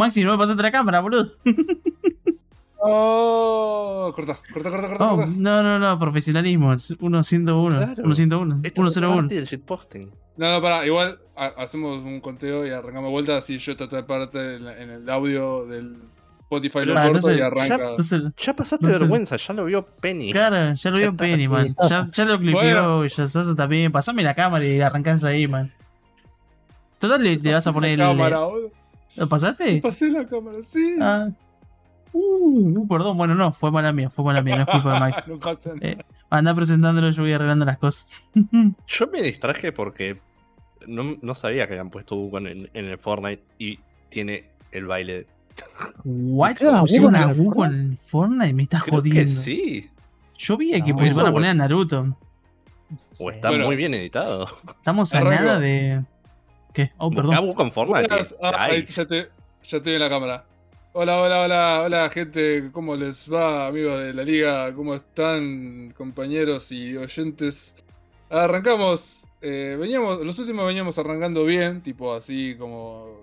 Maxi, no me pasaste la cámara, boludo. Oh, corta, corta, corta, corta. Oh, corta. no, no, no, profesionalismo. 101, Claro. 101, Esto es 101. parte del shitposting. No, no, pará, igual ha- hacemos un conteo y arrancamos vuelta. Así yo trato de parte en, el audio del Spotify lo Ah, corto entonces, y arranca. Entonces, Ya pasaste No sé. vergüenza, ya lo vio Penny. Claro, ya lo Ya vio. Penny, man. Ya, ya lo clipeó, Bueno. ya Sosa también. Pasame la cámara y arrancás ahí, man. Total, le, le vas a poner la el. cámara, boludo. ¿Lo pasaste? Pasé la cámara, sí. Ah. Uh, uh, perdón, bueno, no, fue mala mía, fue mala mía, no es culpa de Max. no pasa nada. Eh, anda presentándolo, yo voy arreglando las cosas. Yo me distraje porque no, no sabía que habían puesto Wukong en, en el Fortnite y tiene el baile. ¿What? Pusieron a ¿Pusieron Wukong en el Fortnite? Me estás Creo que jodiendo. sí. Yo vi que No, pues, iban a poner a es- Naruto. O está Bueno. muy bien editado. Estamos a nada de. ¿Qué? Oh, perdón. Wukong Fortnite. Buenas, ah, Ay, ahí ya te, ya estoy en la cámara. Hola, hola, hola, hola gente, ¿cómo les va amigos de la liga? ¿Cómo están compañeros y oyentes? Arrancamos, eh, veníamos, los últimos veníamos arrancando bien, tipo así como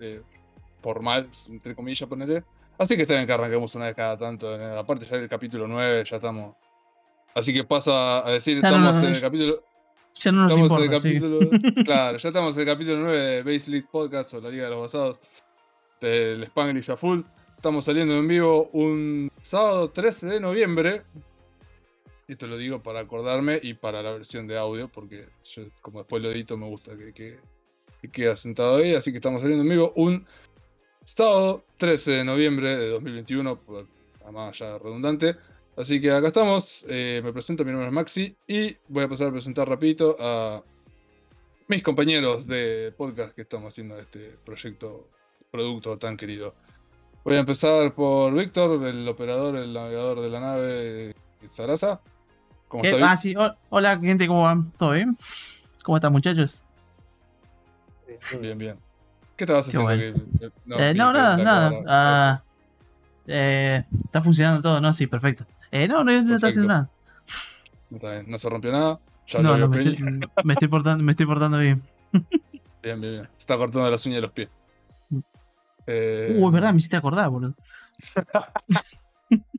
eh, formal, entre comillas, ponele. Así que está bien que arranquemos una vez cada tanto, aparte ya del capítulo 9, ya estamos. Así que paso a, decir, Ah, no, estamos no, en no, el capítulo... Ya no nos Estamos en el importa, capítulo. Claro, ya estamos en el capítulo 9 de Base League Podcast o la Liga de los Basados del Spanglish a full. Estamos saliendo en vivo un sábado 13 de noviembre. Esto lo digo para acordarme y para la versión de audio, porque yo, como después lo edito, me gusta que, que, que quede asentado ahí. Así que estamos saliendo en vivo un sábado 13 de noviembre de 2021, por- además ya redundante. Así que acá estamos, eh, me presento, mi nombre es Maxi y voy a pasar a presentar rapidito a mis compañeros de podcast que estamos haciendo este proyecto, producto tan querido. Voy a empezar por Víctor, el operador, el navegador de la nave Sarasa. ¿Cómo ¿Qué? está? Ah, sí. Hola, gente, ¿cómo van? ¿Todo bien? ¿Cómo están, muchachos? Bien, bien. ¿Qué estabas haciendo? bueno. Que- Eh, no, que nada, nada. Ah, eh, está funcionando todo, ¿no? Sí, perfecto. Eh, no, no, no está haciendo nada. No se rompió nada. Ya No, no, estoy, me, estoy portando, me estoy portando bien. Bien, bien, bien. Se está cortando las uñas de los pies. Eh, Uh, es verdad, me hiciste acordar, boludo.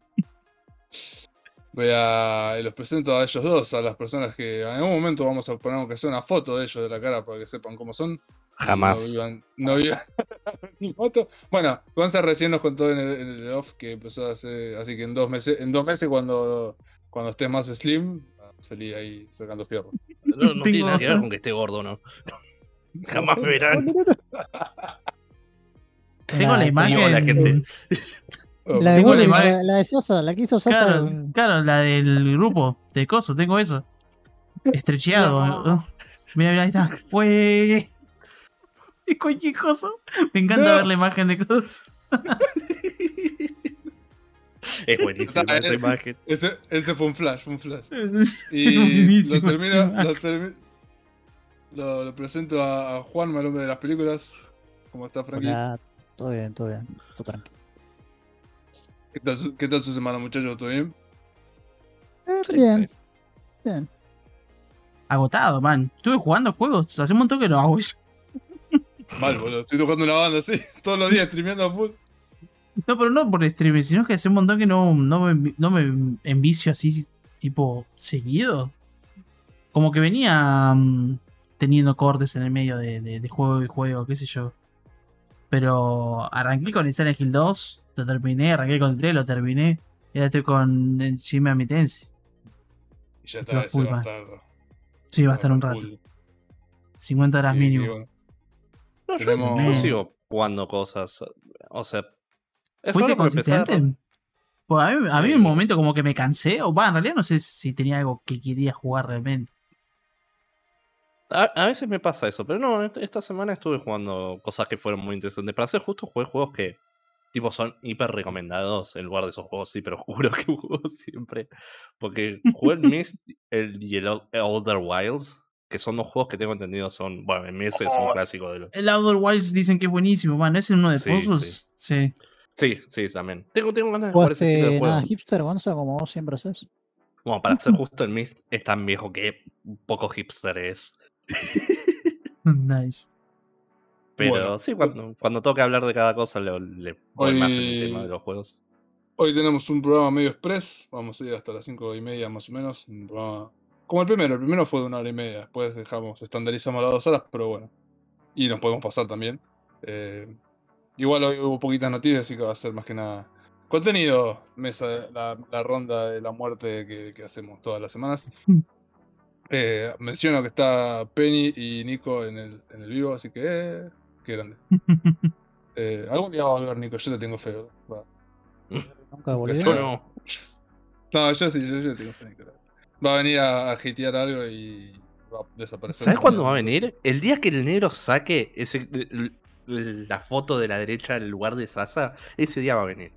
Voy a. Los presento a ellos dos, a las personas que en algún momento vamos a poner aunque sea una foto de ellos de la cara para que sepan cómo son. Jamás. No vivan, no vivan ni foto. Bueno, Gonza recién nos contó en el, en el off que empezó a hacer. Así que en dos meses, en dos meses cuando, cuando estés más slim, salí ahí sacando fierro. No, no tiene nada que ver con que esté gordo, ¿no? Jamás me verán. Tengo la imagen. Digo, la gente. La de, Tengo la imagen- la, la de Sosa, la que hizo Sosa. Claro, claro, la del grupo de coso, tengo eso. Estrecheado. No. Mira, mira, ahí está. Fue. Es cosa. Me encanta No. ver la imagen de cosas. Es buenísima esa eh. imagen. ese, ese fue un flash, fue un flash. Y lo, termino, lo, termi- lo- lo presento a, a Juan, el hombre de las películas. ¿Cómo está, Frankie? Hola, todo bien, todo bien, todo tranquilo. ¿Qué tal, su, ¿Qué tal su semana, muchachos? ¿Todo bien? Eh, bien, bien. Agotado, man. Estuve jugando juegos. Hace un montón que no hago eso. Mal, boludo. Estoy tocando una banda así, todos los días streameando a full. No, pero no por streaming, sino que hace un montón que no, no, me, no me envicio así, tipo, seguido. Como que venía mm, teniendo cortes en el medio de, de- de juego y juego, qué sé yo. Pero arranqué con el Silent Hill 2, lo terminé, arranqué con el 3, lo terminé. Y ahora estoy con el Shin Megami Tensei. Y ya está, full, va a estar. Sí, va a estar un full. rato. 50 horas Y- y mínimo. bueno, No, yo, Tenemos- yo sigo jugando cosas. O sea. es ¿Fuiste consistente? Pues a mí, a mí Sí. un momento como que me cansé, o va, en realidad no sé si tenía algo que quería jugar realmente. A, a veces me pasa eso, pero no, esta, semana estuve jugando cosas que fueron muy interesantes. Para ser justo, jugué juegos que tipo son hiper recomendados en lugar de esos juegos hiper oscuros que juego siempre. Porque jugué el Mist el, y el O- Elder Wilds, que son dos juegos que tengo entendido son. Bueno, el Mist es un clásico de los. El Outer Wilds dicen que es buenísimo, man. ¿Es uno de Sí, puzzles? Sí. Sí, sí, también. Tengo, tengo ganas de jugar ese estilo de ¿Jugaste juego. nada hipster, Gonza, como vos siempre haces? Bueno, para ser justo, el Mist es tan viejo que poco hipster es. nice. Pero Bueno. sí, cuando, cuando toque hablar de cada cosa le, le voy más en el tema de los juegos. Hoy tenemos un programa medio express, vamos a ir hasta las 5 y media más o menos. Un programa... Como el primero, el primero fue de una hora y media, después dejamos, estandarizamos las dos horas, pero bueno. Y nos podemos pasar también. Eh, igual hoy hubo poquitas noticias, así que va a ser más que nada contenido, mesa, la, la ronda de la muerte que, que hacemos todas las semanas. Eh, menciono que está Penny y Nico en el, en el vivo, así que eh, qué grande. Eh, algún día va a volver Nico, yo le tengo feo. Va. Nunca volvió. No. No, yo sí, yo, yo tengo fe. Va a venir a, a hatear algo y va a desaparecer. ¿Sabes cuándo va a venir? El día que el negro saque ese, la foto de la derecha del lugar de Sasa, ese día va a venir.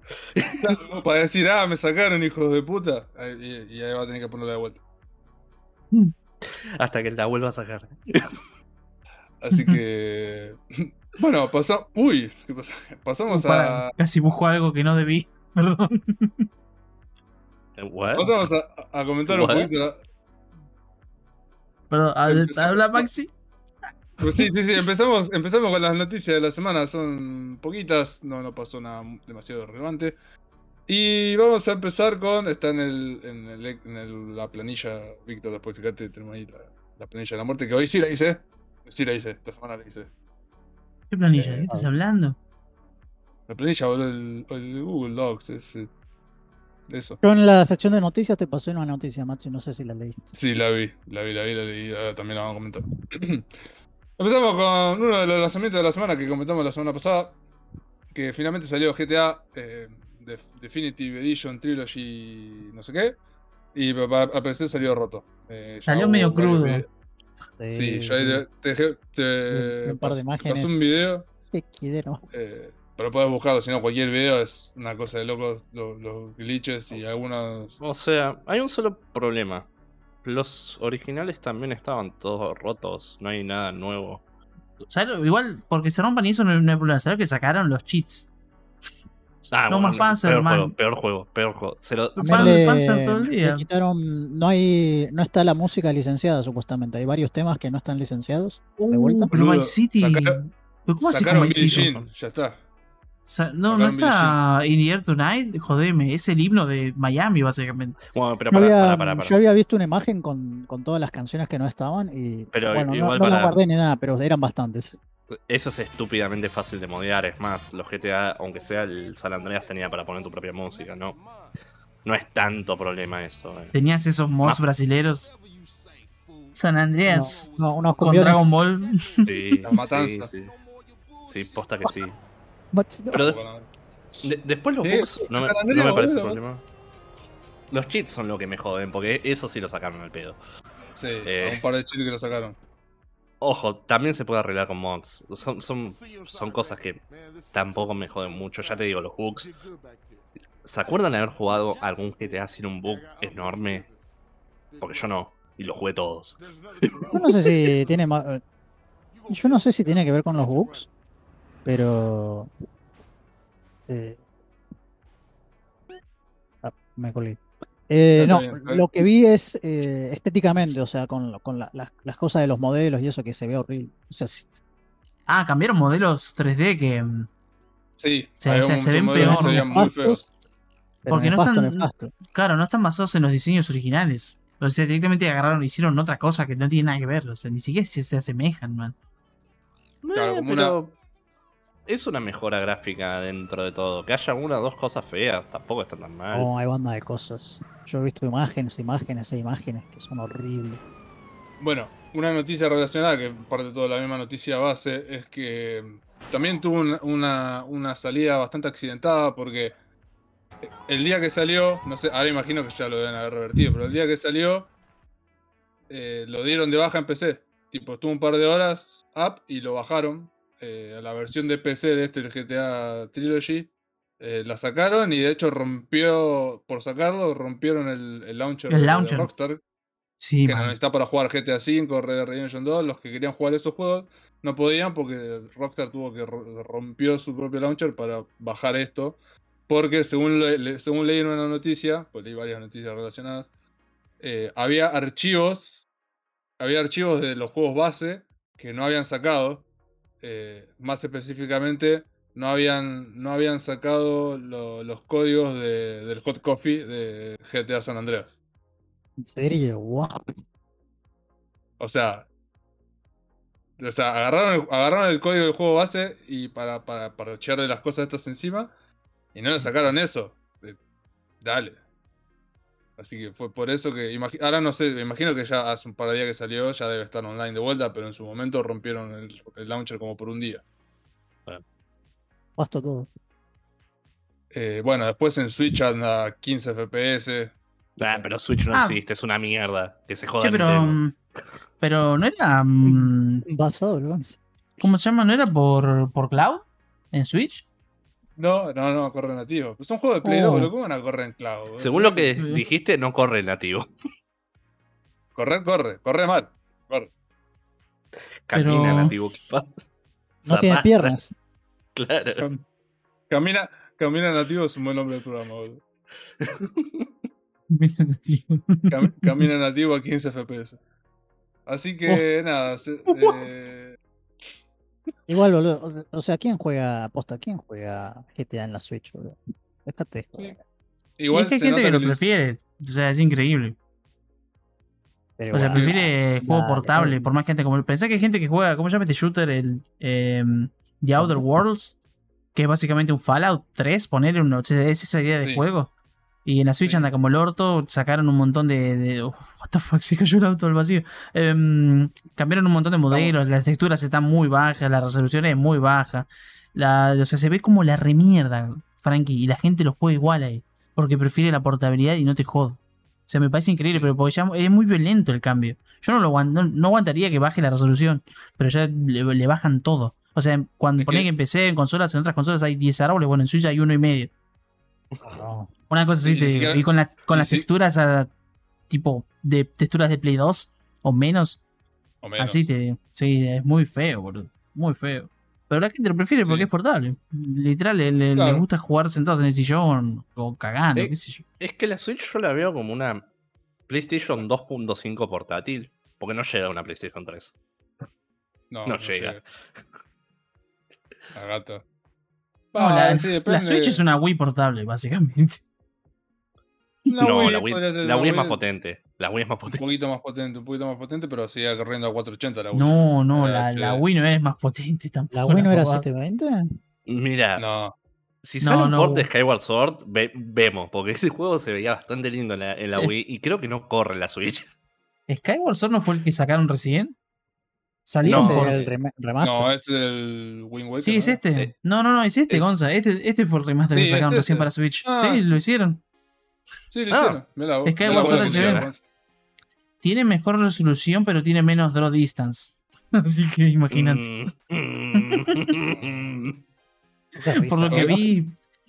Claro, Para decir, ah, me sacaron, hijos de puta. Y, y ahí va a tener que ponerlo de vuelta. Hasta que la vuelva a sacar. Así que. Bueno, pasamos. Uy, ¿qué pasa? Pasamos a. Casi busco algo que no debí. Perdón. Eh, ¿What? Pasamos a, a comentar un What? poquito. la- Perdón. a- Empezamos- Habla Maxi. Pues sí, sí, sí. Empezamos, empezamos con las noticias de la semana. Son poquitas. No, no pasó nada demasiado relevante. Y vamos a empezar con. Está en, el, en, el- en el- la planilla. Víctor, después fíjate, tenemos ahí la, la planilla de la muerte. Que hoy sí la hice. Sí la hice. Esta semana la hice. ¿Qué planilla? Eh, ¿De qué estás a ver. hablando? La planilla, boludo, el, el Google Docs. Es, eso. Yo en la sección de noticias te pasé una noticia, Machi, no sé si la leíste. Sí, la vi, la vi, la vi, la leí, ahora también la vamos a comentar. Empezamos con uno de los lanzamientos de la semana que comentamos la semana pasada, que finalmente salió GTA eh, de- Definitive Edition Trilogy no sé qué, y al parecer salió roto. Eh, Salió medio crudo. Sí, yo ahí te, te, dejé- te Un- un par de pasé imágenes. un video, Qué eh, pero puedes buscarlo, si no cualquier video es una cosa de locos, los, los glitches y algunos... O sea, hay un solo problema. Los originales también estaban todos rotos, no hay nada nuevo. ¿Sabes lo- Igual, porque se rompan y eso no hay problema. ¿Sabes lo que sacaron los cheats? Ah, No más Panzer, peor man. juego, peor juego, peor juego. Se lo- le- Panzer todo el le día. quitaron, no hay, no está la música licenciada supuestamente. Hay varios temas que no están licenciados. Uh, vuelta? pero Vice City. saca- ¿Pero cómo así con Billie City? Jean, ya está. Sa- no, no está In the Air Tonight. Jodeme, es el himno de Miami, básicamente. Bueno, pero Yo para, había, para, para, para. yo había visto una imagen con, con todas las canciones que no estaban y Pero bueno, no- igual no, las para- guardé ni nada, pero eran bastantes. Eso es estúpidamente fácil de modear. Es más, los GTA, aunque sea el San Andreas, tenía para poner tu propia música, ¿no? No es tanto problema eso. eh. Tenías esos mods brasileros. San Andreas No, unos con Dragon Ball. Sí, La matanza. Sí, sí. Sí, posta que sí. Pero de- de- después los Sí, bugs no me, no parece boludo. problema. Los cheats son lo que me joden, porque eso sí lo sacaron al pedo. Sí, Eh. un par de chicos que lo sacaron. Ojo, también se puede arreglar con mods. Son, son, son cosas que tampoco me joden mucho. Ya te digo, los bugs. ¿Se acuerdan de haber jugado algún GTA sin un bug enorme? Porque yo no. Y los jugué todos. Yo no sé si tiene eh, Yo no sé si tiene que ver con los bugs, pero. eh, ah, me colgué. Eh, no, lo que vi es eh, estéticamente, o sea, con, con la- las, las cosas de los modelos y eso que se ve horrible. O sea, si- Ah, cambiaron modelos 3D que. mm, Sí, Se- se montón ven peor. se veían muy feos. pero Porque no están-. Claro, no están basados en los diseños originales. O sea, directamente agarraron y hicieron otra cosa que no tiene nada que ver. O sea, ni siquiera se, se asemejan, man. Claro, Eh, como pero es una mejora gráfica dentro de todo. Que haya una o dos cosas feas tampoco está tan mal. No, hay banda de cosas. Yo he visto imágenes, imágenes e imágenes que son horribles. Bueno, una noticia relacionada, que parte de toda la misma noticia base, es que también tuvo una, una, una salida bastante accidentada porque el día que salió, no sé, ahora imagino que ya lo deben haber revertido, pero el día que salió eh, lo dieron de baja en PC. Tipo, estuvo un par de horas up y lo bajaron eh, a la versión de PC de este, el GTA Trilogy. eh, la sacaron y de hecho rompió, por sacarlo, rompieron el, el launcher El de launcher. Rockstar Sí, que no está para jugar GTA V, Red Dead Redemption 2, los que querían jugar esos juegos no podían porque Rockstar tuvo que ro- rompió su propio launcher para bajar esto, porque según le- según leí en una noticia, pues leí varias noticias relacionadas, eh, había archivos, había archivos de los juegos base que no habían sacado eh, más específicamente, no habían, no habían sacado lo- los códigos de- del hot coffee de GTA San Andreas. ¿En serio? Wow. O sea, o sea agarraron, el, agarraron el código del juego base y para, para, para echarle las cosas estas encima y no le sacaron eso. Eh, Dale. Así que fue por eso que. Ahora no sé, me imagino que ya hace un par de días que salió, ya debe estar online de vuelta, pero en su momento rompieron el, el launcher como por un día. Pasto todo. Eh, bueno, después en Switch anda a 15 FPS. Ah, pero Switch no Ah. existe, es una mierda. Que se joda Che, pero. Mm, Pero no era. mm, Basado. ¿Cómo se llama? ¿No era por, por cloud? ¿En Switch? No, no, no, corre nativo. Es un juego de Play Oh. 2, boludo. ¿Cómo van a correr en cloud? Según lo que dijiste, no corre nativo. Correr, corre, corre mal. Corre. Camina Pero- nativo. ¿qué pasa? No Se tiene piernas. Claro. Cam- Camina, camina nativo es un buen nombre del programa, boludo. Cam- camina nativo a 15 FPS. Así que nada, se- eh, Igual, boludo. o sea- ¿quién juega aposta? ¿Quién juega GTA en la Switch, boludo? Déjate. Y igual es que hay gente que lo prefiere. O sea, es increíble. Pero O sea, igual, prefiere juego dale, portable. Por más gente como. Pensá que hay gente que juega. ¿Cómo se llama este shooter? El. em, The Outer Worlds. Que es básicamente un Fallout 3. Ponerle un. o sea, Es esa idea de Sí. juego. Y en la Switch Sí. anda como el orto. Sacaron un montón de. de uf, what the fuck, se cayó el auto al vacío. Em, cambiaron un montón de modelos. Las texturas están muy bajas. La resolución es muy baja. La, o sea, se ve como la remierda, Frankie. Y la gente lo juega igual ahí. Porque prefiere la portabilidad y no te jodo. O sea, me parece increíble, pero porque ya es muy violento el cambio. Yo no lo no, no aguantaría que baje la resolución, pero ya le, le bajan todo. O sea, cuando que- que empecé en consolas, en otras consolas hay 10 árboles, bueno, en Switch hay uno y medio. No. Una cosa así Sí, te digo. Y con, la- con las texturas a, tipo de texturas de Play 2 o menos, o menos. así te digo. Sí, es muy feo, boludo. Muy feo. Pero la gente lo prefiere porque Sí. es portable. Literal, le, le- Claro. les gusta jugar sentados en el sillón o cagando, Sí. qué sé yo. Es que la Switch yo la veo como una PlayStation 2.5 portátil. Porque no llega a una PlayStation 3. No, no llega. La Ah, la, sí, la depende. Switch es una Wii portable, básicamente. La no, Wii la Wii, podría ser la una Wii es más potente. La Wii es más Un potente. poquito más potente, un poquito más potente, pero sigue corriendo a 480 la Wii. No, no, la, Wii no es más potente tampoco. ¿La Wii no era papá. 720? Mira, No, si No, sale un no. port de Skyward Sword, ve- vemos. Porque ese juego se veía bastante lindo en la, en la Eh. Wii. Y creo que no corre en la Switch. ¿Skyward Sword no fue el que sacaron recién? ¿Salió No, un el rema- remaster. no, es el Wind Waker. Sí, es ¿no? este. Eh, No, no, no, es este, es- Gonza. Este, este fue el remaster Sí, que sacaron es recién ese. para Switch. Ah, sí. lo hicieron. Sí, lo Ah. hicieron. Skyward mirá vos Sword cómo HD. Tiene mejor resolución, pero tiene menos draw distance. Así que imagínate. Mm. Por lo que vi.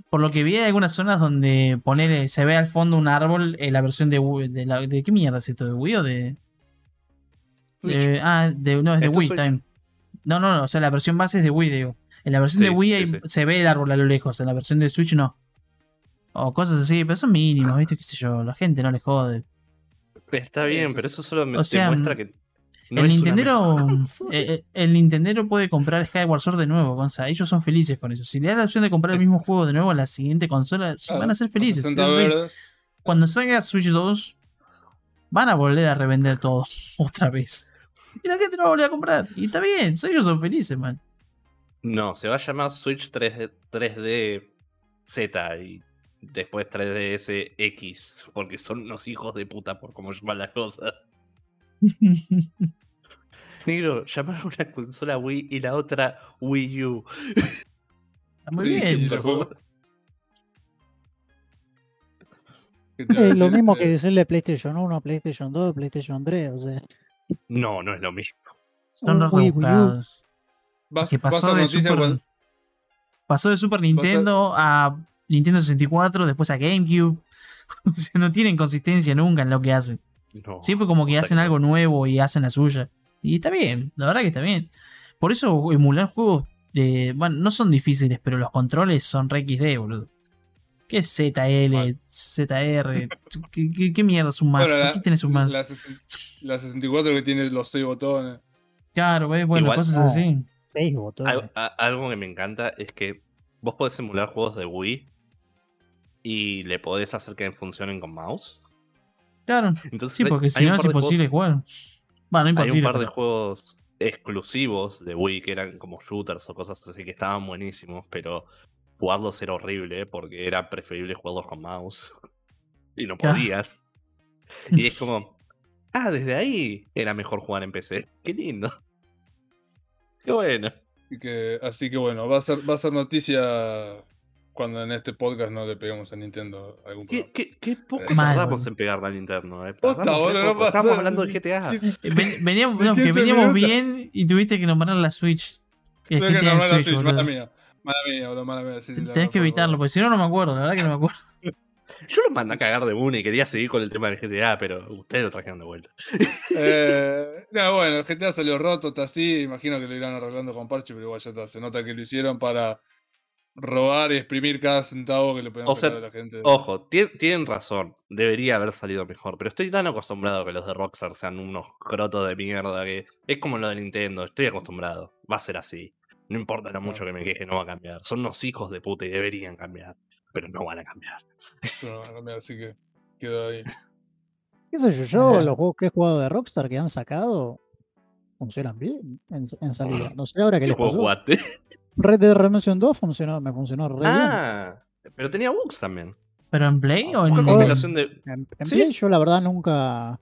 Por lo que vi hay algunas zonas donde poner, se ve al fondo un árbol en la versión de Wii. De, la- ¿de qué mierda es esto? ¿De Wii o de.? Eh, ah, de, no, es de Esto Wii Switch. también. No, no, no, o sea, la versión base es de Wii, digo. En la versión Sí, de Wii sí, hay- sí. se ve el árbol a lo lejos, en la versión de Switch no. O cosas así, pero son mínimos, ¿viste? ¿Qué sé yo? La gente no le jode. Está bien, pero eso solo me O sea, demuestra que. no el, Nintendero, eh, eh, el Nintendero puede comprar Skyward Sword de nuevo, Gonza. Ellos son felices con eso. Si le da la opción de comprar el mismo juego de nuevo a la siguiente consola, Claro, van a ser felices. 60 Eso sí, verdes. cuando salga Switch 2, van a volver a revender todo otra vez. Y la gente no va a volver a comprar. Y está bien, ellos son felices, man. No, se va a llamar Switch 3D, 3D Z y después 3DS X, porque son unos hijos de puta por cómo llaman las cosas. Negro, llamaron una consola Wii y la otra Wii U. Está muy bien. pero- juego- ¿Qué te iba a Es lo mismo Eh, que decirle PlayStation 1, PlayStation 2, PlayStation 3. O sea, No, no es lo mismo. Son U. rebuscados. vas- Que vas pasó a de Super, cuando- pasó de Super Nintendo a Nintendo 64, después a GameCube. o sea, no tienen consistencia nunca en lo que hacen. No. Siempre como que hacen algo nuevo y hacen la suya. Y está bien, la verdad que está bien. Por eso emular juegos de. Bueno, no son difíciles, pero los controles son re XD, boludo. ¿Qué es ZL. ZR? ¿Qué, qué, qué mierda es un más? Bueno, ¿Por la- qué tenés un más? La, la 64 que tiene los 6 botones. Claro, ¿ves? bueno, Igual- cosas así. Seis botones. Al- a- algo que me encanta es que vos podés simular juegos de Wii y le podés hacer que funcionen con mouse. Claro. Entonces, Sí, porque hay si no es imposible jugar. Bueno, no Hay imposible. un par de juegos exclusivos de Wii que eran como shooters o cosas así que estaban buenísimos, pero jugarlos era horrible porque era preferible jugarlos con mouse. Y no Ya. podías. Y es como, ah, desde ahí era mejor jugar en PC. Qué lindo. Qué bueno. Así que, así que bueno, va a ser, va a ser noticia cuando en este podcast no le peguemos a Nintendo algún Qué, qué, qué poco Mal, tardamos en pegarle al interno. Eh. Boludo, no poco. pasa- Estábamos hablando de GTA. Eh, ven- veníamos, no, que 15 veníamos bien y tuviste que nombrar la Switch. El Tuve que nombrar la Switch, mala mía. Mala mía, boludo, mala mía. sí, Tenés que evitarlo, porque si no, no me acuerdo. La verdad que no me acuerdo. Yo lo mandé a cagar de una y quería seguir con el tema del GTA, pero ustedes lo trajeron de vuelta. Eh, no, bueno, el GTA salió roto, está así. Imagino que lo irán arreglando con parche, pero igual ya está. Se nota que lo hicieron para robar y exprimir cada centavo que le podían O sea, sacar a la gente. Ojo, tien- tienen razón. Debería haber salido mejor. Pero estoy tan acostumbrado a que los de Rockstar sean unos crotos de mierda que es como lo de Nintendo. Estoy acostumbrado. Va a ser así. No importa lo mucho que me queje, no va a cambiar. Son unos hijos de puta y deberían cambiar. Pero no van a cambiar. Pero bueno, mira, así que quedó ahí. ¿Qué sé yo? Yo, Bueno. los juegos que he jugado de Rockstar que han sacado funcionan bien en, en salida. No sé ahora qué ¿Qué les juego pasó. jugaste? Red Dead Redemption 2 funcionó, me funcionó re Ah, pero tenía bugs también. ¿Pero en Play o en.? Juego- compilación de. En, en ¿Sí? Play yo la verdad nunca,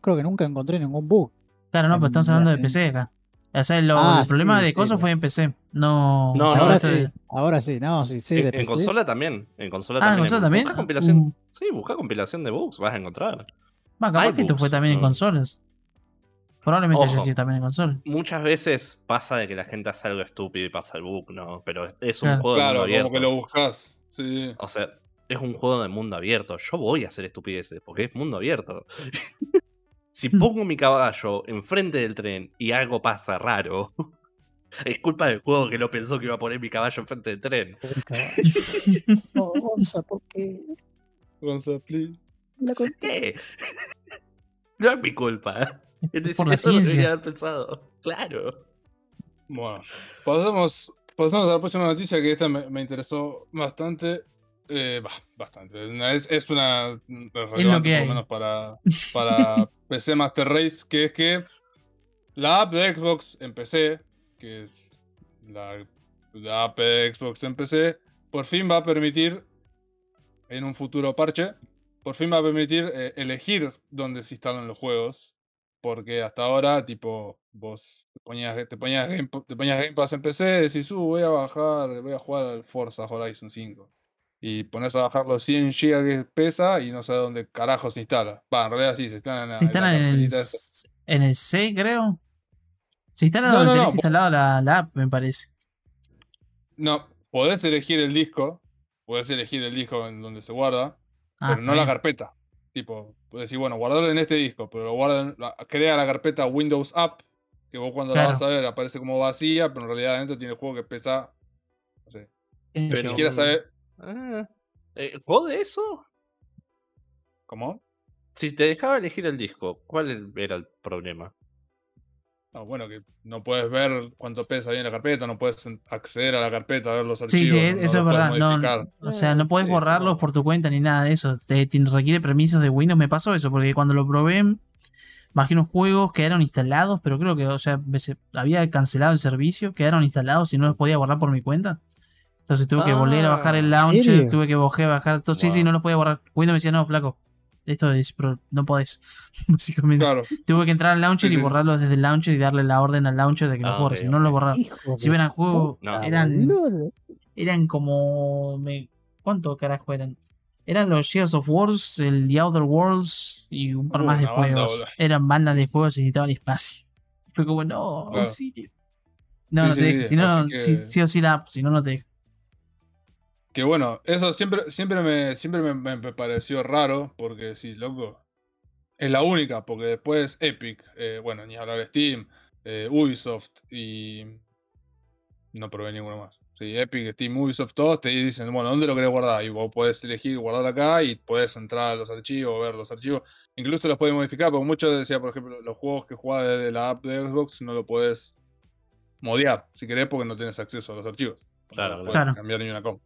creo que nunca encontré ningún bug. Claro, no, pero estamos hablando de en- PC acá. O sea, lo- Ah, el problema sí, de cosas sí. fue en PC. No. Ahora sí, de- ahora sí, no, sí, sí, en, de en PC. consola también. En consola Ah, ¿en también. consola también? Busca compilación. Uh. Sí, busca compilación de bugs, vas a encontrar. Va, capaz Hay que esto fue también en consolas. Probablemente haya Ojo. sido también en consolas. Muchas veces pasa de que la gente hace algo estúpido y pasa el bug, ¿no? Pero es- un Claro. juego de Claro, mundo abierto. como que lo buscas. Sí. O sea, es un juego de mundo abierto. Yo voy a hacer estupideces porque es mundo abierto. si pongo mi caballo enfrente del tren y algo pasa raro, es culpa del juego que no pensó que iba a poner mi caballo enfrente del tren. No, Gonza, porque Gonza, please. la. ¿Qué? No es mi culpa. Es por la eso lo ciencia. debería haber pensado. Claro. Bueno, pasamos, pasamos a la próxima noticia que esta me, me interesó bastante. Eh, bah, bastante. Es, es una relevante, que por hay. lo menos para, para PC Master Race, que es que la app de Xbox en PC, que es la, la app de Xbox en PC, por fin va a permitir, en un futuro parche, por fin va a permitir eh, elegir dónde se instalan los juegos. Porque hasta ahora, tipo, vos te ponías, te ponías, Game, te ponías Game Pass en PC, decís, uh, voy a bajar, voy a jugar al Forza Horizon 5. Y pones a bajar los 100 GB que pesa y no sabes dónde carajo se instala. Va, en realidad sí, se instala en Se en la instala en el, en el C, creo. Se instala No, donde no, tenés instalado la, la app, me parece. No, podés elegir el disco, podés elegir el disco en donde se guarda, Ah, pero no la carpeta. Tipo, puedes decir, bueno, guardarlo en este disco, pero lo guarda en la- crea la carpeta Windows App, que vos cuando la Claro. vas a ver aparece como vacía, pero en realidad adentro tiene el juego que pesa, no sé, ¿Quién Pero- ni siquiera saber, Ah, eh, ¿Jode eso? ¿cómo? Si te dejaba elegir el disco, ¿cuál era el problema? No, bueno, que no puedes ver cuánto pesa ahí en la carpeta, no puedes acceder a la carpeta, a ver los Sí, archivos. sí, no- eso no es los puedes verdad. No, o sea, no puedes Sí, borrarlos no. por tu cuenta ni nada de eso. Te, te requiere permisos de Windows. Me pasó eso, porque cuando lo probé, bajé unos juegos, quedaron instalados, pero creo que, o sea, había cancelado el servicio, quedaron instalados y no los podía borrar por mi cuenta. Entonces tuve que volver a bajar el Ah, ¿en launcher, tuve que bajar, bajar todo. Sí, sí, no lo podía borrar. Windows me decía, no, flaco. Esto es, pro- no podés. Básicamente. Claro, Tuve que entrar al launcher Sí, y sí. borrarlo desde el launcher y darle la orden al launcher de que Ah, los borre. ok, Si no lo. Hijo Si de eran juegos, No. eran, eran como. me- ¿Cuánto carajo eran? Eran los Shares of Wars, el The Outer Worlds y un par Uh, más de banda, juegos. eran bandas de juegos y necesitaban espacio. Fue como, no, Claro. auxilio. No, Sí, no sí, te deja. sí, Si no, que- sí, sí o sí la app, si no, no te deja. Que bueno, eso siempre, siempre, me, siempre me, me pareció raro, porque sí, loco, es la única, porque después Epic, eh, bueno, ni hablar de Steam, eh, Ubisoft y... No probé ninguno más. Sí, Epic, Steam, Ubisoft, todos te dicen, bueno, ¿dónde lo querés guardar? Y vos podés elegir guardar acá y podés entrar a los archivos, ver los archivos. Incluso los podés modificar, porque muchos decía, por ejemplo, los juegos que jugás desde la app de Xbox no lo podés modear, si querés, porque no tenés acceso a los archivos. Claro, no podés claro. cambiar ni una com.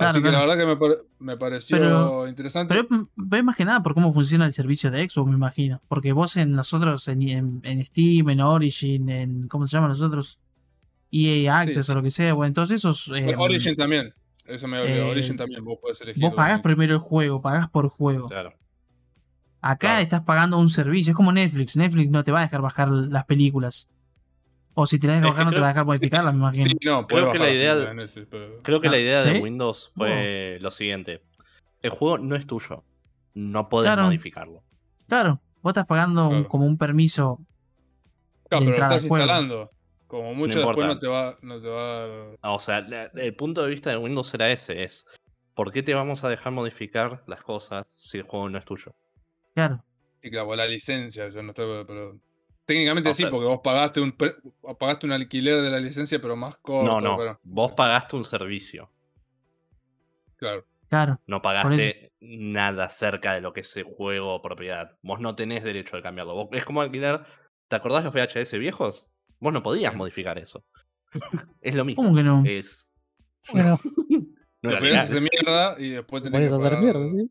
Claro, Así que claro. la verdad que me, pare- me pareció Pero- interesante. Pero es- es más que nada por cómo funciona el servicio de Xbox, me imagino. Porque vos en nosotros, en, en, en Steam, en Origin, en. ¿Cómo se llama nosotros? EA Access o lo que sea, bueno, todos esos. eh, Bueno, Origin también. Eso me olvidó. eh, Origin también, vos podés elegir. vos pagás primero el juego, pagás por juego. Claro. Acá Claro. estás pagando un servicio, es como Netflix. Netflix no te va a dejar bajar las películas. O si te las deja Es que bajar, no te creo- va a dejar modificarlas, me imagino. Sí, no, Creo que la idea de- pero- Creo que Ah, la idea ¿sí? de Windows fue lo siguiente. El juego no es tuyo. No podés Claro. modificarlo. Claro, vos estás pagando como un permiso. Claro, pero lo estás instalando. Como mucho No después no te va, no te va a dar. Ah, O sea, la- el punto de vista de Windows era ese, es ¿por qué te vamos a dejar modificar las cosas si el juego no es tuyo? Claro, Y claro, la licencia, eso no está. Pero. Técnicamente O sí, sea- porque vos pagaste un pre- pagaste un alquiler de la licencia, pero más corto. no, no. pero- Vos sí, pagaste un servicio. Claro. claro. No pagaste nada cerca de lo que es el juego o propiedad. Vos no tenés derecho de cambiarlo. Vos- es como alquilar. ¿Te acordás los VHS viejos? Vos no podías modificar eso. es lo mismo. ¿Cómo que no? Es, Bueno, no era podías legal. hacer mierda y después tenés puedes que hacer mierda, ¿sí?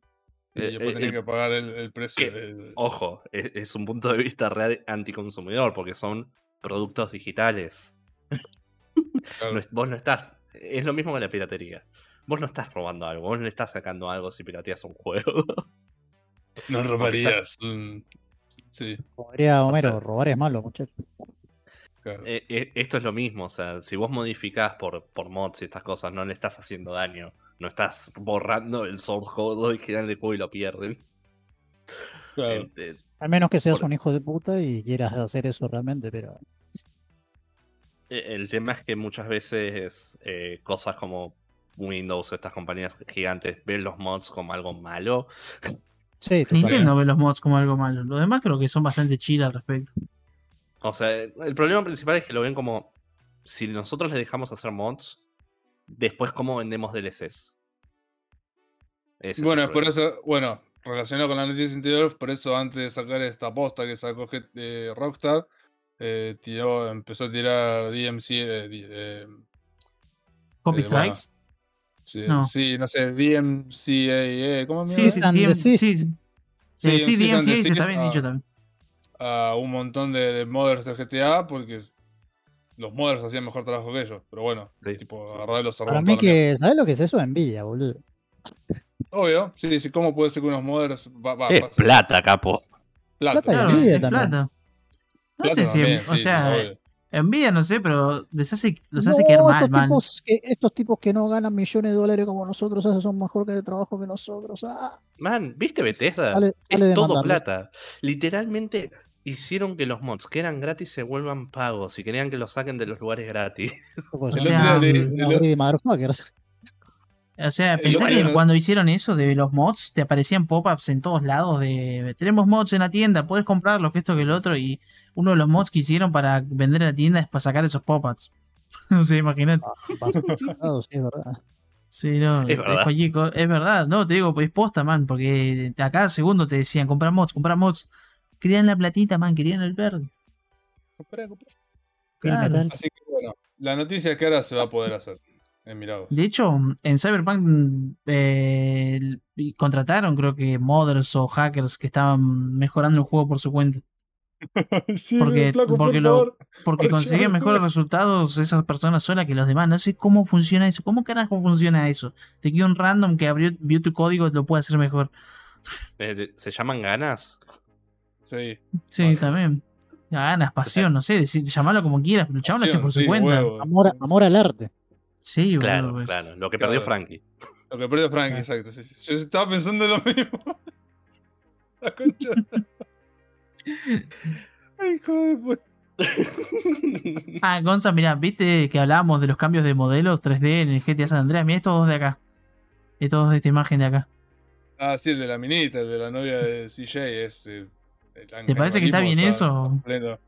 Eh, eh, que pagar el, el precio. Ojo, es, es un punto de vista real anticonsumidor porque son productos digitales. claro. No es- vos no estás. Es lo mismo que la piratería. Vos no estás robando algo, vos no le estás sacando algo si pirateas un juego. No robarías. un- Sí, Homero, sea- robar es malo, muchachos. claro. Eh, eh, esto es lo mismo, o sea, si vos modificás por, por mods y estas cosas, no le estás haciendo daño. No estás borrando el source code original del juego y lo pierden. claro. Eh, Al menos que seas Por- un hijo de puta y quieras hacer eso realmente, pero Eh, El tema es que muchas veces eh, cosas como Windows, estas compañías gigantes, ven los mods como algo malo. sí, Nintendo ve los mods como algo malo. Los demás creo que son bastante chill al respecto. O sea, el problema principal es que lo ven como si nosotros les dejamos hacer mods, después cómo vendemos DLCs. Ese Bueno, es por eso, bueno, relacionado con la noticia anterior, por eso antes de sacar esta posta que sacó eh, Rockstar, eh, tiró, empezó a tirar DMC, eh, eh, ¿Copy Eh, bueno, Strikes? sí, No. sí, no sé, DMCAA, ¿cómo Sí, mierda sí? And DM, sí, Sí, sí, se desist está bien a- dicho también. a un montón de, de modders de GTA porque los modders hacían mejor trabajo que ellos. Pero bueno, Sí. tipo, agarrar los Para mí que, ¿sabes lo que es eso? Envidia, boludo. Obvio, sí, sí, ¿cómo puede ser que unos modders. Va, va, Es plata, capo. plata? Plata Claro, envidia es también. plata. No Plata sé si, también, o sí, sea, obvio. envidia no sé, pero les hace, los No, hace quedar mal, estos, man. tipos que, estos tipos que no ganan millones de dólares como nosotros hacen son mejor que el trabajo que nosotros. Ah, Man, ¿viste Bethesda? Sale- sale de es todo plata. Literalmente hicieron que los mods que eran gratis se vuelvan pagos y querían que los saquen de los lugares gratis. Pues O sea. O El pensá que cuando hicieron eso de los mods, te aparecían pop-ups en todos lados de tenemos mods en la tienda, puedes comprarlos, que esto, que el otro, y uno de los mods que hicieron para vender en la tienda es para sacar esos pop-ups. no sé, imagínate. Cagados, sí, es verdad. Sí, no, Es verdad. es verdad, no, te digo, es posta, man, porque a cada segundo te decían comprar mods, comprar mods. Querían la platita, man, querían el verde. Comprá, comprá. Claro. Así que bueno, la noticia es que ahora se va a poder hacer. En. De hecho, en Cyberpunk eh, contrataron, creo que modders o hackers que estaban mejorando el juego por su cuenta. Sí, Porque- flaco, por porque lo- favor. Porque Archivar conseguían mejores resultados esas personas solas que los demás. No sé cómo funciona eso. ¿Cómo carajo funciona eso? Te queda un random que abrió, vio tu código y lo puede hacer mejor. Eh, ¿Se llaman ganas? Sí. Sí, Vale. también. Ganas, pasión, no sé, decir, llamarlo como quieras, pero el chabón lo hace por su sí, cuenta. huevo. Amor, amor al arte. Sí, Claro, pues. claro. Lo que Claro. perdió Frankie. Lo que perdió Frank, Ah. exacto. sí, sí. Yo estaba pensando lo mismo. La concha. Ay, puta. Ah, Gonza, mirá, viste que hablábamos de los cambios de modelos 3D en el GTA San Andreas. Mirá estos dos de acá. Estos dos de esta imagen de acá. Ah, sí, el de la minita, el de la novia de CJ. Es, eh, ¿Te parece que está bien eso? Pero,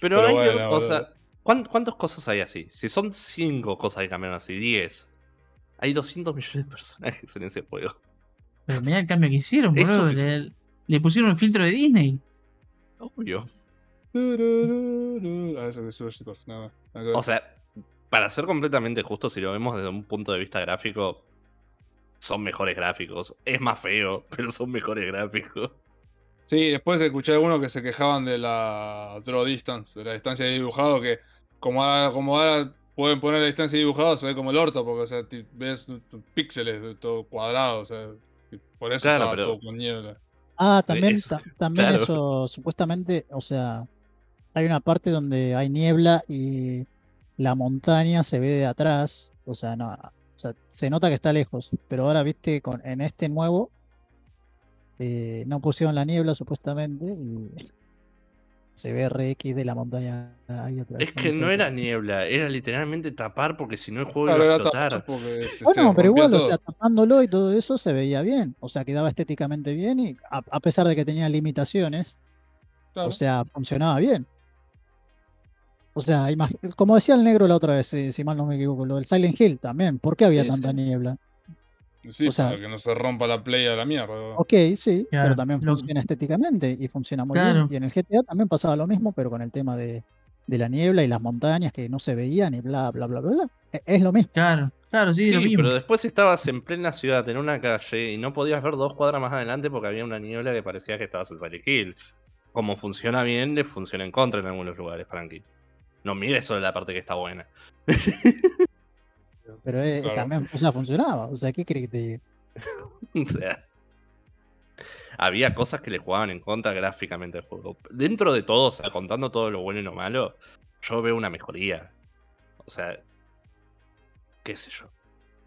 Pero hay que- bueno, o sea, ¿cuán- ¿cuántas cosas hay así? Si son 5 cosas que cambiaron así, 10. Hay 200 millones de personajes en ese juego. Pero mirá el cambio que hicieron, boludo. Le, le pusieron un filtro de Disney. Obvio. Ah. O sea, para ser completamente justo, si lo vemos desde un punto de vista gráfico, son mejores gráficos. Es más feo, pero son mejores gráficos. Sí, después escuché algunos que se quejaban de la draw distance, de la distancia de dibujado, que como ahora, como ahora pueden poner la distancia de dibujado, se ve como el orto, porque o sea, ves píxeles de todo cuadrado, o sea, por eso Claro, estaba pero- todo con niebla. Ah, también, eso, ta- también claro. eso, supuestamente, o sea, hay una parte donde hay niebla y la montaña se ve de atrás, o sea, no, o sea, se nota que está lejos, pero ahora, viste, con, en este nuevo eh, no pusieron la niebla supuestamente y se ve RX de la montaña ahí atrás. Es que no era niebla, era literalmente tapar porque si no el juego Claro, iba a explotar. Bueno, pero igual, o sea, tapándolo y todo eso se veía bien, o sea, quedaba estéticamente bien y a, a pesar de que tenía limitaciones, Claro. O sea, funcionaba bien. O sea, como decía el negro la otra vez, si, si mal no me equivoco, lo del Silent Hill también. ¿Por qué había Sí, tanta sí. niebla? Sí, o sea- para que no se rompa la play a la mierda. Ok, sí, Claro, pero también lo- funciona estéticamente y funciona muy Claro. bien. Y en el GTA también pasaba lo mismo, pero con el tema de, de la niebla y las montañas que no se veían y bla, bla, bla, bla, bla. E- Es lo mismo. Claro, claro, sí, Sí, lo mismo. pero después estabas en plena ciudad, en una calle, y no podías ver dos cuadras más adelante porque había una niebla que parecía que estabas en Hill. Como funciona bien, le funciona en contra en algunos lugares, Frankie. No mires solo la parte que está buena. Pero eh, Claro. también, o sea, funcionaba. O sea, ¿qué crees que te diga? O sea. Había cosas que le jugaban en contra gráficamente al juego. Dentro de todo, o sea, contando todo lo bueno y lo malo, yo veo una mejoría. O sea. qué sé yo.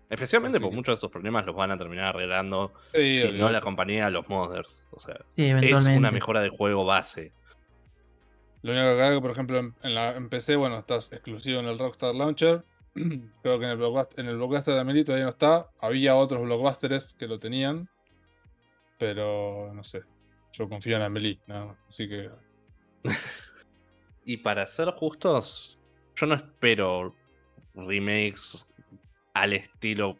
Especialmente porque que- muchos de esos problemas los van a terminar arreglando Sí, si no la compañía, los modders. O sea, Sí, es una mejora de juego base. Lo único que que por ejemplo, en, en la, en PC, bueno, estás exclusivo en el Rockstar Launcher. Creo que en el, Blockbuster, en el Blockbuster de Amelie todavía no está. Había otros Blockbusters que lo tenían. Pero no sé. Yo confío en Amelie, nada más. Así que. Y para ser justos, yo no espero remakes al estilo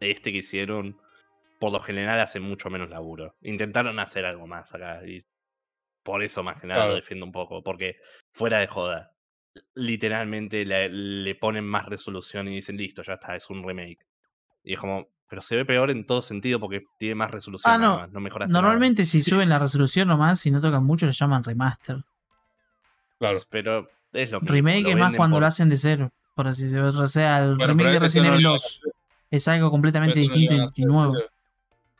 este que hicieron. Por lo general hacen mucho menos laburo. Intentaron hacer algo más acá. Y por eso más que nada Claro. lo defiendo un poco. Porque fuera de joda. Literalmente le, le ponen más resolución y dicen, listo, ya está, es un remake. Y es como, pero se ve peor en todo sentido porque tiene más resolución. Ah, no. no nada. Normalmente si suben la resolución nomás y no tocan mucho, lo llaman remaster. Claro. Pero es lo mismo, Remake lo es más cuando por- lo hacen de cero. Por así decirlo. O sea, el Bueno, remake de Resident Evil lo 2 es algo completamente no distinto y- nuevo.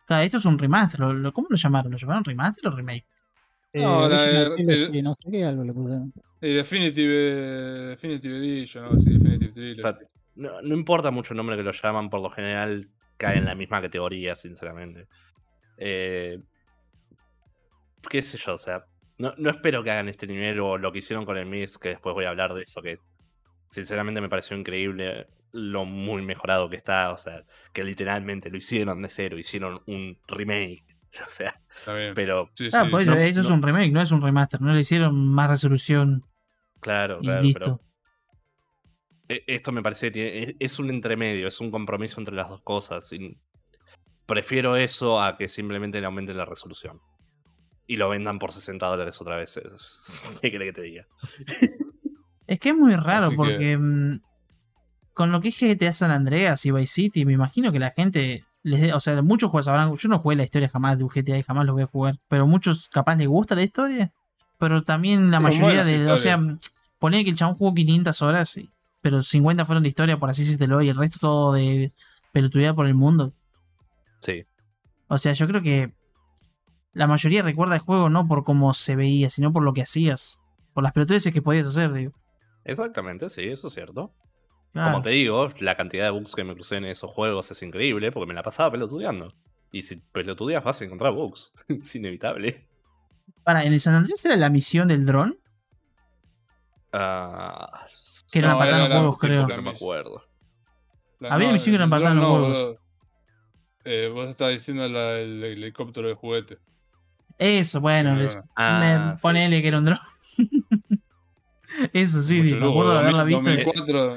Claro, esto es un remaster. ¿Cómo lo llamaron? ¿Lo llamaron remaster o remake? No, Eh, la- el- Trilogy, no sé qué, algo le pusieron. Y Definitive, Definitive Edition, algo así, Definitive O Trilogy. sea, no, no importa mucho el nombre que lo llaman, por lo general cae en la misma categoría, sinceramente. Eh, qué sé yo, o sea, no, no espero que hagan este nivel o lo que hicieron con el Miss, que después voy a hablar de eso, que sinceramente me pareció increíble lo muy mejorado que está, o sea, que literalmente lo hicieron de cero, hicieron un remake, o sea, Está bien. pero Sí, Ah, sí. por eso, no- eso es un remake, no es un remaster. No le hicieron más resolución claro, y claro, listo. pero e- esto me parece que tiene- es, es un entremedio, es un compromiso entre las dos cosas. y prefiero eso a que simplemente le aumenten la resolución. Y lo vendan por 60 dólares otra vez. es- ¿Qué querés que te diga? Es que es muy raro Así porque mm, con lo que es GTA San Andreas y Vice City, me imagino que la gente les o sea, muchos juegos sabrán, yo no jugué la historia jamás de un GTA y jamás lo voy a jugar, pero muchos capaz les gusta la historia, pero también la Sí, mayoría de, o sea, poner que el chabón jugó 500 horas, pero 50 fueron de historia, por así decirlo, y el resto todo de pelotudear por el mundo. Sí. O sea, yo creo que la mayoría recuerda el juego no por cómo se veía, sino por lo que hacías, por las pelotudeces que podías hacer, digo. Exactamente, sí, eso es cierto. Claro. Como te digo, la cantidad de bugs que me crucé en esos juegos es increíble porque me la pasaba pelotudeando. Y si pelotudeas vas a encontrar bugs. es inevitable. Para, ¿en el San Andrés era la misión del dron? Ah, Que era No, una patada en era huevos, creo. no me acuerdo. La- Había no, misión que el eran patada en dron los no, huevos. Eh, vos estás diciendo la- el, el helicóptero de juguete. Eso, bueno, No, les-. Ah, me- sí. ponele que era un dron. Eso sí, Mucho me acuerdo de haberla 2000, visto. 2004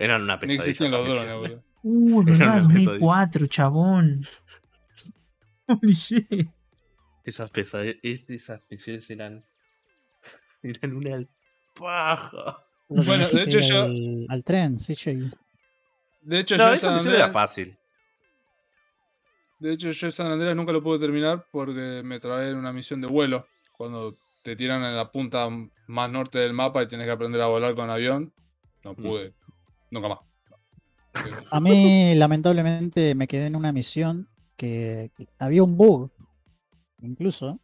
Eran una pesadilla. existían los drones, boludo. Uh, verdad, una 2004, chabón. Holy shit. Esas pesadillas, esas misiones eran. Eran una paja. Bueno, de hecho yo- al, al tren, sí, che. De hecho, No, yo esa San misión era fácil. de hecho, yo San Andreas nunca lo pude terminar porque me trabé en una misión de vuelo. Cuando te tiran en la punta más norte del mapa y tienes que aprender a volar con avión. No pude. Nunca más. A mí, lamentablemente, me quedé en una misión que, que había un bug, incluso,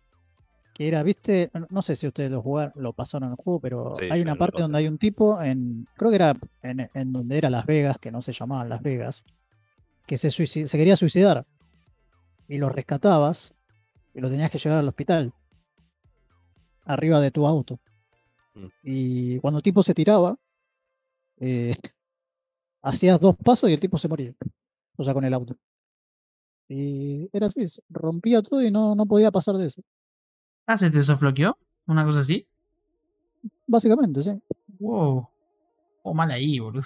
que era, viste, no- no sé si ustedes lo jugaron, lo pasaron el juego, pero Sí, hay una parte donde hay un tipo en, creo que era en, en donde era Las Vegas, que no se llamaba Las Vegas, que se, se quería suicidar y lo rescatabas y lo tenías que llevar al hospital arriba de tu auto. Mm. Y cuando el tipo se tiraba, eh, hacías dos pasos y el tipo se moría. O sea, con el auto. Y era así, rompía todo y no, no podía pasar de eso. Ah, ¿se te sofloqueó? ¿Una cosa así? Básicamente, sí. Wow. Oh, mal ahí, boludo.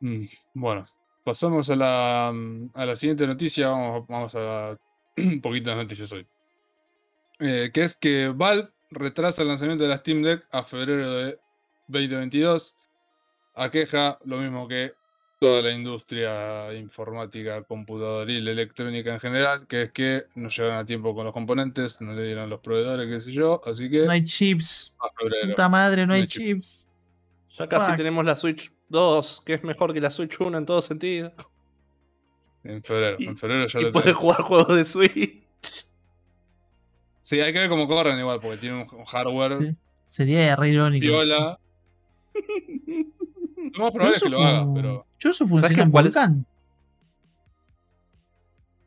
Mm, Bueno, pasamos a la, mm, a la siguiente noticia. Vamos, vamos a un poquito de noticias hoy. Eh, que es que Valve retrasa el lanzamiento de la Steam Deck a febrero de 2022. Aqueja lo mismo que toda la industria informática, computadoril, electrónica en general, que es que no llegaron a tiempo con los componentes, no le dieron los proveedores, qué sé yo. Así que No hay chips. Puta madre, no No hay hay chips. chips. Ya casi Fuck. tenemos la Switch 2, que es mejor que la Switch 1 en todo sentido. En febrero. Y- En febrero ya Y lo puedes tenemos. jugar juegos de Switch. Sí, hay que ver cómo corren igual, porque tiene un un hardware Sí. Sería re irónico. viola. Lo más Pero es eso, que lo haga, pero. yo eso ¿Sabes funciona qué? en ¿Cuál es? Vulkan.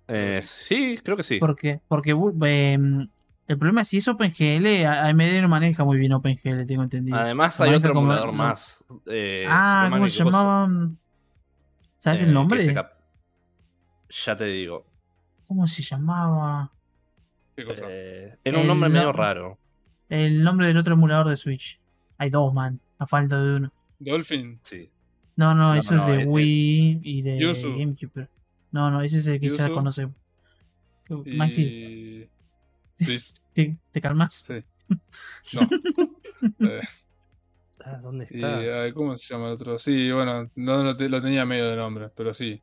Eh, sí, creo que sí. ¿Por qué? Porque bu- em, el problema es si es OpenGL, a- AMD no maneja muy bien OpenGL, tengo entendido. Además hay otro como- emulador no. más. eh, ah, no ¿cómo se llamaban? ¿Sabes eh, el que nombre? se cap- Ya te digo. ¿Cómo se llamaba? ¿Qué cosa? Eh, era un nombre El medio no- raro. El nombre del otro emulador de Switch. Hay dos, man. A falta de uno. Dolphin. Sí. No, no, No, eso no, es de eh, eh. Wii y de Yuzu. GameCube. No, no, ese es el que ya Yuzu. conocemos. Y... Maxi, ¿te, te calmas? sí. No. Eh, Ah, ¿Dónde y, está? ay, ¿Cómo se llama el otro? Sí, bueno, no lo, te- lo tenía medio de nombre, pero sí.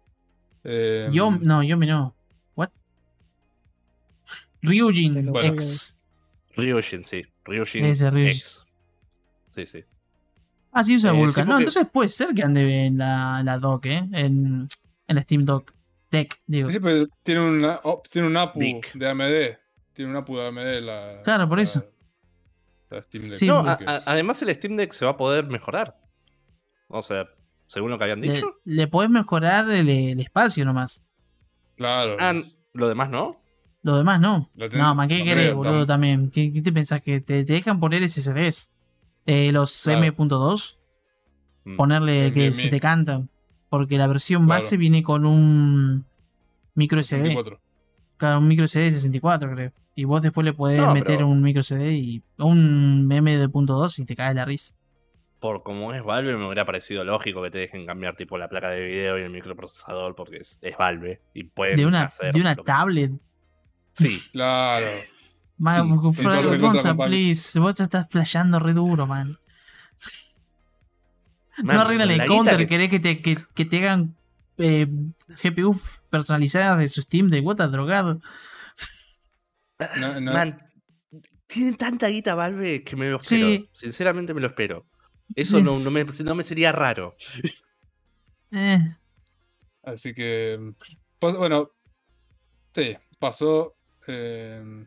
Eh, Yo, no, Yomi no. ¿What? Ryujin Bueno. X. Ryujin, sí. Ryujin Ese, Ryujin. X. Sí, sí. Ah, sí usa Eh, sí, Vulkan. no, entonces puede ser que ande en la, la dock, ¿eh? En, en la Steam Dock. Tech, digo. Sí, pero tiene, una, oh, tiene un APU Dick. de AMD. Tiene un APU de AMD la. Claro, por la- eso. la Steam Deck. Sí, no, porque a- a- además el Steam Deck se va a poder mejorar. O sea, según lo que habían Le, dicho. le podés mejorar el, el espacio nomás. Claro. Ah, lo demás no. Lo demás no. Lo ten- No, man, ¿qué querés, creo, boludo, tam- también? ¿Qué, qué te pensás? ¿Que te, te dejan poner SSDs? Eh, los Claro. M.2, Mm. ponerle El que se te cantan. Porque la versión Claro. base viene con un micro SD. 64. Claro, un micro SD de 64, creo. Y vos después le podés No, meter pero- un micro CD y un M.2 y te cae la risa. Por como es Valve, me hubiera parecido lógico que te dejen cambiar tipo la placa de video y el microprocesador porque es, es Valve y pueden De una, hacer de una tablet. Sí, Claro. Man, Sí, recontra Gonza, please. Vos te estás flasheando re duro, man. Man, no arreglan con el counter, que- querés que te, que, que te hagan eh, GPU personalizadas de su Steam de Wota drogado. No, no. Man, tienen tanta guita Valve que me lo espero. Sí. Sinceramente me lo espero. Eso no, no me, no me sería raro. Eh, Así que. bueno. Sí, pasó. eh,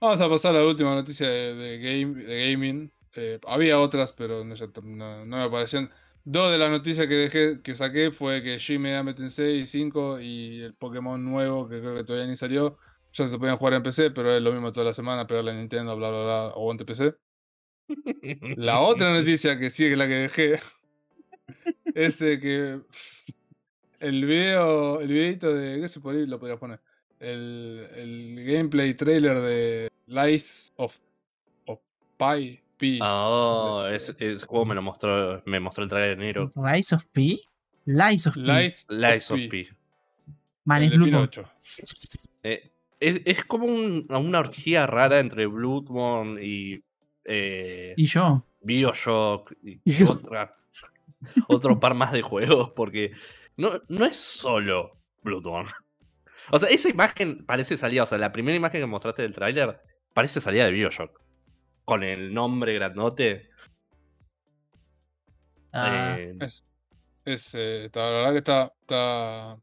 vamos a pasar a la última noticia de, de game, de gaming. Eh, había otras, pero no, me aparecían. Dos de las noticias que dejé, que saqué fue que Shin Megami Tensei 5 y el Pokémon nuevo, que creo que todavía ni salió, ya se podían jugar en PC, pero es lo mismo toda la semana, pegarle a Nintendo, bla bla bla, aguante PC. La otra noticia que sí es la que dejé es que el video, el videito de. ¿Qué se ahí lo podría poner? El, el gameplay trailer de Lies of, of Pi. Pi. Oh, ese, ese juego me lo mostró, me mostró el trailer de Nero. Rise of P. Lies of P. Lies Lies of Pi. Man, el es de Pluto. eh, Y yo. Bioshock y, Y yo. otra- otro par más de juegos, porque no, no es solo Bloodborne. O sea, esa imagen parece salida, o sea, la primera imagen que mostraste del tráiler parece salida de Bioshock. Con el nombre grandote. Ah, eh, Es, es, eh, está- la verdad que está, está,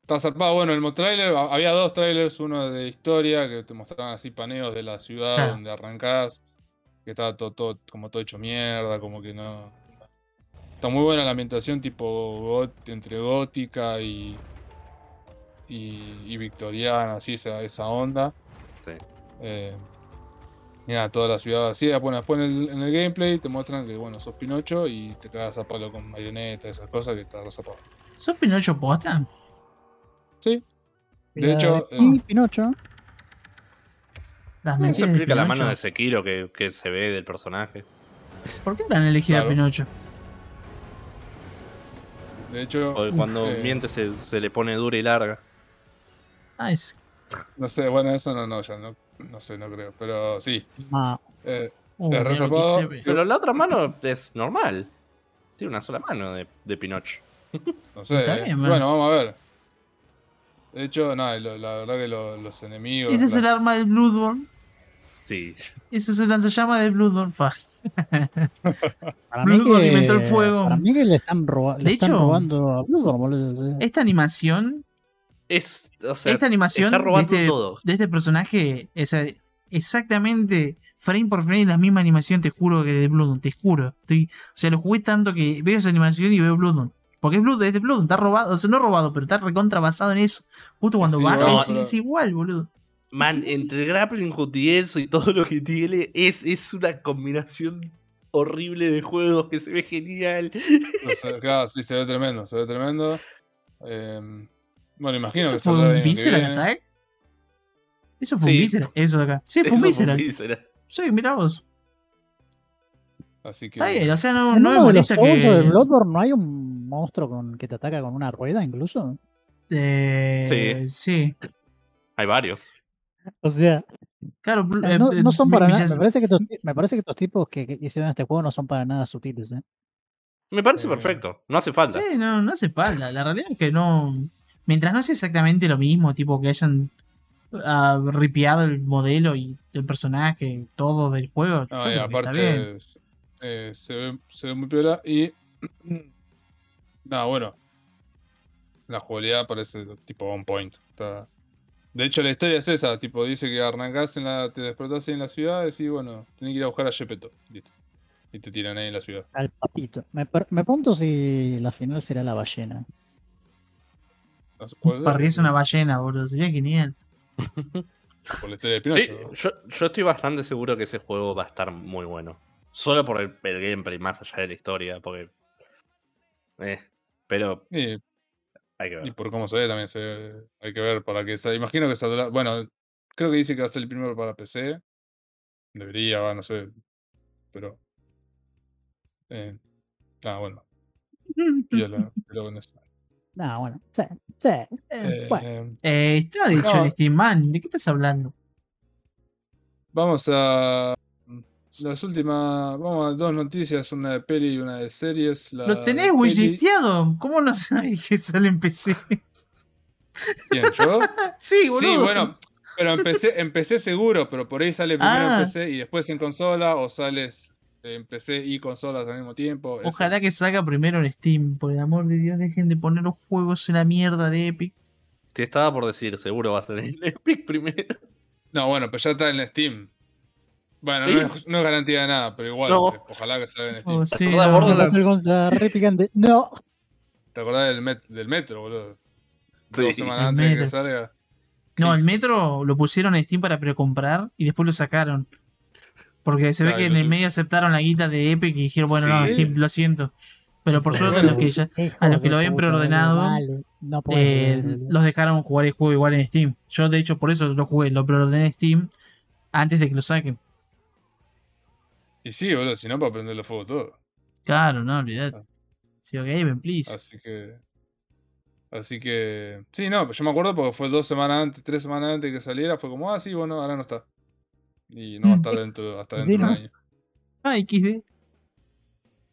está zarpado. Bueno, el trailer, había dos trailers, uno de historia, que te mostraban así paneos de la ciudad Claro. donde arrancás, que estaba todo, todo, como todo hecho mierda, como que no... Está muy buena la ambientación tipo got- entre gótica y, y, y victoriana, así, esa, esa onda. sí. Eh, mira, toda la ciudad así. Bueno, después en el, en el gameplay te muestran que, bueno, sos Pinocho y te cagas a palo con marionetas, esas cosas que está resapado. ¿Sos Pinocho posta? Sí, De hecho, Y eh, Pinocho. Las Eso mentiras de explica la mano de Sekiro que, que se ve del personaje. ¿Por qué han elegido Claro. a Pinocho? de hecho, O cuando eh, miente se, se le pone dura y larga. Ah, es. no sé, bueno, eso no, no, ya no, no sé, no creo, pero sí. Ma, eh, Uh, ve. Pero la otra mano es normal. Tiene una sola mano de, de Pinocho. no sé. Está eh, bien, bueno, vamos a ver. De hecho, no, lo- la verdad que lo- los enemigos. Ese es el arma de Bloodborne. Sí. Ese es el lanzallamas de Bloodborne. Fa. para Bloodborne inventó el fuego. Para mí que le están, roba- le De están hecho- robando a Bloodborne, boludo. Esta animación, Es, o sea, esta animación está de robando este, todo. de este personaje es eh, exactamente frame por frame la misma animación, te juro que de Bloodborne, te juro. Estoy- o sea, lo jugué tanto que veo esa animación y veo Bloodborne. Porque es Bloodborne, es de Bloodborne, está robado, o sea, no robado, pero está recontra basado en eso. Justo cuando Sí, baja no, es, igual, boludo. Man, Sí. entre el grappling hook y eso y todo lo que tiene, es, es una combinación horrible de juegos que se ve genial. no sé, claro, sí, se ve tremendo, se ve tremendo. Eh, bueno, imagino ¿Eso que fue saldrá el un que Visceral. Attack? Eso fue Sí. un Visceral, eso de acá. Sí, fue un Eso Visceral. Visceral. Sí, mirá vos. Así que. Está bien, o sea, no, no me molesta o de que. Bloodborne no hay un monstruo con, que te ataca con una rueda incluso. Eh, sí. Hay varios. O sea, Claro, eh, no, eh, no son para mi- nada. Me parece, que estos, me parece que estos tipos que, que hicieron este juego no son para nada sutiles. ¿eh? Me parece Eh, perfecto. No hace falta. Sí, no, no hace falta. La realidad es que no. Mientras no sea exactamente lo mismo, tipo que hayan ah, ripiado el modelo y el personaje, todo del juego. No, y aparte eh, se, ve, se ve muy piola y. Nada, bueno. La jugabilidad parece tipo on point. Está... De hecho, la historia es esa: tipo, dice que arrancás en la. te despertás ahí en la ciudad y decís, bueno, tenés que ir a buscar a Gepetto. Listo. Y te tiran ahí en la ciudad. Al papito. Me, me pregunto si la final será la ballena. No puede una ballena, boludo. Sería genial. Por la historia de Sí, Pinocho. yo, yo estoy bastante seguro que ese juego va a estar muy bueno. Solo por el, el gameplay, más allá de la historia, porque. Eh, pero Y, hay que y ver. por cómo se ve también se ve- hay que ver para que se imagino que saldrá bueno creo que dice que va a ser el primero para PC debería va no sé pero eh, nada bueno piola con eso. No, bueno. Sí, sí. Eh, bueno. eh, está de hecho no. en Steam Man. ¿De qué estás hablando? vamos a las últimas vamos a dos noticias una de peli y una de series la ¿Lo tenés peli- wishlisteado? ¿Cómo no sabes que sale en PC? ¿Quién, yo? sí, boludo. sí bueno pero empecé empecé seguro pero por ahí sale primero Ah. en PC y después en consola o sales en PC y consolas al mismo tiempo eso. Ojalá que salga primero en Steam. Por el amor de Dios, dejen de poner los juegos en la mierda de Epic. Te estaba por decir, seguro va a ser el Epic primero. No, bueno, pero ya está en Steam. Bueno, ¿Sí? no, es, no es garantía de nada, pero igual, No. eh, ojalá que salga en Steam. Oh, sí, acordás, no. Re picante. No. ¿Te acordás del, met- del metro, boludo? Sí, Dos semanas antes de que salga. No, el Metro lo pusieron en Steam para precomprar y después lo sacaron. Porque se ve que en el medio aceptaron la guita de Epic y dijeron, bueno, no, Sí. Steam, lo siento. Pero por suerte bueno, los que ya a los que lo habían preordenado, No eh, los dejaron jugar el juego igual en Steam. Yo de hecho por eso lo jugué, lo preordené en Steam antes de que lo saquen. Y sí, boludo, si no, para prenderle fuego todo. Claro, no, olvidate. Ah. Sí, ok, ven, please. Así que. Así que. Sí, no, yo me acuerdo porque fue dos semanas antes, tres semanas antes de que saliera. Fue como, ah, sí, bueno, ahora no está. Y no va a estar dentro, hasta dentro de un año. Ah, XD.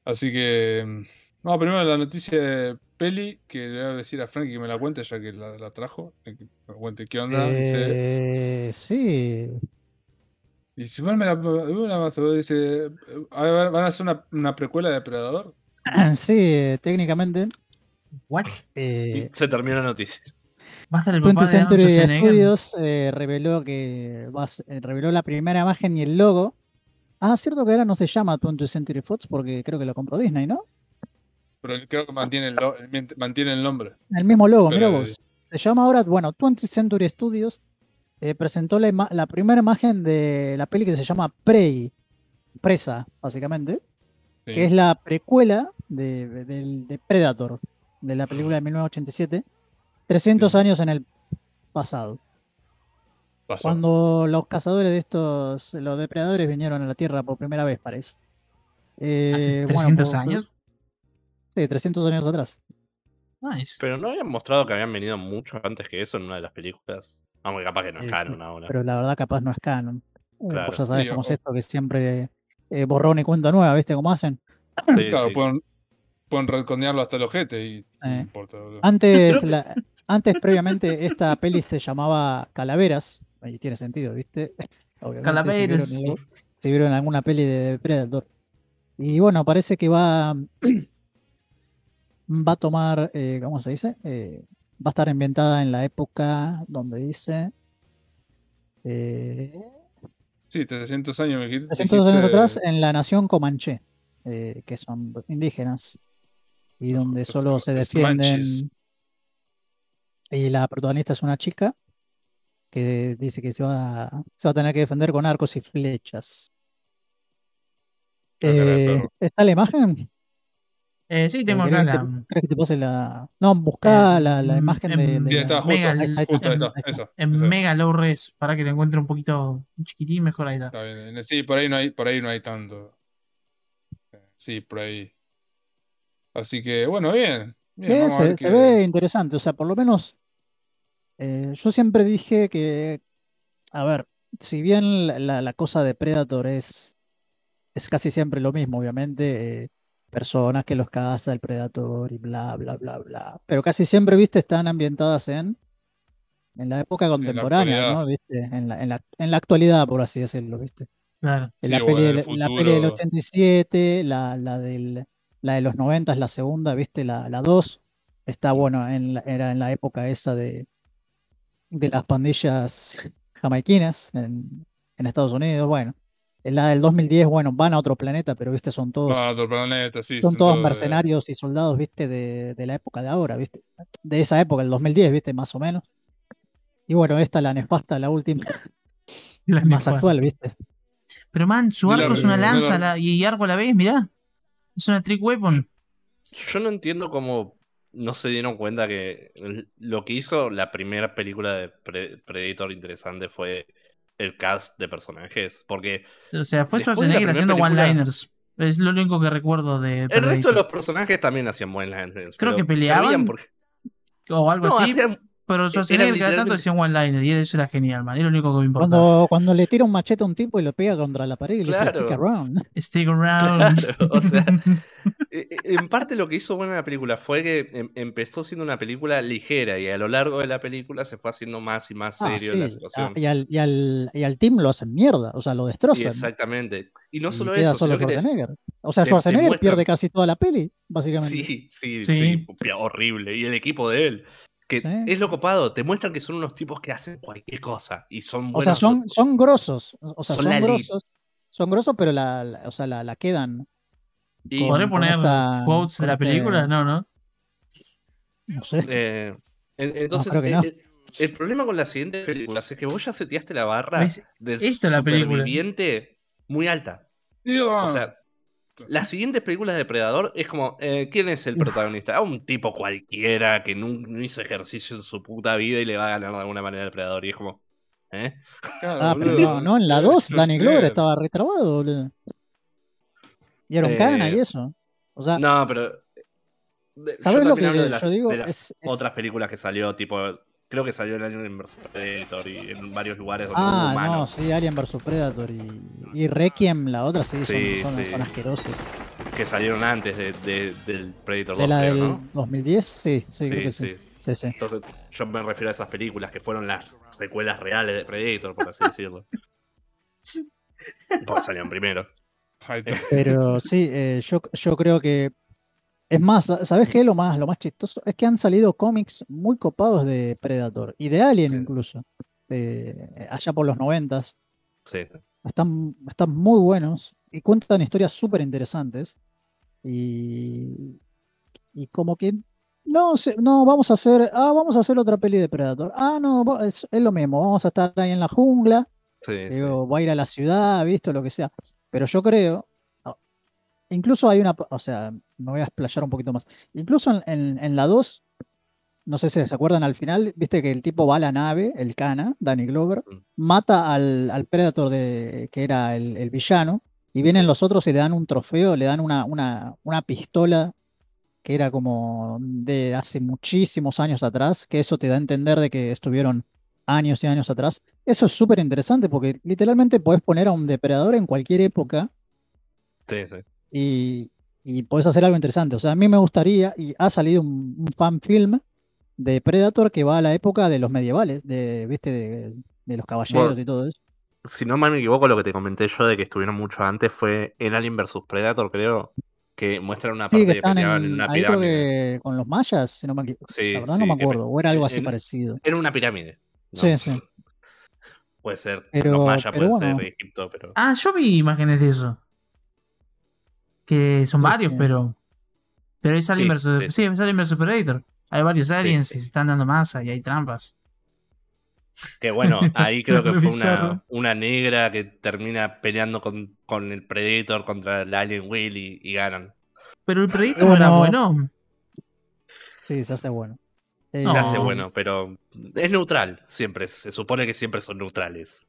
Así que. mm, No, primero la noticia de Peli, que le voy a decir a Frankie que me la cuente, ya que la, la trajo. Que me cuente qué onda. Dice. Eh, sí. Y si igual me la. la- dice. a ver, ¿Van a hacer una, una precuela de Depredador? Sí, eh, técnicamente. What? eh, Y se terminó la noticia. Va a estar el 20th papá de Arnold Century. Studios eh, reveló que va a ser- eh, reveló la primera imagen y el logo. Ah, cierto que ahora no se llama 20th Century Fox porque creo que lo compró Disney, ¿no? Pero creo que mantiene el, lo- mantiene el nombre. El mismo logo, mira vos. Se llama ahora, bueno, 20th Century Studios eh, presentó la, ima- la primera imagen de la peli que se llama Prey, Presa, básicamente, Sí. que es la precuela de, de- de Predator, de la película de 1987, 300 Sí. años en el pasado. Pasó. Cuando los cazadores de estos, los depredadores vinieron a la Tierra por primera vez, parece. Eh, ¿Hace bueno, 300 por- años? Sí, 300 años atrás. Nice. Pero no habían mostrado que habían venido mucho antes que eso en una de las películas. Aunque capaz que no es Sí, canon sí, ahora. Pero la verdad capaz no es canon. Eh, Claro. Pues ya sabes cómo es esto, que siempre eh, borrón y cuenta nueva, ¿viste cómo hacen? Sí, Claro, sí. pueden, pueden hasta el ojete y no Eh. importa. Antes, la- antes previamente, esta peli se llamaba Calaveras. Ahí tiene sentido, ¿viste? Obviamente, Calaveras. Si vieron, algo- si vieron alguna peli de Predator. Y bueno, parece que va, va a tomar, eh, ¿cómo se dice? Eh, va a estar ambientada en la época donde dice... eh, Sí, 300 años me dijiste. 300 años atrás en la nación Comanche, eh, que son indígenas, y donde solo se defienden. Y la protagonista es una chica que dice que se va, se va a tener que defender con arcos y flechas. Ah, Eh. ¿Está la imagen? Eh, sí, Eh, tengo acá ¿Querés que, la. te, querés que te pase la.? No, buscá Eh, la, la mm, imagen de. em, de la- está justo, Mega- ahí está, ahí justo, ahí está, está, ahí está. esa, En esa. mega low res, para que lo encuentre un poquito chiquitín, mejor ahí está. Está bien. Sí, por ahí no hay, por ahí no hay tanto. Sí, por ahí. Así que, bueno, bien. bien, Eh, a se, ve interesante, o sea, por lo menos eh, yo siempre dije que, a ver, si bien la, la- la cosa de Predator es, es casi siempre lo mismo, obviamente, eh, personas que los caza el Predator y bla, bla, bla, bla, pero casi siempre, viste, están ambientadas en, en la época en la contemporánea. ¿no? ¿Viste? En la, en la, en la actualidad, por así decirlo, ¿viste? Claro. Sí, la peli, del- la peli del futuro. 87, la, la, del, la de los 90 es la segunda, ¿viste? La, la 2 está bueno, en la- era en la época esa de, de las pandillas jamaiquinas en, en Estados Unidos. Bueno, en la del 2010, bueno, van a otro planeta, pero, ¿viste? Son todos, Ah, otro planeta, sí. son todos todos, eh, mercenarios y soldados, ¿viste? De, de la época de ahora, ¿viste? De esa época, el 2010, ¿viste? Más o menos. Y bueno, esta, la nefasta, la última, La más nefasta. actual, ¿viste? Pero man, su la- arco es una lanza la- y arco a la vez, mirá. Es una trick weapon. Yo no entiendo cómo no se dieron cuenta que lo que hizo la primera película de Pre- Predator interesante fue el cast de personajes. Porque O sea, fue Schwarzenegger haciendo película- one-liners. Es lo único que recuerdo de el resto de los personajes también hacían buen lines. Creo que peleaban, porque- O algo No, así. hacían- Pero Schwarzenegger cada tanto decía un one-liner y eso era genial, man. Es lo único que me importaba. Cuando, cuando le tira un machete a un tipo y lo pega contra la pared y le dice stick around. Stick around. Claro, o sea, Eh, eh, En parte lo que hizo buena la película fue que em- empezó siendo una película ligera y a lo largo de la película se fue haciendo más y más Ah, serio sí, la situación. y, al, y, al, y al team lo hacen mierda, o sea, lo Y destrozan. exactamente. Y no y solo queda eso, solo sino que te- Schwarzenegger. O sea, te- Schwarzenegger pierde casi toda la peli, básicamente. Sí, sí, Sí. horrible. Y el equipo de él. Que Sí. es lo copado, te muestran que son unos tipos que hacen cualquier cosa y son o sea, buenos. son, son grosos. O sea, Son son, grosos. Son grosos, pero la, la- o sea, la, la quedan. y, con- ¿Podré poner esta- quotes de la este- película? No, no. No sé. eh, en- entonces, creo que no. el, el- el problema con las siguientes películas es que vos ya seteaste la barra del Esto es la película. superviviente muy alta. O sea, las siguientes películas de Predador es como, eh, ¿quién es el protagonista? Ah, un tipo cualquiera que no, hizo ejercicio en su puta vida y le va a ganar de alguna manera el Predador. Y es como, ¿eh? claro, Ah, pero no, no, en la es 2 Danny Glover estaba retrabado, boludo. Y era un Eh, cana y eso. O sea, No, pero. de- ¿Sabes yo lo que hablo de yo las, digo? de las Es- es- otras películas que salió, tipo creo que salió el Alien vs Predator y en varios lugares donde hubo Ah, no, sí, Alien vs Predator y, y Requiem, la otra sí, son- Sí, son, sí. son asquerosas. Que salieron antes de, de- del Predator De 2, la creo, del ¿no? 2010, sí, sí, Sí, creo que sí. sí. Sí, sí. Entonces, yo me refiero a esas películas que fueron las secuelas reales de Predator, por así decirlo. Porque salieron primero. Pero sí, eh, yo, yo creo que. Es más, sa- ¿sabes qué? Lo más, lo más chistoso es que han salido cómics muy copados de Predator y de Alien Sí. incluso, de- allá por los noventas. Sí. Están, están muy buenos y cuentan historias súper interesantes. Y, y como que no, no, vamos a hacer, ah, vamos a hacer otra peli de Predator. Ah, no, es, es lo mismo, vamos a estar ahí en la jungla, Sí, sí. digo, va a ir a la ciudad, visto, lo que sea. Pero yo creo, incluso hay una, o sea, me voy a explayar un poquito más. Incluso en, en- en la 2, no sé si se acuerdan al final, viste que el tipo va a la nave, el Cana, Danny Glover, Mm. mata al, al Predator de, que era el, el villano, y vienen Sí. los otros y le dan un trofeo, le dan una, una, una pistola que era como de hace muchísimos años atrás, que eso te da a entender de que estuvieron años y años atrás. Eso es súper interesante porque literalmente podés poner a un depredador en cualquier época Sí, sí. Y, y podés hacer algo interesante. O sea, a mí me gustaría, y ha salido un, un fan film de Predator que va a la época de los medievales, de, ¿viste? De, de los caballeros Bueno, y todo eso. Si no mal me equivoco, lo que te comenté yo de que estuvieron mucho antes fue en Alien vs Predator, creo. Que muestran una Sí, parte que que están peleaban en en, una ahí creo pirámide. que con los mayas, si no me equivoco. Sí, La verdad sí, no me que acuerdo, o era algo así en- parecido. Era una pirámide. ¿no? Sí, sí. Puede ser. Pero- los mayas, pero puede bueno. ser Egipto, pero. Ah, yo vi imágenes de eso. Que son Sí, varios, sí. pero. Pero es Alien Sí, versus. sí. Sí, es Alien versus Predator. Hay varios aliens sí. y se están dando masa y hay trampas. Que bueno, ahí creo que fue una, una negra que termina peleando con, con el Predator contra el Alien Will y, y ganan. Pero el Predator no era Bueno. Sí, se hace bueno. Eh, No. Se hace bueno, pero es neutral, siempre. Se supone que siempre son neutrales.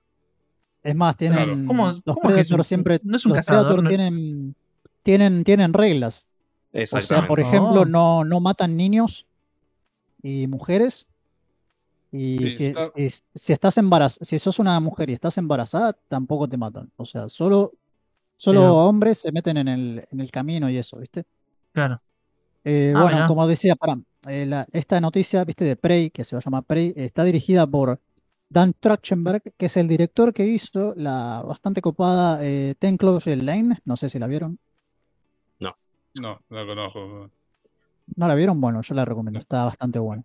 Es más, tienen Claro. ¿Cómo- los cómo es que es Predator un- siempre no es un los cazador, Predator no- tienen tienen tienen reglas. O sea, por ejemplo, Oh. no no matan niños y mujeres. Y Sí, si, está- si, si estás embarazada, si sos una mujer y estás embarazada, tampoco te matan. O sea, solo solo Pero- hombres se meten en el, en el camino y eso, ¿viste? Claro. Eh, Ah, bueno, como decía, para, esta noticia, viste, de Prey, que se va a llamar Prey, está dirigida por Dan Trachtenberg, que es el director que hizo la bastante copada eh, Ten Cloverfield Lane. No sé si la vieron. No, la conozco. ¿No la vieron? Bueno, yo la recomiendo, está bastante buena.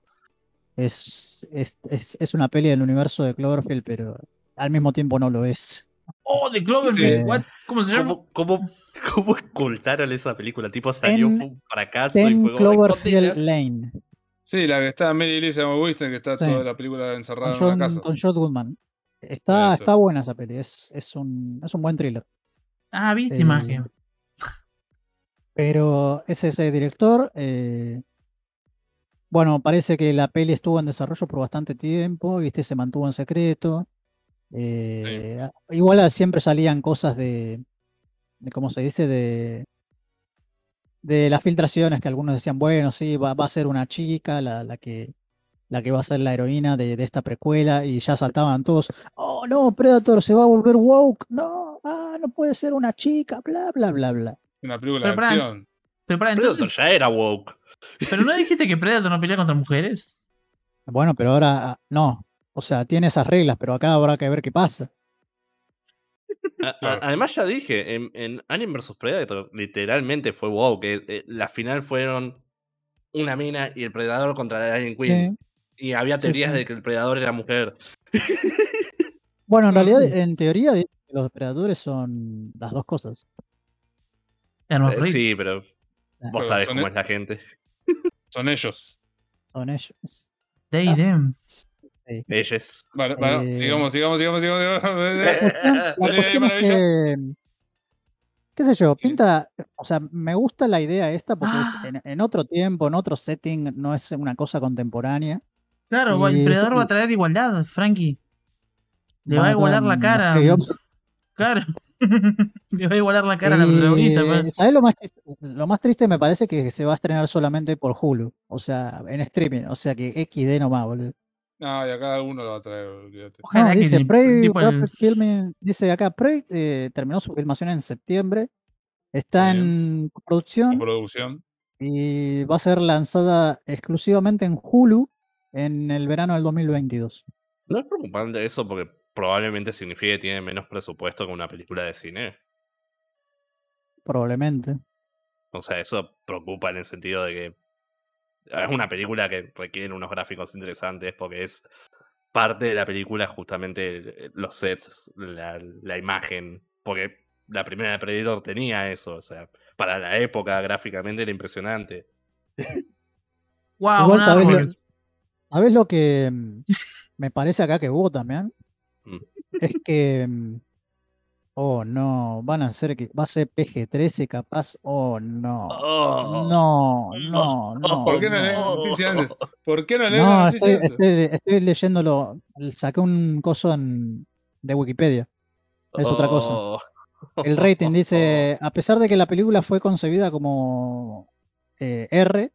Es, es, es, es una peli del universo de Cloverfield, pero al mismo tiempo no lo es. Oh, de Cloverfield. Sí. what? ¿Cómo se llama? ¿Cómo, cómo, cómo esa película? Tipo salió, Ten- un fracaso y fue. Cloverfield. Lane, Sí, la que está Mary Elizabeth Winstead, que está Sí. toda la película con encerrada en John, una casa. con John Goodman. Está, Eso. está buena esa peli, es, es, un, es un buen thriller. Ah, vi esta Eh, imagen. Pero es ese director. eh, bueno, parece que la peli estuvo en desarrollo por bastante tiempo, ¿viste? Se mantuvo en secreto. eh, Igual siempre salían cosas de, de, ¿cómo se dice? De, de las filtraciones que algunos decían, bueno, sí, va, va a ser una chica la, la que, la que va a ser la heroína de, de esta precuela y ya saltaban todos, oh no, Predator se va a volver woke, no, ah, no puede ser una chica, bla, bla, bla, bla. Una película Pero de pará, acción. Pero para Predator entonces. ya era woke. ¿Pero no dijiste que Predator no pelea contra mujeres? Bueno, pero ahora ah, no. O sea, tiene esas reglas, pero acá habrá que ver qué pasa. A- a- Claro. Además, ya dije, en, en Alien vs Predator literalmente fue wow, que eh, la final fueron una mina y el predador contra el Alien Queen. Sí. Y había teorías sí. de que el predador era mujer. Bueno, en Mm. realidad, en teoría, los depredadores son las dos cosas. Eh, sí, pero vos Pero sabés cómo e- es la gente. Son ellos. Son ellos. They, Ah. them. Eh, Sí. Ellos. Vale, vale, Eh, sigamos, sigamos, sigamos, sigamos. La cuestión, la Dale, cuestión es maravilla. que, qué sé yo, Sí. pinta, o sea, me gusta la idea esta porque es Ah. en, en otro tiempo, en otro setting, no es una cosa contemporánea. Claro, Y el Predador va a traer igualdad, Frankie. Le va a igualar la cara. Claro. Le va a igualar la cara a la protagonista. ¿sabes lo más, lo más triste me parece que se va a estrenar solamente por Hulu, o sea, en streaming, o sea que XD nomás, boludo. No, y acá alguno lo va a traer. No, Ojalá que dice Prey tipo el- Rapid Filming- dice acá, Prey eh, terminó su filmación en septiembre, está Bien. en producción producción. y va a ser lanzada exclusivamente en Hulu en el verano del 2022. No es preocupante eso porque probablemente signifique que tiene menos presupuesto que una película de cine. Probablemente. O sea, eso preocupa en el sentido de que es una película que requiere unos gráficos interesantes porque es parte de la película justamente los sets, la, la imagen. Porque la primera de Predator tenía eso, o sea, para la época gráficamente era impresionante. Wow, Igual lo, sabés lo que mm, me parece acá que hubo también? Mm. Es que, mm, oh no, van a ser que va a ser PG-13 capaz, oh no, Oh. no, no, no. ¿Por qué no lees no. noticia antes? ¿Por qué no lees No, noticia estoy, antes? estoy, estoy leyéndolo, saqué un coso en- de Wikipedia. Es otra cosa. Oh. El rating dice, a pesar de que la película fue concebida como eh, R,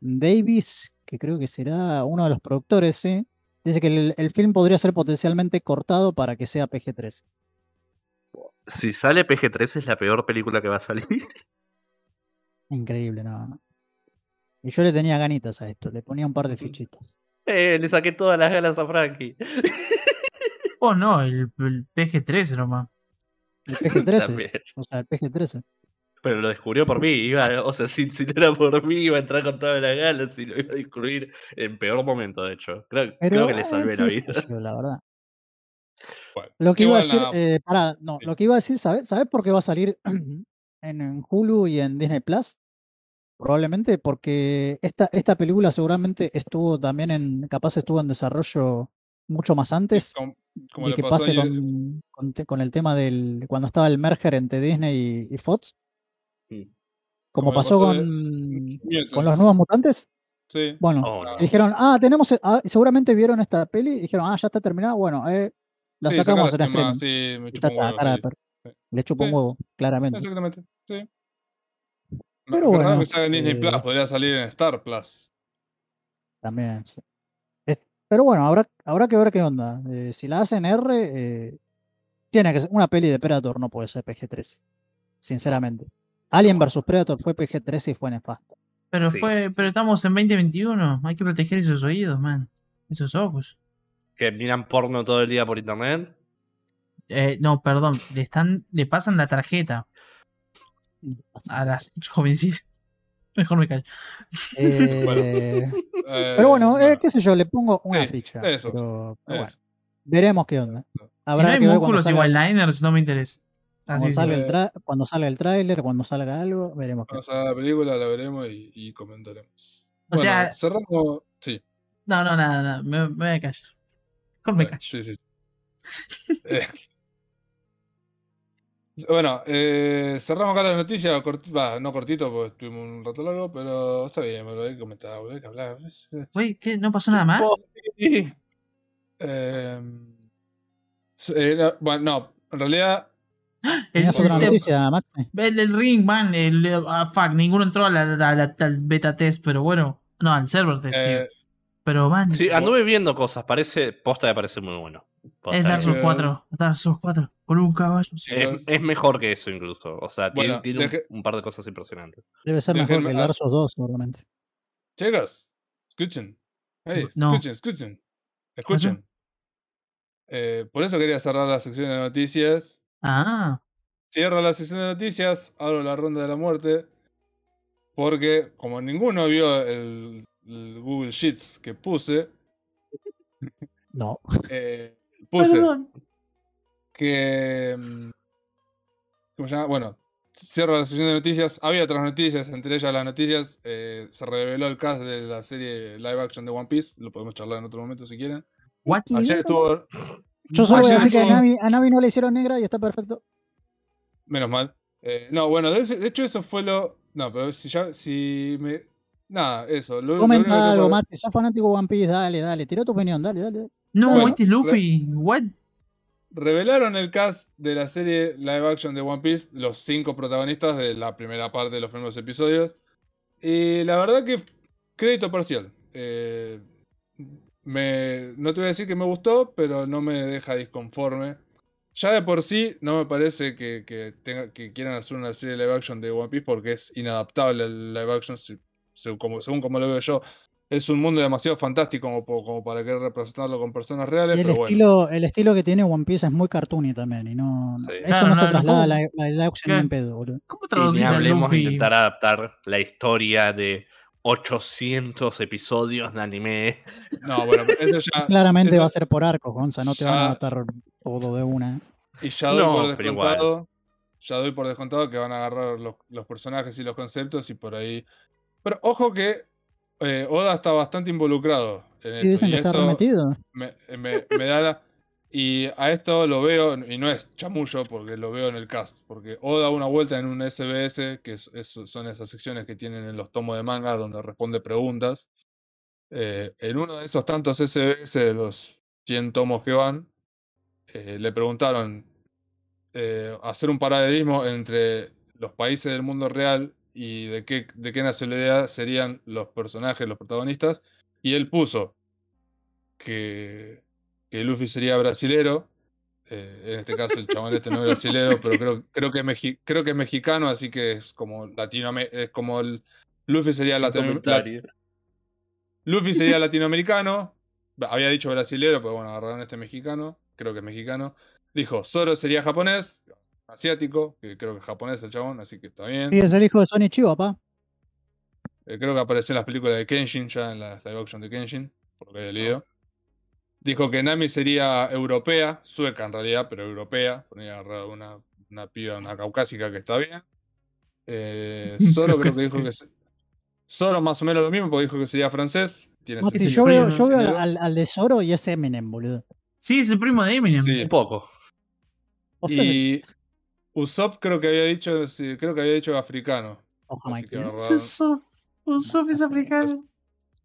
Davis, que creo que será uno de los productores, ¿sí? Dice que el, el film podría ser potencialmente cortado para que sea PG-13. Si sale PG-13 es la peor película que va a salir. Increíble, no. Y yo le tenía ganitas a esto, le ponía un par de fichitas. Eh, le saqué todas las ganas a Frankie. Oh, no, el, el PG-13 nomás. El PG-13, También. o sea, el PG-13. Pero lo descubrió por mí. Iba, o sea, si, si no era por mí, iba a entrar con todas las ganas y lo iba a descubrir en peor momento, de hecho. Creo, creo que le salvé la vida. yo, la verdad. Bueno, Lo que iba a decir, eh, pará, no, Sí. lo que iba a decir, ¿sabes? ¿Sabes por qué va a salir en, Hulu y en Disney Plus? Probablemente porque esta, esta película seguramente estuvo también en, capaz estuvo en desarrollo mucho más antes como y que pase con, con, el tema del, cuando estaba el merger entre Disney y, y Fox. Como pasó de- con, con los nuevos mutantes. Sí. Bueno, Oh, no. dijeron, ah, tenemos, ah, seguramente vieron esta peli y dijeron, ah, ya está terminada, bueno, eh, la Sí, sacamos en streaming. Sí, me un huevo, cara sí. Sí. Le chupa un huevo, claramente. Exactamente, sí. Pero Pero bueno, que en Disney Plus, eh, podría salir en Star Plus. También, sí. Es- pero bueno, habrá, habrá que ver qué onda. Eh, si la hacen R, eh, tiene que ser una peli de Predator, no puede ser PG-13. Sinceramente. Alien vs Predator fue PG-13 y fue nefasto. Pero Sí, fue, pero estamos en 2021. Hay que proteger esos oídos, man. Esos ojos. Que miran porno todo el día por internet. Eh, no, perdón. Le están, le pasan la tarjeta a las jovencitas. Mejor me callo. Eh, pero bueno, eh, qué sé yo, le pongo una Sí, ficha. eso, Pero, pero bueno, veremos qué onda. Si no hay músculos salga, igual liners, no me interesa. Cuando Así salga el cuando salga el tráiler, cuando salga algo, veremos qué Cuando salga la película la veremos y, y comentaremos. O bueno, sea- cerramos. Sí. No, no, nada, nada. Me, me voy a callar. Mejor me Bueno, callo. sí, sí. Eh, Bueno, eh, cerramos acá la noticia, corti- no cortito porque estuvimos un rato largo, pero está bien, me lo hay que comentar, boludo, hay que hablar. Güey, ¿qué? ¿No pasó nada más? Eh, s- eh, no, bueno, no, en realidad, El, otra noticia, ring, man. El, ah, fuck, ninguno entró a la, a la- al beta test, pero bueno. No, al server test, tío. eh, Pero, man, Sí, anduve viendo cosas. Parece, posta de parece muy bueno. Posta es Dark Souls Eh, 4. Dark Souls 4. Con un caballo. sí. es, es mejor que eso incluso. O sea, tiene, Bueno, tiene un- deje- un, par de cosas impresionantes. Debe ser mejor que el. Dark Souls 2, seguramente. chicos, escuchen, hey, No. escuchen, escuchen, escuchen. Eh, por eso quería cerrar la sección de noticias. Ah, Cierro la sección de noticias, abro la ronda de la muerte. Porque como ninguno vio el, el Google Sheets que puse, No. eh, puse perdón. que... mm, ¿Cómo se llama? Bueno, cierro la sección de noticias. Había otras noticias, entre ellas las noticias. eh, se reveló el cast de la serie live action de One Piece. Lo podemos charlar en otro momento si quieren. Ayer estuvo... Yo solo voy a Ayer decir que a Navi, a Navi no le hicieron negra y está perfecto. Menos mal. Eh, no, bueno, de, hecho eso fue lo... No, pero si ya... Si me... Nada, eso. Lo, lo Comenta tengo algo, Maxi. Sos fanático de One Piece, dale, dale. Tira tu opinión, dale, dale. No, Bueno, este es Luffy. What? Revelaron el cast de la serie live action de One Piece, los cinco protagonistas de la primera parte de los primeros episodios. Y la verdad que crédito parcial. Eh, me, no te voy a decir que me gustó, pero no me deja disconforme. Ya de por sí no me parece que, que, tenga, que quieran hacer una serie live action de One Piece porque es inadaptable el live action según como, según como lo veo yo es un mundo demasiado fantástico como, como para querer representarlo con personas reales. el, pero estilo, bueno. el estilo que tiene One Piece es muy cartoony también. Y no, Sí. eso Claro, no, no, se no, traslada a ¿cómo? la, live action en pedo, boludo. ¿Cómo traducís a hablemos de Luffy? intentar adaptar la historia de 800 episodios de anime. No, bueno, pero eso ya. Claramente eso- va a ser por arcos, Gonza. No te van a adaptar todo de una. Y ya doy No, por descontado. Ya doy por descontado que van a agarrar los, los personajes y los conceptos y por ahí. Pero ojo que eh, Oda está bastante involucrado en Y esto. dicen y que está esto remetido. me, me- me da la- Y a esto lo veo, y no es chamullo porque lo veo en el cast, porque Oda una vuelta en un SBS, que es- son esas secciones que tienen en los tomos de manga donde responde preguntas. Eh, en uno de esos tantos SBS de los 100 tomos que van, eh, le preguntaron eh, hacer un paralelismo entre los países del mundo real y de qué, de qué nacionalidad serían los personajes, los protagonistas, y él puso que, que Luffy sería brasilero. eh, en este caso el chabón este no es brasilero, pero creo, creo, que es mexi- creo que es mexicano, así que es como latinoamericano, es como el Luffy sería Sin latino- comentario. Luffy sería latinoamericano. Había dicho brasilero, pero bueno, agarraron este mexicano. Creo que es mexicano. Dijo, Zoro sería japonés, asiático, que creo que es japonés el chabón, así que está bien. Sí, es el hijo de Sony Chivo, papá. Eh, creo que apareció en las películas de Kenshin, ya en la live action de Kenshin, por lo que he leído. Dijo que Nami sería europea, sueca en realidad, pero europea. Ponía agarrar una, una piba, una caucásica que está bien. Eh, Zoro creo que dijo que. se- Zoro más o menos lo mismo, porque dijo que sería francés. Tiene sentido. yo veo, yo al, al de Zoro y es Eminem, boludo. Sí, es el primo de Eminem. Sí. Un poco. Y Usopp creo que había dicho, sí, creo que había dicho africano. o así que ¿Qué es? Un Sof es africano.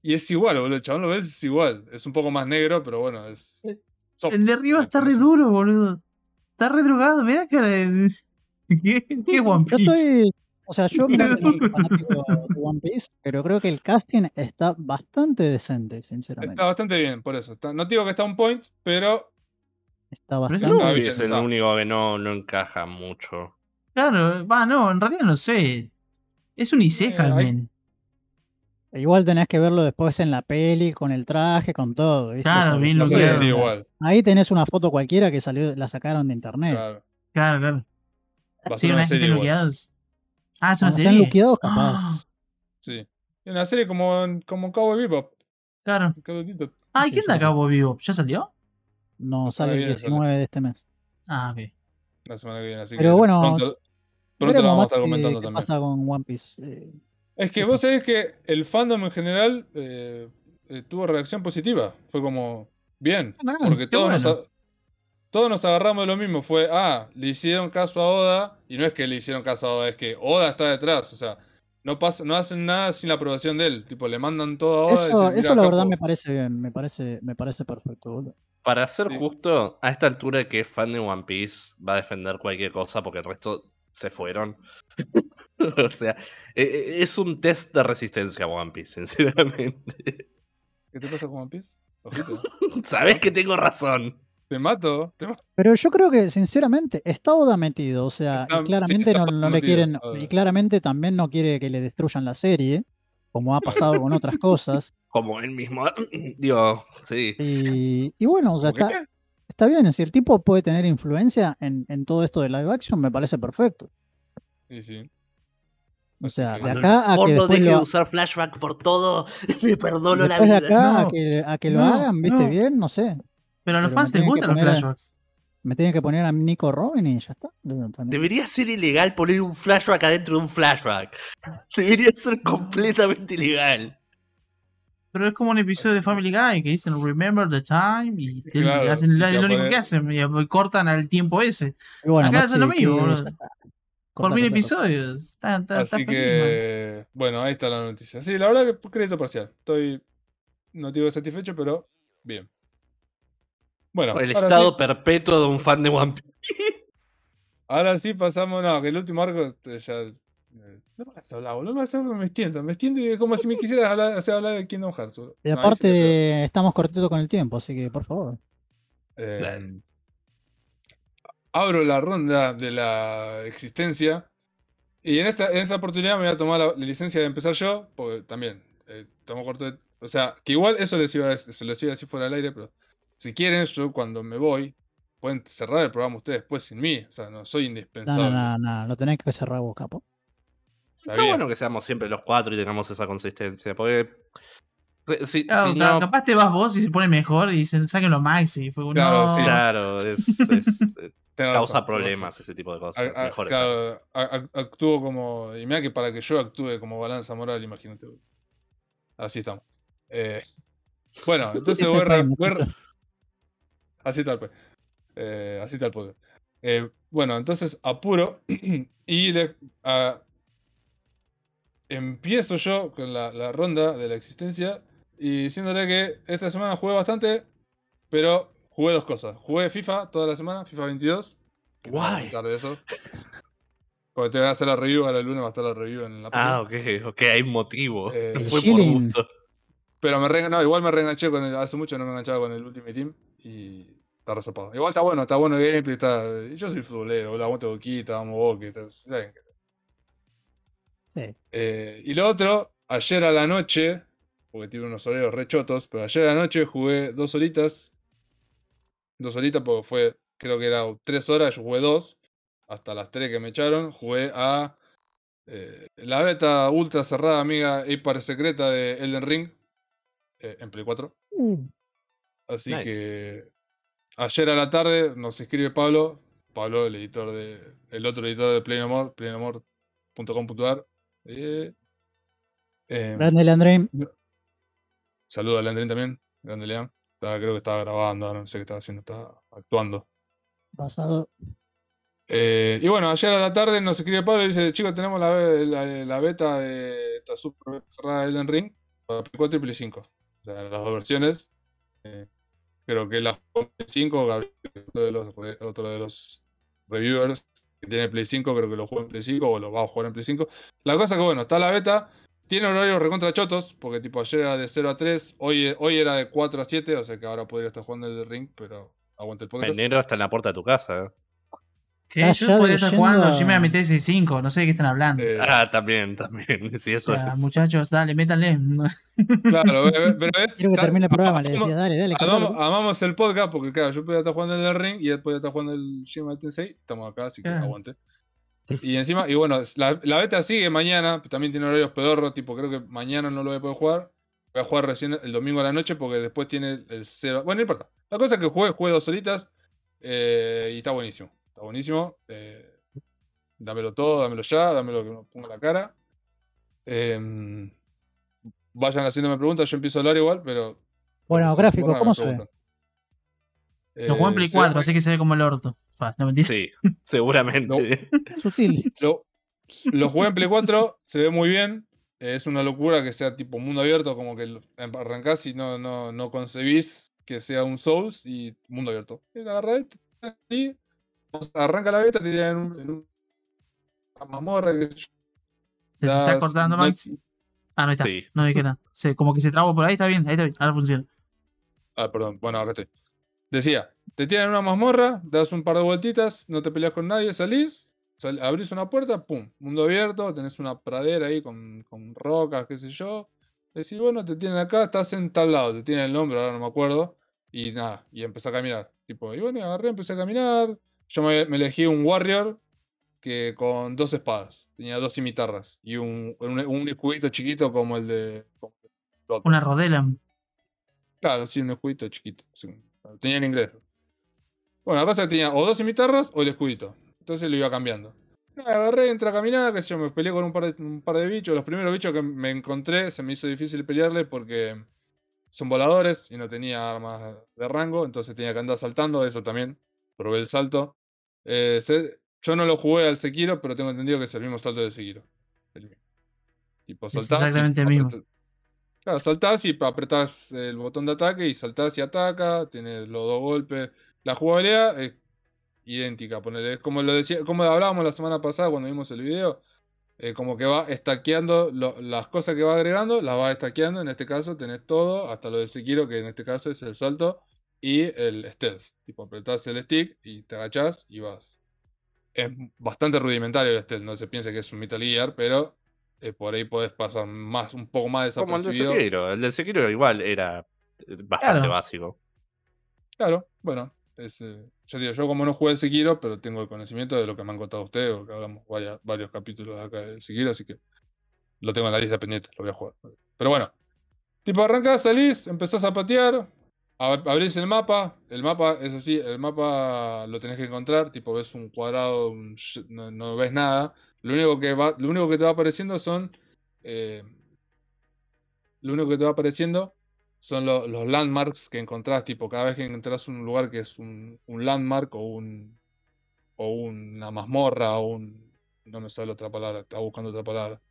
Y es igual, boludo. El chabón lo ves, es igual. Es un poco más negro, pero bueno, es. Eh. El de arriba está re duro, boludo. Está re drogado. Mira de... ¿Qué, qué One Yo Piece? estoy. O sea, yo que soy fanático de One Piece, pero creo que el casting está bastante decente, sinceramente. Está bastante bien, por eso. Está- no digo que está un point, pero Está Pero es bastante. Luffy bien, es el único que no, no encaja mucho. Claro, va, no, en realidad no sé. Es un Iseja, Eh, men. Igual tenés que verlo después en la peli, con el traje, con todo. ¿viste? Claro, bien lo que onda. igual. Ahí tenés una foto cualquiera que salió, la sacaron de internet. Claro. Claro, claro. Va Sí, una vez que estén luqueados. Ah, es una Cuando serie. luqueados, capaz. Ah, Sí. Y Una serie como, en- como Cowboy Bebop. claro. Cowboy Bebop. Ay, Sí, ¿quién da sí. Cabo Vivo? ¿Ya salió? No, sale el semana que viene sale. 19 de este mes. Ah, ok. La semana que viene. Así Pero que bueno, pronto, pronto la vamos a estar qué- comentando qué también. pasa con One Piece. Eh, Es que Sí, vos sí. sabés que el fandom en general eh, eh, tuvo reacción positiva. Fue como, bien. Ah, Porque todos, bueno. nos, a- todos nos agarramos de lo mismo. Fue, ah, le hicieron caso a Oda. Y no es que le hicieron caso a Oda, es que Oda está detrás. O sea, no, pasa, no hacen nada sin la aprobación de él. Tipo, le mandan todo a Oda. y eso, dicen, eso "Mirá, la verdad capo". me parece bien, me parece, me parece perfecto, boludo. Para ser Sí. justo, a esta altura que es fan de One Piece va a defender cualquier cosa porque el resto se fueron. o sea, e- e- es un test de resistencia a One Piece, sinceramente. ¿Qué te pasa con One Piece? Ojito. Sabes que tengo razón. Te mato. Te mato. Pero yo creo que, sinceramente, está Oda metido. O sea, Está- y claramente no, no le quieren. Y claramente también no quiere que le destruyan la serie, como ha pasado con otras cosas. Como él mismo. Digo, sí. Y, y bueno, o sea, ¿Cómo que está? Está bien. Si el tipo puede tener influencia en, en todo esto de live action, me parece perfecto. Sí, sí. O sea, de acá a que después lo, usar flashback por todo, le perdono después de acá a que, a que lo no, hagan, ¿viste no. bien? No sé. Pero a los Pero fans les gustan los a- flashbacks. Me tienen que poner a Nico Robin y ya está. Debería ser ilegal poner un flashback adentro de un flashback. Debería ser completamente ilegal. Pero es como un episodio de Family Guy que dicen Remember the Time y te- Claro, hacen lo, lo único que hacen y cortan al tiempo ese. Y bueno, acá hacen lo mismo. Por mil episodios. Está, está, está Así feliz, que, bueno, ahí está la noticia. Sí, la verdad que crédito parcial. Estoy, no digo satisfecho, pero bien. Bueno, El ahora estado sí, perpetuo de un fan de One Piece. ahora sí pasamos, no, que el último arco ya No me vas a hablar, boludo. No me vas a hablar, me extiendo. Me extiendo y como si me quisieras hablar, hacer hablar de Kingdom Hearts. Y No, sí aparte, estamos cortitos con el tiempo, así que por favor. Eh, abro la ronda de la existencia. Y en esta, en esta oportunidad me voy a tomar la, la licencia de empezar yo, porque también eh, estamos cortos de- O sea, que igual eso les iba a, se los iba a decir fuera del aire, pero si quieren, yo cuando me voy, pueden cerrar el programa ustedes después sin mí. O sea, no soy No, indispensable. no, no, no, lo tenés que cerrar vos, capo. Está bueno que seamos siempre los cuatro y tengamos esa consistencia. Porque. eh, Si, Claro, si no. capaz te vas vos y se pone mejor y se saquen los Maxi. Fue uno. Claro, sí. Claro, es, es- eh, razón, causa problemas ese tipo de cosas. a- Mejor claro, a- actúo como. Y mira que para que yo actúe como balanza moral, imagínate. Así estamos. Eh, bueno, entonces voy, voy. Así tal, pues. Eh, así tal, pues. Eh, bueno, entonces apuro y le, a- empiezo yo con la, la ronda de la existencia y diciéndole que esta semana jugué bastante, pero jugué dos cosas. Jugué FIFA toda la semana, FIFA 22. que me voy a Guay. contar de eso. Porque te voy a hacer la review, ahora el lunes va a estar la review en la Ah, página. ok, ok, hay motivo. Eh, No fue por gusto. Pero me re- no, igual me reenganché con el. Hace mucho no me enganchaba con el Ultimate Team y está resapado. Igual está bueno, está bueno el gameplay, está. y Yo soy futbolero, boludo, aguante boquita, vamos boque, está- saben Sí. Eh, y lo otro, ayer a la noche, porque tiene unos horarios rechotos, pero ayer a la noche jugué dos horitas. Dos horitas, porque fue, creo que era tres horas, yo jugué dos. Hasta las tres que me echaron, jugué a eh, la beta ultra cerrada, amiga, hiper secreta de Elden Ring eh, en Play 4. Así Nice. que ayer a la tarde nos escribe Pablo, Pablo, el editor de, el otro editor de Play No More, playnomore.com.ar. Eh, em, Grande Leandrín. Saludo a Leandrín también, grande Lean. Estaba- creo que estaba grabando, no sé qué estaba haciendo, estaba actuando. Pasado. Eh, y bueno, ayer a la tarde nos escribe Pablo y dice, chicos, tenemos la, la, la beta de esta super cerrada de Elden Ring para Play 4 y Play 5. O sea, las dos versiones. Eh, creo que la Play 5, Gabriel, otro de los, re- otro de los reviewers tiene Play 5, creo que lo jugó en Play 5 o lo va a jugar en Play 5. La cosa que bueno, está la beta, tiene horarios recontra chotos, porque tipo ayer era de 0 a 3, hoy, hoy era de 4 a 7, o sea que ahora podría estar jugando el Ring, pero aguante el podcast. Enero está en la puerta de tu casa. ¿eh? Yo podría estar yendo jugando a- Shin Megami Tensei 5, no sé de qué están hablando. Eh, Ah, también, también. Sí, o eso sea, es. muchachos, dale, métanle. Claro, pero es. Quiero que termine el programa, le amamos- decía, dale, dale. Amamos, el podcast porque, claro, yo podía estar jugando el ring y él podía estar jugando el Shin Megami Tensei. Estamos acá, así que Claro. aguante. Y encima, y bueno, la, la beta sigue mañana, también tiene horarios pedorros, tipo, creo que mañana no lo voy a poder jugar. Voy a jugar recién el domingo a la noche porque después tiene el cero. Bueno, no importa. La cosa es que juegue, juegue dos horitas eh, y está buenísimo. Está buenísimo. eh, dámelo todo, dámelo ya, dámelo que me ponga la cara. Em, vayan haciéndome preguntas, yo empiezo a hablar igual, pero. Bueno, se gráfico, ¿cómo se ve? preguntan. Lo juego en Eh, Play se ve 4, muy- así que se ve como el orto. No mentira. Sí, seguramente. Sutil. Lo, lo jugué en Play 4, se ve muy bien. eh, Es una locura que sea tipo mundo abierto, como que arrancás y no, no, no concebís que sea un Souls y mundo abierto. Y la agarrás y arranca la beta, te tiran en, un, en un- una mazmorra, qué sé yo. Se te está cortando, no- Max. Ah, no está. Sí. No dije nada. Se, como que se trabó por ahí, está bien, ahí está bien. Ahora funciona. Ah, perdón, bueno, acá estoy. Decía, te tiran en una mazmorra, das un par de vueltitas, no te peleas con nadie, salís, sal- abrís una puerta, pum, mundo abierto, tenés una pradera ahí con, con rocas, qué sé yo. Decís, bueno, te tienen acá, estás en tal lado, te tienen el nombre, ahora no me acuerdo. Y nada, y empecé a caminar. Tipo, y bueno, y agarré, empecé a caminar. Yo me, me elegí un warrior que con dos espadas. Tenía dos cimitarras y un, un, un escudito chiquito como el de. como el. Una rodela. Claro, sí, un escudito chiquito. sí, Tenía en inglés. Bueno, la cosa es que tenía o dos cimitarras o el escudito. Entonces lo iba cambiando. Nada, Agarré, entré a caminar, que sé yo, me peleé con un par, de, un par de bichos. Los primeros bichos que me encontré se me hizo difícil pelearle porque son voladores y no tenía armas de rango, entonces tenía que andar saltando, eso también. Probé el salto. Eh, se- yo no lo jugué al Sekiro, pero tengo entendido que es el mismo salto del Sekiro. El mismo. Tipo, Es saltás y exactamente el mismo. Claro, saltás y apretás el botón de ataque y saltás y ataca, tiene los dos golpes. La jugabilidad es idéntica, ponele. Es como lo decía, como hablábamos la semana pasada cuando vimos el video. eh, como que va estaqueando lo- las cosas que va agregando, las va estaqueando. En este caso tenés todo, hasta lo de Sekiro, que en este caso es el salto y el stealth. Tipo, apretás el stick y te agachás y vas. Es bastante rudimentario el stealth, no se piensa que es un Metal Gear, pero eh, por ahí podés pasar más, un poco más Como el de desapercibido. Sekiro. El de Sekiro igual era eh, bastante Claro. básico. Claro, bueno, es, eh, yo digo, yo como no jugué el Sekiro, pero tengo el conocimiento de lo que me han contado ustedes, porque hablamos varias- varios capítulos acá del Sekiro, así que lo tengo en la lista pendiente, lo voy a jugar. Pero bueno, tipo arrancás, salís, empezás a patear, abrís el mapa, el mapa, eso sí, el mapa lo tenés que encontrar, tipo ves un cuadrado, un no, no ves nada, lo único que va, lo único que te va apareciendo son, eh, lo único que te va apareciendo son lo- los landmarks que encontrás, tipo, cada vez que encontrás un lugar que es un, un landmark o un o una mazmorra o un no me sale otra palabra, estaba buscando otra palabra.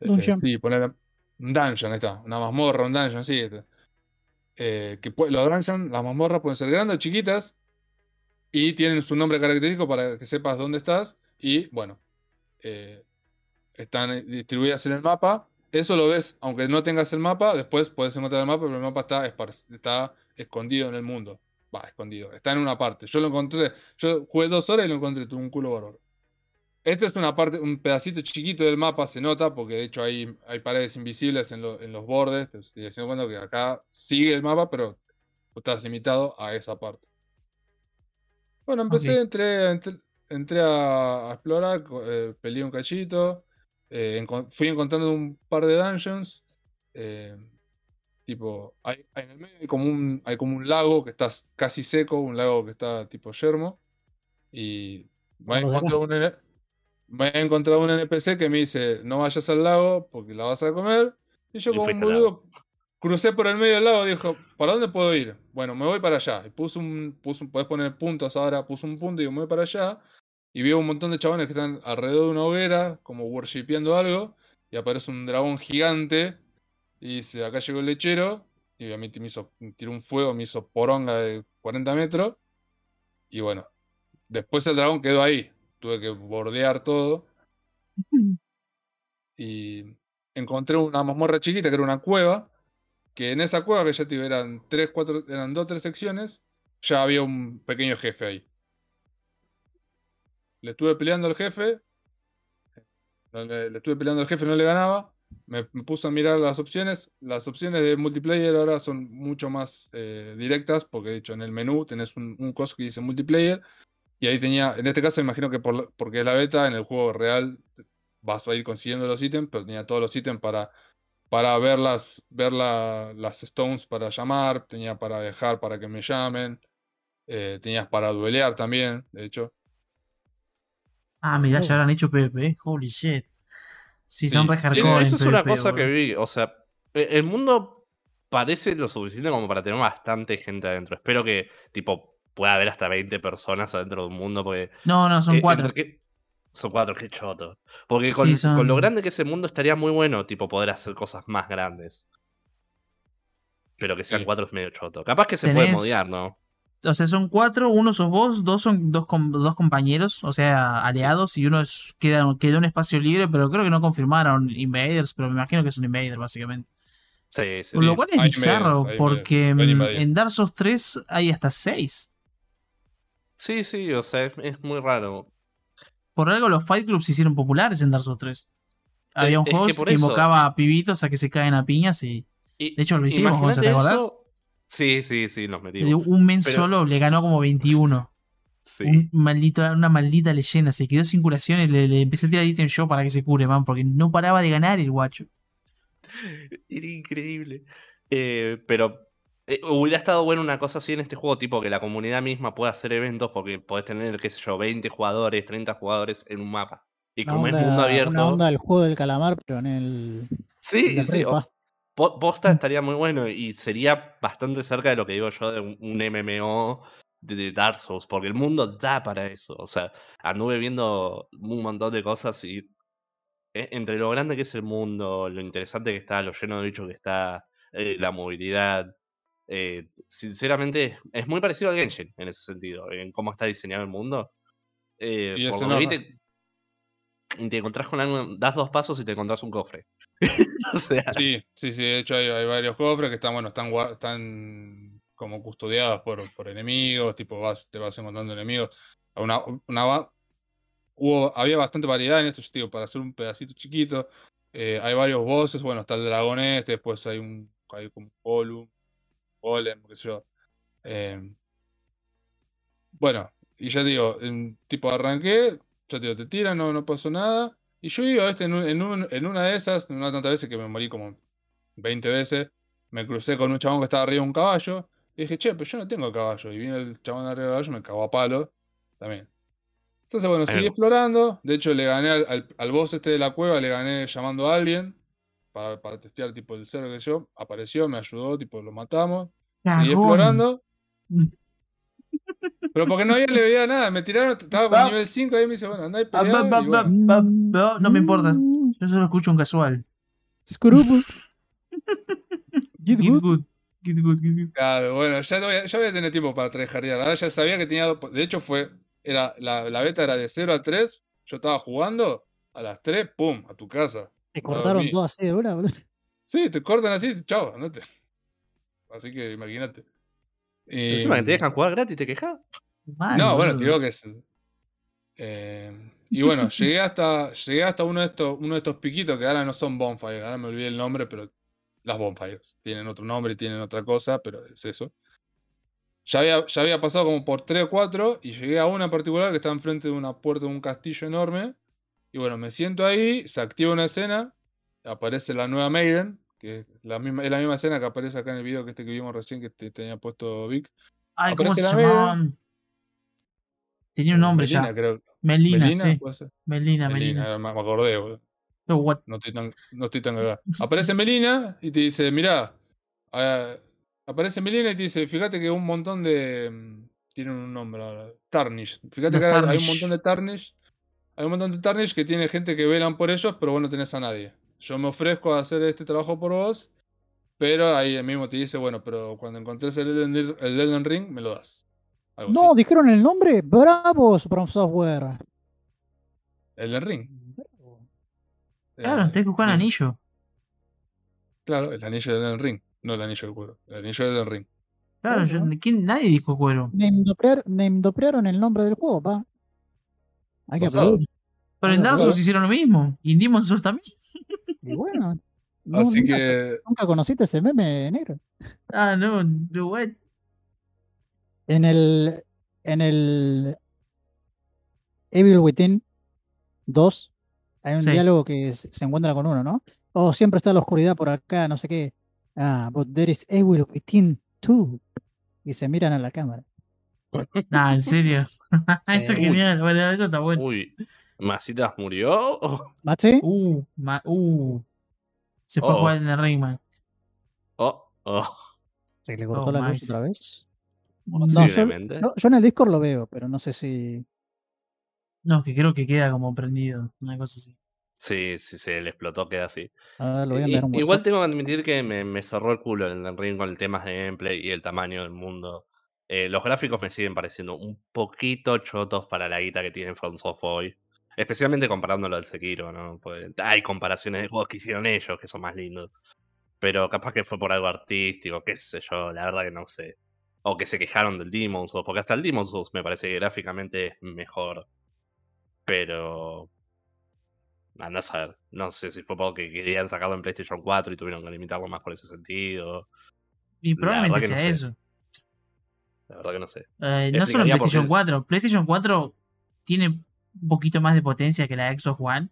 Eh, Dungeon. sí, poner un dungeon, ahí está, una mazmorra, un dungeon, sí. este. Eh, que los dungeons, las mazmorras pueden ser grandes o chiquitas y tienen su nombre característico para que sepas dónde estás y bueno, eh, están eh, distribuidas en el mapa. Eso lo ves, aunque no tengas el mapa, después puedes encontrar el mapa, pero el mapa está, está escondido en el mundo. Va, escondido. Está en una parte. Yo lo encontré, yo jugué dos horas y lo encontré, tuve un culo bárbaro. Este es una parte, un pedacito chiquito del mapa, se nota, porque de hecho hay, hay paredes invisibles en, lo- en los bordes. Te estoy haciendo cuenta que acá sigue el mapa, pero estás limitado a esa parte. Bueno, empecé, entré, entré, entré a, a explorar, eh, peleé un cachito, eh, fui encontrando un par de dungeons. eh, tipo, hay, hay en el medio hay como, un, hay como un lago que está casi seco, un lago que está tipo yermo. Y acá. encontrado un, me he encontrado un NPC que me dice, no vayas al lago porque la vas a comer. Y yo Y como un boludo crucé por el medio del lago, dijo, ¿para dónde puedo ir? Bueno, me voy para allá. Y puse un, puse un, podés poner puntos ahora, puse un punto y digo, me voy para allá. Y veo un montón de chabones que están alrededor de una hoguera, como worshipeando algo. Y aparece un dragón gigante. Y dice, acá llegó el lechero. Y a mí me hizo, tiró un fuego, me hizo poronga de 40 metros. Y bueno, después el dragón quedó ahí. Tuve que bordear todo. Y encontré una mazmorra chiquita que era una cueva. Que en esa cueva, que ya te eran tres, cuatro, eran dos, tres secciones, ya había un pequeño jefe ahí. Le estuve peleando al jefe. le, le estuve peleando al jefe, no le ganaba. Me, me puse a mirar las opciones. Las opciones de multiplayer ahora son mucho más eh, directas, porque de hecho en el menú tenés un, un coso que dice multiplayer. Y ahí tenía, en este caso imagino que por, porque es la beta, en el juego real vas a ir consiguiendo los ítems, pero tenía todos los ítems para, para ver, las, ver la- las stones para llamar, tenía para dejar para que me llamen, eh, tenías para duelear también, de hecho. Ah, mirá, Oh. ya habrán hecho PvP. Holy shit. Sí, son Sí, re eso- hardcore. Eso en es una cosa que vi. O sea, e- el mundo parece lo suficiente como para tener bastante gente adentro. Espero que, tipo, pueda haber hasta 20 personas adentro de un mundo, porque. No, no, son eh, cuatro. que- Son cuatro, qué choto. Porque con, Sí, con lo grande que es el mundo estaría muy bueno, tipo, poder hacer cosas más grandes. Pero que sean Sí. cuatro es medio choto. Capaz que se puede Tenés- modear, ¿no? O sea, son cuatro, uno sos vos, dos son dos, com- dos compañeros, o sea, aliados, y uno es, queda, queda un espacio libre, pero creo que no confirmaron Invaders, pero me imagino que es un Invader, básicamente. Sí, sí. Lo cual es hay bizarro, hay porque hay mm, en Dark Souls 3 hay hasta seis. Sí, sí, o sea, es, es muy raro. Por algo los Fight Clubs se hicieron populares en Dark Souls 3. Había un es que que, invocaba a pibitos a que se caen a piñas y Y- De hecho, lo hicimos, Gonza, ¿te acordás? eso- Sí, sí, sí, nos metimos. un men Pero- solo le ganó como 21. Sí. Un maldito, una maldita leyenda. Se quedó sin curación y le, le empecé a tirar ítem yo para que se cure, man, porque no paraba de ganar el guacho. Era increíble. Eh, pero eh, hubiera estado bueno una cosa así en este juego, tipo que la comunidad misma pueda hacer eventos porque podés tener, qué sé yo, 20 jugadores, 30 jugadores en un mapa. Y Una como es onda, mundo una abierto. onda del juego del calamar, pero en el. Sí, sí. O- Posta estaría muy bueno y sería bastante cerca de lo que digo yo de un, un MMO de, de Dark Souls, porque el mundo da para eso. O sea, anduve viendo un montón de cosas y e- entre lo grande que es el mundo, lo interesante que está, lo lleno de bichos que está, eh, la movilidad. Eh, sinceramente, es muy parecido al Genshin en ese sentido, en cómo está diseñado el mundo. Eh, Y por lo que te- y te encontrás con algo, das dos pasos y te encontrás un cofre. o sea, Sí, sí, sí. De hecho, hay, hay varios cofres que están, bueno, están, están como custodiados por, por enemigos. Tipo, vas, te vas encontrando enemigos. Una, una, hubo, había bastante variedad en esto, digo, para hacer un pedacito chiquito. Eh, hay varios bosses. Bueno, está el dragón este. Después hay un. Hay como un golem, golem, qué sé yo. Eh, bueno, y ya digo, en, tipo arranqué, ya te digo, te tiran, no, no pasó nada. Y yo iba, este, en, un- en, un- en una de esas, no tantas veces que me morí como 20 veces, me crucé con un chabón que estaba arriba de un caballo. Y dije, che, pero yo no tengo caballo. Y vino el chabón arriba del caballo y me cagó a palo. También. Entonces, bueno, seguí explorando. De hecho, le gané al, al, al boss este de la cueva, le gané llamando a alguien. Para, para testear tipo el cerro que yo. Apareció, me ayudó, tipo, lo matamos. Seguí Cagón. explorando. Pero porque no había le veía nada, me tiraron, estaba con nivel 5 y me dice, bueno, andá y Ah, peleá, y bueno. no, no me importa. Mm, Yo solo escucho un casual. Scrubble. Get Get good. good. Get good, get good. Claro, bueno, ya, no voy a, ya voy a tener tiempo para trejardear. Ahora ya sabía que tenía. dos- De hecho, fue. Era, la, la beta era de 0 a 3. Yo estaba jugando. A las 3, pum, a tu casa. Te cortaron todo así de una, boludo. Sí, te cortan así, chao, andate. Así que imagínate. encima que te Eh, dejan jugar gratis, te quejas. No, bueno, te digo que es. eh, y bueno, llegué hasta, llegué hasta uno de estos, uno de estos piquitos que ahora no son bonfires, ahora me olvidé el nombre, pero las bonfires. Tienen otro nombre, tienen otra cosa, pero es eso. Ya había, ya había pasado como por 3 o 4 y llegué a una en particular que está enfrente de una puerta de un castillo enorme. Y bueno, me siento ahí, se activa una escena, aparece la nueva Maiden, que es la misma, es la misma escena que aparece acá en el video que este que vimos recién que te tenía puesto Vic. Ay, ¿cómo aparece se la Maiden. llamaban? Tenía un nombre Melina, ya. creo. Melina, Melina, sí. Melina, Melina, Melina. me acordé, boludo. What? No estoy tan, no estoy tan cagado. Aparece Melina y te dice, mirá, ah, aparece Melina y te dice, fíjate que un montón de... mm, Tienen un nombre ahora. Tarnish. Fíjate Los que hay un montón de Tarnish. Hay un montón de Tarnish que tiene gente que velan por ellos, pero vos no tenés a nadie. Yo me ofrezco a hacer este trabajo por vos, pero ahí mismo te dice, bueno, pero cuando encontres el Elden, el Elden Ring, me lo das. Algo No, así. dijeron el nombre. Bravo, From Software. Elden Ring. Claro, Eh, tenés que buscar dice- anillo. Claro, el anillo del Elden Ring. No el anillo del cuero. El anillo del Elden Ring. Claro, yo-. ¿quién- nadie dijo cuero. Namedopearon el nombre del juego, pa. Hay que aplaudir. Pero en Dark. Souls hicieron lo mismo. Y en Demon's Souls también. Y bueno. no- Así nunca, que. nunca conociste ese meme negro. Ah, no, no, what? En el. En el. Evil Within 2 hay un Sí. diálogo que se encuentra con uno, ¿no? Oh, siempre está la oscuridad por acá, no sé qué. Ah, but there is Evil Within 2. Y se miran a la cámara. Nah, en serio. eso es genial. Bueno, eso está bueno. Uy, ¿Masitas murió? Oh, ¿Maxi? Uh, ma- uh. Se fue a Oh. jugar en el Rayman. oh, oh. ¿Se le cortó Oh, la luz otra vez? No, yo, Posiblemente. yo- en el Discord lo veo, pero no sé si. No, que creo que queda como prendido. Una cosa así. Sí, sí, se le explotó, queda así. A ver, lo voy a enviar un Igual tengo que admitir que me, me cerró el culo el Elden Ring con el tema de gameplay y el tamaño del mundo. Eh, los gráficos me siguen pareciendo un poquito chotos para la guita que tiene FromSoft hoy. Especialmente comparándolo al Sekiro, ¿no? Pues hay comparaciones de juegos que hicieron ellos que son más lindos. Pero capaz que fue por algo artístico, qué sé yo, la verdad que no sé. O que se quejaron del Demon's Souls, porque hasta el Demon's Souls me parece que gráficamente es mejor. Pero Anda a saber. No sé si fue porque querían sacarlo en PlayStation 4 y tuvieron que limitarlo más por ese sentido. Y probablemente no sea sé. eso. La verdad que no sé. Eh, no solo en PlayStation qué- 4. PlayStation 4 tiene un poquito más de potencia que la Xbox One.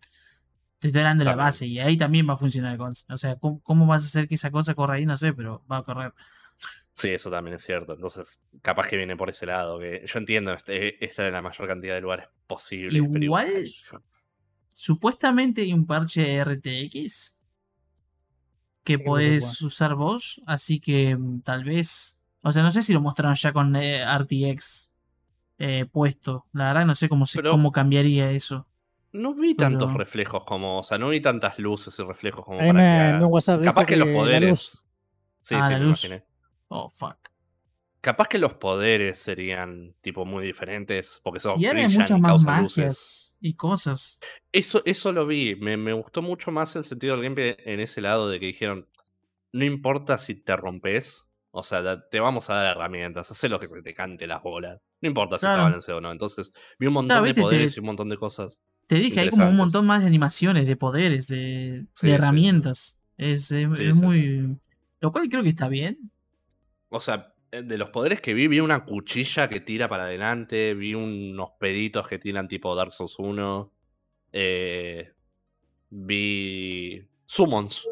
Te estoy de la base y ahí también va a funcionar. Con, o sea, ¿cómo, cómo vas a hacer que esa cosa corra ahí? No sé, pero va a correr. Sí, eso también es cierto. Entonces, capaz que viene por ese lado. Que yo entiendo, este- esta es la mayor cantidad de lugares posibles. pero Igual- Supuestamente hay un parche RTX que podés usar vos, así que mm, tal vez. O sea, no sé si lo mostraron ya con eh, RTX eh, puesto. La verdad, no sé cómo, se, Pero- cómo cambiaría eso. No vi tantos reflejos como. O sea, no vi tantas luces y reflejos como Ahí para me, que me Capaz que los poderes. Sí, Ah, sí, la me luz. imaginé. Oh, fuck. Capaz que los poderes serían tipo muy diferentes, porque son Y ahora hay muchas más causan luces. magias y cosas. Eso, eso lo vi. Me, me gustó mucho más el sentido del gameplay en ese lado de que dijeron: No importa si te rompes, o sea, te vamos a dar herramientas, haz lo que se te cante las bolas. No importa si está Claro. balanceado o no. Entonces, vi un montón Claro, de te- poderes y un montón de cosas. Te dije, hay como un montón más de animaciones, de poderes, de, Sí, de sí, herramientas. Es, es- Sí, es sí. muy. Lo cual creo que está bien. O sea, eh, de los poderes que vi, vi una cuchilla que tira para adelante, vi unos peditos que tiran tipo Dark Souls 1. eh, vi summons,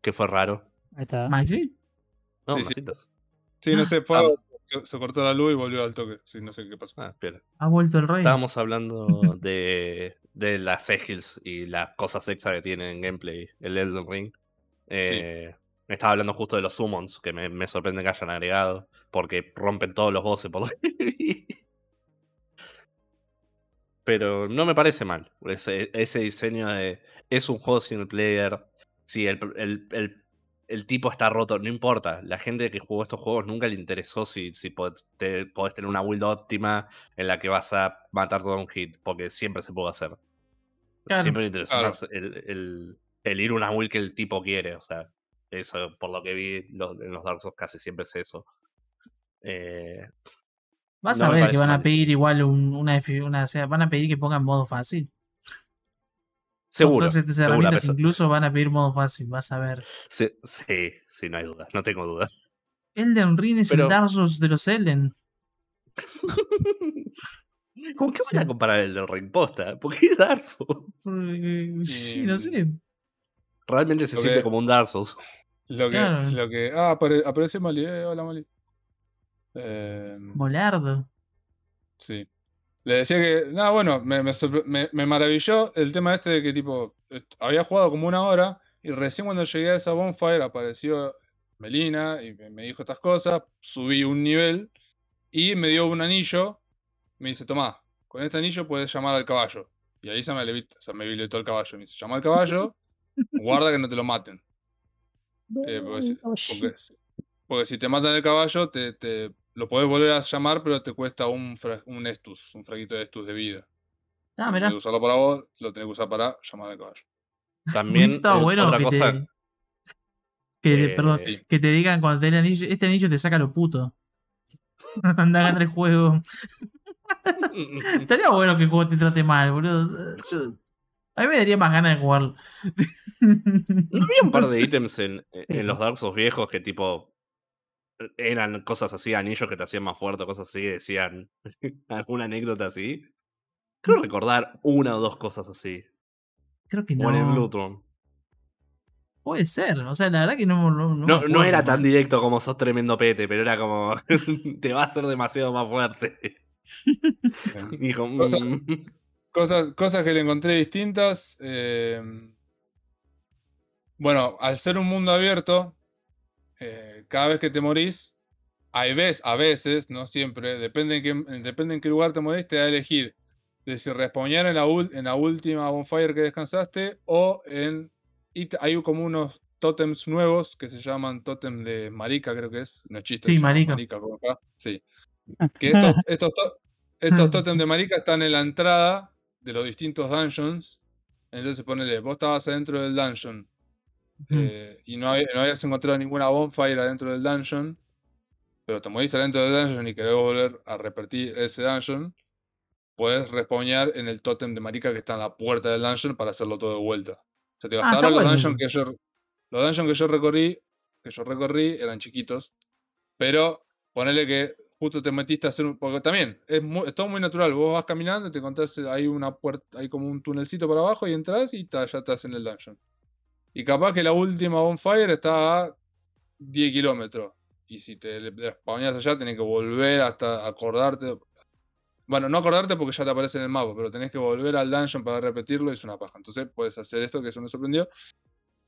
que fue raro. Ahí está. Maxi. No, Sí, sí. Sí, no sé, fue Ah. se, cortó la luz y volvió al toque. Sí, no sé qué pasó. Ah, espera. Ha vuelto el rey. Estábamos hablando de, de las skills y las cosas extra que tiene en gameplay el Elden Ring. Eh, Me estaba hablando justo de los summons, que me, me sorprende que hayan agregado, porque rompen todos los bosses por lo que. Pero no me parece mal. Ese, ese diseño de. Es un juego single player. Si el, el- el- el tipo está roto, no importa. La gente que jugó estos juegos nunca le interesó si, si podés, te- podés tener una build óptima en la que vas a matar todo un hit, porque siempre se puede hacer. Claro. Siempre le Claro. más el, el- el ir una build que el tipo quiere. O sea, eso por lo que vi los- en los Dark Souls casi siempre es eso. Eh, Vas no a ver que van a pedir igual un- una, una. van a pedir que pongan modo fácil. Seguro. Con todas estas herramientas incluso van a pedir modo fácil. Vas a ver. Sí, sí, sí, no hay duda. No tengo duda. Elden Ring es Pero- el Dark Souls de los Elden. ¿Con qué Sí. van a comparar el del Ring Posta? ¿Por qué Dark Souls? Eh, Sí, no sé. Realmente se Lo siente que- como un Dark Souls. Lo que, Claro. lo que. Ah, apare- apareció Mali. Eh, hola Mali. Eh, Molardo. sí. Le decía que. Nada, bueno, me, me, me- maravilló el tema este de que, tipo, había jugado como una hora y recién cuando llegué a esa bonfire apareció Melina y me, dijo estas cosas. Subí un nivel y me dio un anillo. Me dice, tomá, con este anillo puedes llamar al caballo. Y ahí se me, levit- se me habilitó el caballo. Me dice, llama al caballo, guarda que no te lo maten. Eh, porque, si, porque si- porque si te matan el caballo, te, te- lo podés volver a llamar, pero te cuesta un, estus, un fraguito de estus de vida. Ah, mirá. de usarlo para vos, lo tenés que usar para llamar al caballo. También eh, bueno otra que cosa. te. Que, te- perdón, que te digan cuando te den el anillo, este anillo te saca lo puto. Anda a ganar el juego. Estaría bueno que el juego te trate mal, boludo. O sea, yo- a mí me daría más ganas de jugarlo. ¿No había un par de ítems en, en los Dark Souls viejos que tipo eran cosas así, anillos que te hacían más fuerte, cosas así, decían alguna anécdota así? Creo recordar una o dos cosas así. Creo que O en el no. Bloodborne. Puede ser. O sea, la verdad que no. No, no No, era tan directo como sos tremendo pete, pero era como te va a hacer demasiado más fuerte. Dijo, "Mm". Cosas, cosas que le encontré distintas. eh, bueno, al ser un mundo abierto, eh, cada vez que te morís, hay veces, a veces, no siempre, depende en qué, depende en qué lugar te morís, te da a elegir de si respawnear en la, en la última bonfire que descansaste o en... y hay como unos tótems nuevos que se llaman tótem de marica, creo que es. No es chiste, Sí, marica. como acá. Sí. Que estos, estos, estos tótems de marica están en la entrada de los distintos dungeons. Entonces ponele, vos estabas adentro del dungeon Eh, y no, había- no habías encontrado ninguna bonfire adentro del dungeon, pero te moriste adentro del dungeon y querés volver a repetir ese dungeon, puedes respawnear en el tótem de marica que está en la puerta del dungeon para hacerlo todo de vuelta. O sea, te digo, Ah, los bueno dungeons que yo los dungeons que yo recorrí, que yo recorrí eran chiquitos, pero ponele que justo te metiste a hacer un. Porque también es, muy- es todo muy natural. Vos vas caminando te encontrás, eh, hay una puerta, hay como un tunelcito para abajo y entras y ta, ya estás en el dungeon. Y capaz que la última bonfire está a 10 kilómetros. Y si te spawneas allá, tenés que volver hasta acordarte. Bueno, no acordarte porque ya te aparece en el mapa, pero tenés que volver al dungeon para repetirlo y es una paja. Entonces puedes hacer esto, que eso me sorprendió.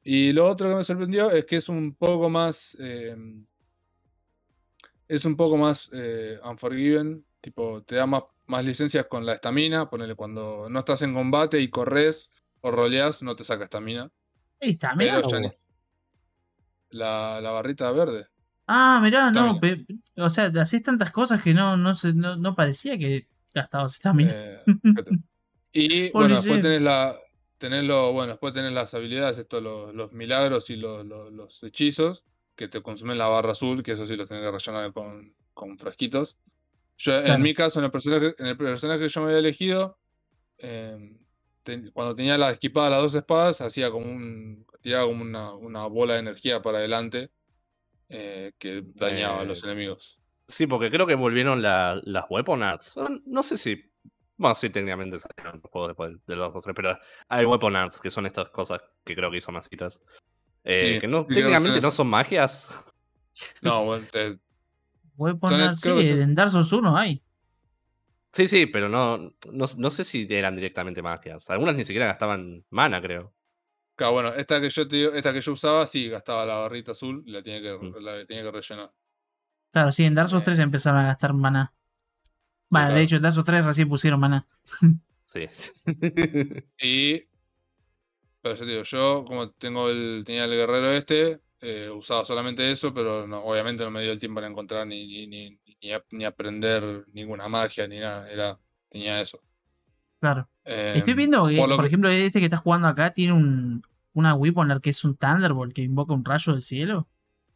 Y lo otro que me sorprendió es que es un poco más. eh, es un poco más eh, Unforgiven. Tipo, te da más, más licencias con la estamina. Ponele cuando no estás en combate y corres o roleas, no te saca estamina. Ahí está, mirá. La, la barrita verde. Ah, mirá, no. Pe- o sea, hacés tantas cosas que no, no, se- no, no parecía que gastabas estamina. Eh, fíjate. y bueno, después tenés la. Tenés lo, bueno, después tenés las habilidades, esto, los, los milagros y los, los- los hechizos que te consumen la barra azul, que eso sí los tenés que rellenar con, con frasquitos. Yo, Claro. en mi caso, en el personaje, en el personaje que yo me había elegido, eh, ten- cuando tenía la equipada las dos espadas, hacía como un. tiraba como una, una bola de energía para adelante eh, que dañaba a los Eh, enemigos. Sí, porque creo que volvieron la- las Weapon Arts. Ah, No sé si. Bueno, sí, técnicamente salieron los juegos después de los dos o tres, pero hay Weapon Arts, que son estas cosas que creo que hizo Masitas. Eh, Sí, que no, técnicamente son no son magias. No, bueno, eh, Voy a Son poner, el- sí, en Dark Souls 1 hay. Sí, sí, pero no, no, no sé si eran directamente magias. Algunas ni siquiera gastaban mana, creo. Claro, bueno, esta que yo te digo- esta que yo usaba, sí, gastaba la barrita azul y la tenía que, Mm. la tenía que rellenar. Claro, sí, en Dark Souls Eh. 3 empezaron a gastar maná. Vale, claro. de hecho, en Dark Souls 3 recién pusieron maná. Sí. Y. Pero yo te digo, yo como tengo el, tenía el guerrero este, eh, usaba solamente eso, pero no, obviamente no me dio el tiempo para encontrar ni, ni, ni, ni a- ni aprender ninguna magia ni nada. Era, tenía eso. Claro. Estoy Em, viendo que, por lo por que- ejemplo, este que está jugando acá tiene un, una Weaponer que es un Thunderbolt que invoca un rayo del cielo.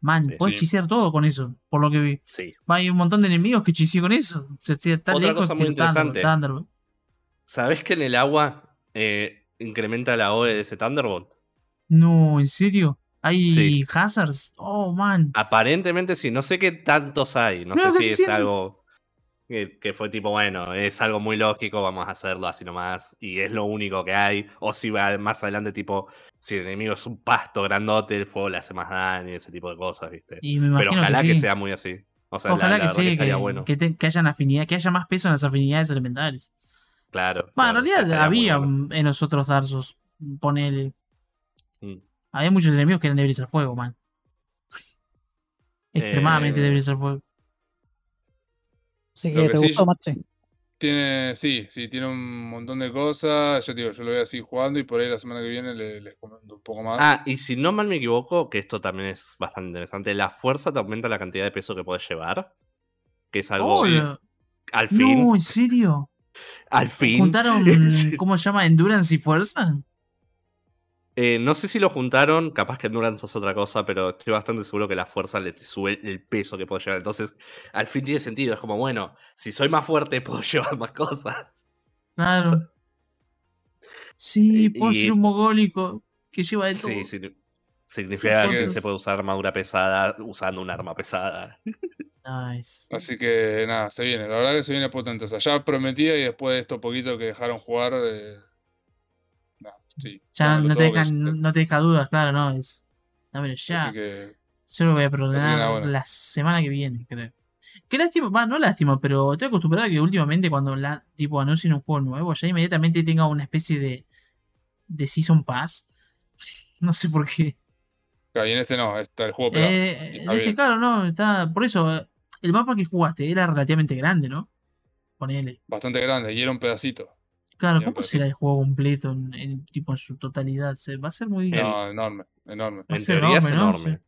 Man, Sí. puedes Sí. chisear todo con eso, por lo que vi. sí. Hay un montón de enemigos que chisean con eso. O sea, si está Otra lejos, cosa muy interesante. Thunderbolt. ¿Sabés que en el agua eh, incrementa la OE de ese Thunderbolt? No, ¿en serio? ¿Hay Sí. hazards? Oh, man. Aparentemente sí, no sé qué tantos hay, no sé si es algo que, que fue tipo, bueno, es algo muy lógico, vamos a hacerlo así nomás, y es lo único que hay, o si va más adelante tipo, si el enemigo es un pasto grandote, el fuego le hace más daño, ese tipo de cosas, ¿viste? Y me Pero ojalá que, sea muy así. O sea, Ojalá la, que sí, que, bueno. que, te- que hayan afinidad, que haya más peso en las afinidades elementales. Claro. Bueno, en realidad había bueno. en los otros Darsos, ponele. Mm. Había muchos enemigos que eran débiles al fuego, man. Extremadamente Eh, débiles al fuego. Así que, que ¿te sí, gustó, Maxi? Tiene, sí, sí, tiene un montón de cosas. Yo te digo, yo lo voy así jugando y por ahí la semana que viene le- les comento un poco más. Ah, y si no mal me equivoco, que esto también es bastante interesante, la fuerza te aumenta la cantidad de peso que puedes llevar. Que es algo. Oh, Al fin. No, ¿en serio? al fin. ¿Juntaron, cómo se llama, endurance y fuerza? Eh, no sé si lo juntaron, capaz que Endurance es otra cosa, pero estoy bastante seguro que la fuerza le sube el peso que puedo llevar. Entonces, al fin tiene sentido. Es como, bueno, si soy más fuerte, puedo llevar más cosas. Claro. Sí, Y- puedo ser un mogólico que lleva de todo. Sí, sí. Significa que se puede usar armadura pesada usando un arma pesada. Nice. Así que nada, se viene. La verdad que se viene potente. O sea, ya prometía y después de esto poquito que dejaron jugar. eh, sí. Ya no, te dejan, no te deja dudas, claro, no. Es. Dámelo ya. Así que Yo lo voy a programar la semana que viene, creo. Qué lástima, va, no lástima, pero estoy acostumbrado a que últimamente cuando la, tipo anuncian un juego nuevo, ya inmediatamente tenga una especie de, de Season Pass. No sé por qué. claro, y en este no, está el juego pelado. Eh, y en está este, bien. claro, no, está. Por eso, eh, el mapa que jugaste era relativamente grande, ¿no? Ponele. Bastante grande y era un pedacito. Claro, ¿cómo será el juego completo en, en- tipo en su totalidad? Se, va a ser muy. No, enorme, enorme. Va a En ser teoría es enorme, ¿no? enorme.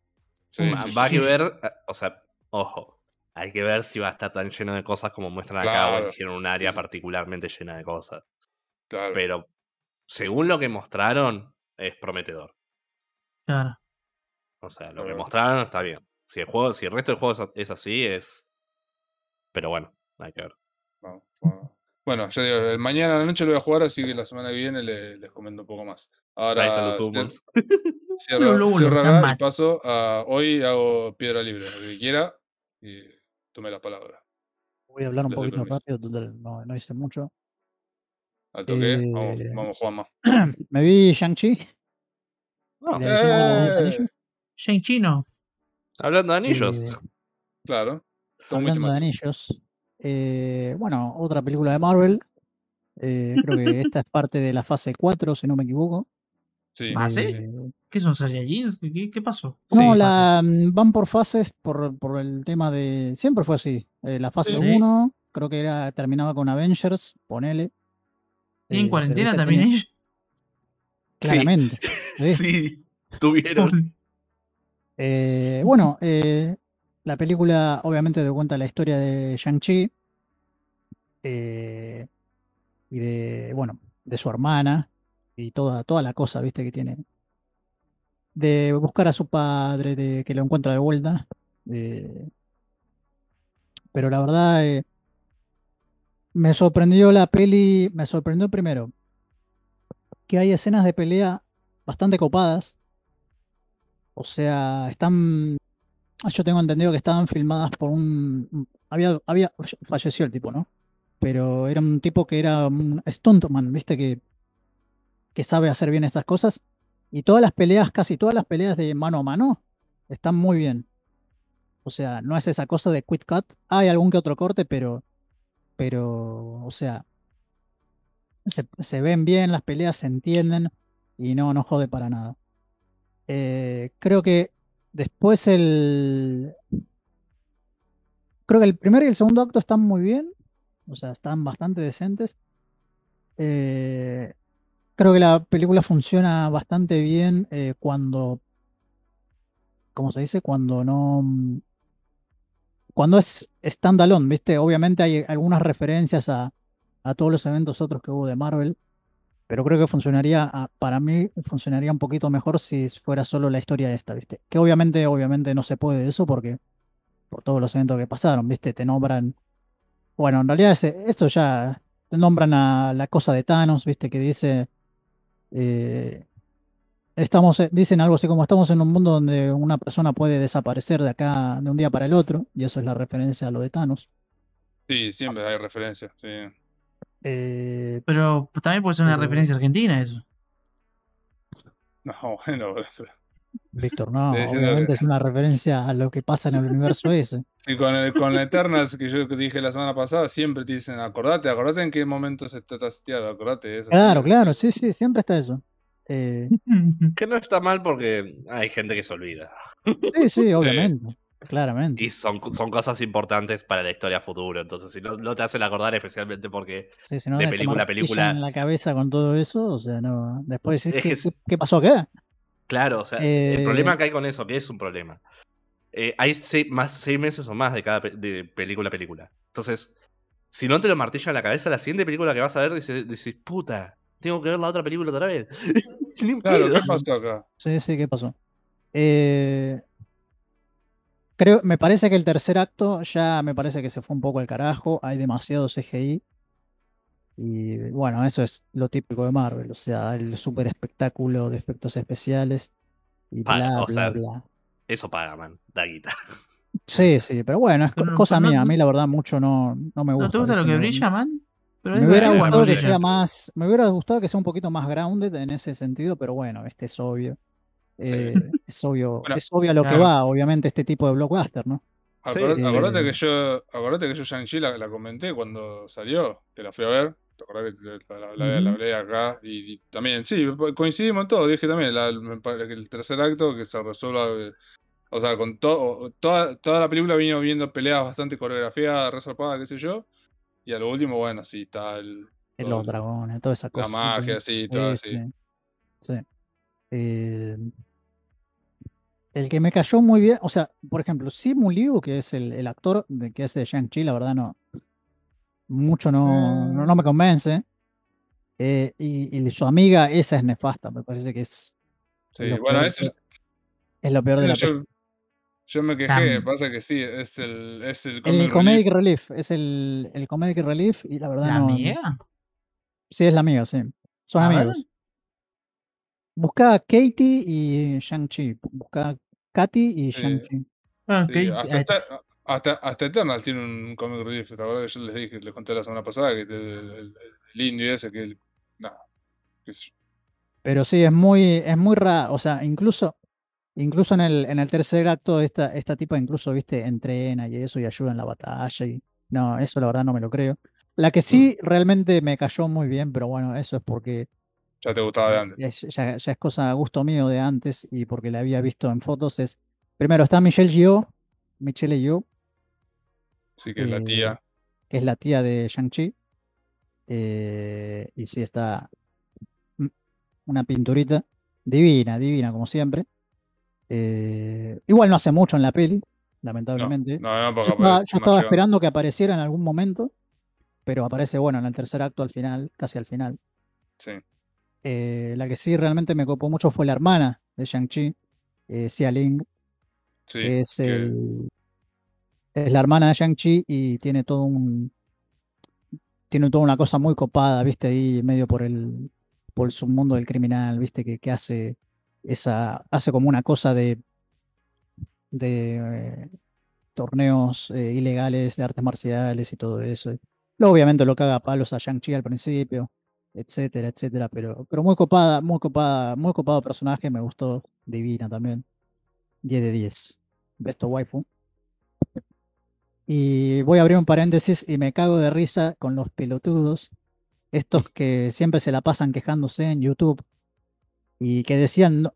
Sí, sí, va a ver, eh, o sea, ojo, hay que ver si va a estar tan lleno de cosas como muestran acá o eligieron un área particularmente llena de cosas. claro. Pero según lo que mostraron, es prometedor. Claro. O sea, lo que mostraron está bien. Si el juego, si el resto del juego es- es así, es. Pero bueno, hay que ver. Vamos, vamos. Bueno, ya digo, el mañana a la noche lo voy a jugar, así que la semana que viene le- les comento un poco más. Ahora Ahí están los humos. Lo- lo- lo, acá mal. y paso a hoy hago piedra libre, el que quiera y tome la palabra. Voy a hablar un Les poquito rápido, total, no, no hice mucho. Al toque, vamos, Eh, vamos Juanma. Me vi Shang-Chi, No, ¡Eh! anillos. Shane Chino. hablando de anillos. eh, Claro. hablando de anillos. Eh, bueno, otra película de Marvel. eh, creo que esta es parte de la fase 4, si no me equivoco. Sí, ¿Ah, sí? sí. ¿Qué son Saiyajins? ¿Qué, qué, pasó? No, fase. la, mm, van por fases por, por el tema de. Siempre fue así. eh, la fase Sí. 1, creo que era, terminaba con Avengers, ponele. ¿Tienen eh, cuarentena también ellos? Claramente. ¿sí? Sí, tuvieron. Eh, bueno, eh, la película obviamente te cuenta la historia de Shang-Chi eh, y de, bueno, de su hermana y toda, toda la cosa, viste, que tiene. De buscar a su padre, de que lo encuentra de vuelta. pero la verdad, eh, me sorprendió la peli, me sorprendió primero que hay escenas de pelea bastante copadas. O sea, están, yo tengo entendido que estaban filmadas por un, había, había, falleció el tipo, ¿no? Pero era un tipo que era un stuntman, ¿viste? Que, que sabe hacer bien estas cosas. Y todas las peleas, casi todas las peleas de mano a mano, están muy bien. O sea, no es esa cosa de quick cut. Hay algún que otro corte, pero, pero, o sea, se, se ven bien, las peleas se entienden y no, no jode para nada. Eh, creo que después el. Creo que el primer y el segundo acto están muy bien. O sea, están bastante decentes. Eh, creo que la película funciona bastante bien eh, cuando. ¿Cómo se dice? Cuando no. Cuando es standalone, ¿viste? Obviamente hay algunas referencias a, a todos los eventos otros que hubo de Marvel. Pero creo que funcionaría, a- para mí, funcionaría un poquito mejor si fuera solo la historia esta, ¿viste? Que obviamente, obviamente no se puede eso porque por todos los eventos que pasaron, ¿viste? Te nombran. Bueno, en realidad ese- esto ya te nombran a la cosa de Thanos, ¿viste? Que dice. eh, estamos, eh, dicen algo así como estamos en un mundo donde una persona puede desaparecer de acá de un día para el otro, y eso es la referencia a lo de Thanos. Sí, siempre hay referencias. Sí. Eh, Pero también puede ser una Pero- referencia argentina eso. No, bueno, Víctor, no, obviamente que- es una referencia a lo que pasa en el universo ese. sí, con, el, con la Eternals que yo dije la semana pasada, siempre te dicen, acordate, acordate en qué momento se está tasteado, acordate de eso. Claro, claro, sí, sí, siempre está eso. Eh, Que no está mal porque hay gente que se olvida. sí, sí, obviamente, claramente. Y son, son cosas importantes para la historia futuro. Entonces, si no, no te hacen acordar especialmente porque Sí, si no, de te película a martillan película. en la cabeza con todo eso, o sea, no. Después decís, Es ¿qué, que qué- pasó acá? Claro, o sea, Eh, el problema que hay con eso, que es un problema. eh, hay seis, más, seis meses o más de cada pe- de película a película. Entonces, si no te lo martilla en la cabeza, la siguiente película que vas a ver, dices, dices, puta, tengo que ver la otra película otra vez. Claro. ¿qué pasó acá? Sí, sí, ¿qué pasó? Eh, creo, me parece que el tercer acto ya me parece que se fue un poco al carajo, hay demasiado CGI. Y bueno, eso es lo típico de Marvel, o sea, el super espectáculo de efectos especiales y Paga, bla, o bla, sea, bla. Eso paga, man, da guita. Sí, sí, pero bueno, es Pero, cosa pero no- mía, a mí la verdad mucho no, no me gusta. ¿No te gusta lo que brilla, man? Pero Me hubiera gustado que sea más, me hubiera gustado que sea un poquito más grounded en ese sentido, pero bueno, este es obvio. Eh, es obvio, Bueno, es obvio a lo que va, obviamente, este tipo de blockbuster, ¿no? Acordate, acordate que yo, acordate que yo Shang-Chi la, la comenté cuando salió, que la fui a ver. ¿Te acordás que la, la- la- la hablé acá? Y, y también, sí, coincidimos en todo. Dije también, la- el tercer acto que se resuelva. O sea, con todo, toda, toda la película vino viendo peleas bastante coreografiadas, resarpadas, qué sé yo. Y a lo último, bueno, sí, está el, todo los el- dragones, toda esa la cosa. magia, sí, todo así. Sí. sí. Eh, el que me cayó muy bien, o sea, por ejemplo, Simu Liu, que es el, el actor de, que hace de Shang-Chi, la verdad no. Mucho no, no, no me convence. Eh, y, y su amiga, esa es nefasta, me parece que es, Sí, lo bueno, peor, eso, es lo peor de la yo, yo me quejé, Tam- pasa que sí, es el, es el El comic Comedic relief. Relief, es el, el Comedic Relief y la verdad ¿La no. amiga? Sí, es la amiga, sí. Son A ver. Busca a Katie y Shang-Chi. Busca a Katy y. Shang-Chi. Ah, Sí, ok, hasta, hasta, hasta Eternal tiene un comic relief. ¿Te acuerdas que yo les dije, les conté la semana pasada que el, el- el indio ese que el, nada, qué sé yo. Pero sí, es muy, es muy raro. O sea, incluso, incluso en el, en el tercer acto, esta, esta tipa incluso, viste, entrena y eso y ayuda en la batalla. Y, no, eso la verdad no me lo creo. La que sí realmente me cayó muy bien, pero bueno, eso es porque Ya te gustaba de antes. es- ya, ya es cosa a gusto mío de antes y porque la había visto en fotos. Es primero está Michelle Yeoh, Michelle Yeoh, Así que la eh, tía. que es la tía de Shang-Chi. eh, y sí está mm, una pinturita divina, divina como siempre. Eh, igual no hace mucho en la peli, lamentablemente. No, no, porque yo estaba, yo estaba esperando que apareciera en algún momento, pero aparece, bueno, en el tercer acto al final, casi al final. Sí. Eh, la que sí realmente me copó mucho fue la hermana de Shang-Chi, eh, Xia Ling, Sí. que es, que- el, es la hermana de Shang-Chi y tiene todo un. Tiene toda una cosa muy copada, viste, ahí medio por el, por el submundo del criminal, viste, que, que hace esa. hace como una cosa de. de eh, torneos eh, ilegales de artes marciales y todo eso. Luego, obviamente, lo caga a palos a Shang-Chi al principio, etcétera, etcétera, pero, pero muy copada, muy copada, muy copado personaje, me gustó, divina también. 10 de 10. Besto waifu. Y voy a abrir un paréntesis y me cago de risa con los pelotudos, estos que siempre se la pasan quejándose en YouTube y que decían, no-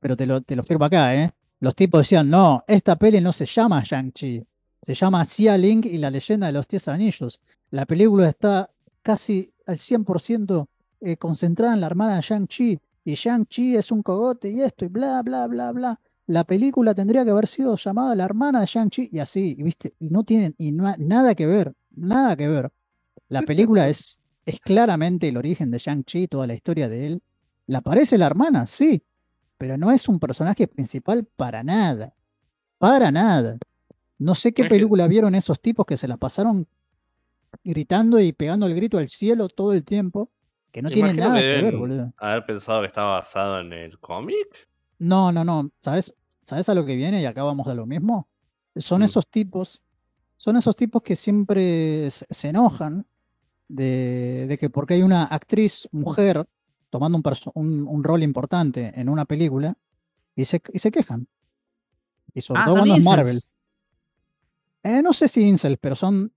pero te lo, te lo firmo acá, ¿eh? Los tipos decían, no, esta peli no se llama Shang-Chi, se llama Xia Ling y la leyenda de los 10 anillos. La película está casi al 100% eh, concentrada en la hermana de Shang-Chi y Shang-Chi es un cogote y esto y bla, bla, bla, bla la película tendría que haber sido llamada La hermana de Shang-Chi y así, ¿viste? Y no tienen y no, nada que ver, nada que ver. La película es, es claramente el origen de Shang-Chi, toda la historia de él. ¿La aparece la hermana? Sí, pero no es un personaje principal para nada. Para nada. No sé qué película vieron esos tipos que se la pasaron gritando y pegando el grito al cielo todo el tiempo, que no tiene Imagino nada que que ver, boludo. haber pensado que estaba basado en el cómic. No, no, no. ¿Sabes? ¿Sabes a lo que viene? Y acá vamos a lo mismo. Son Mm. esos tipos, son esos tipos que siempre se, enojan de, de que porque hay una actriz mujer tomando un, perso- un, un rol importante en una película y se, y se quejan. Y sobre Ah, todo son cuando es Marvel. Eh, no sé si incels, pero son.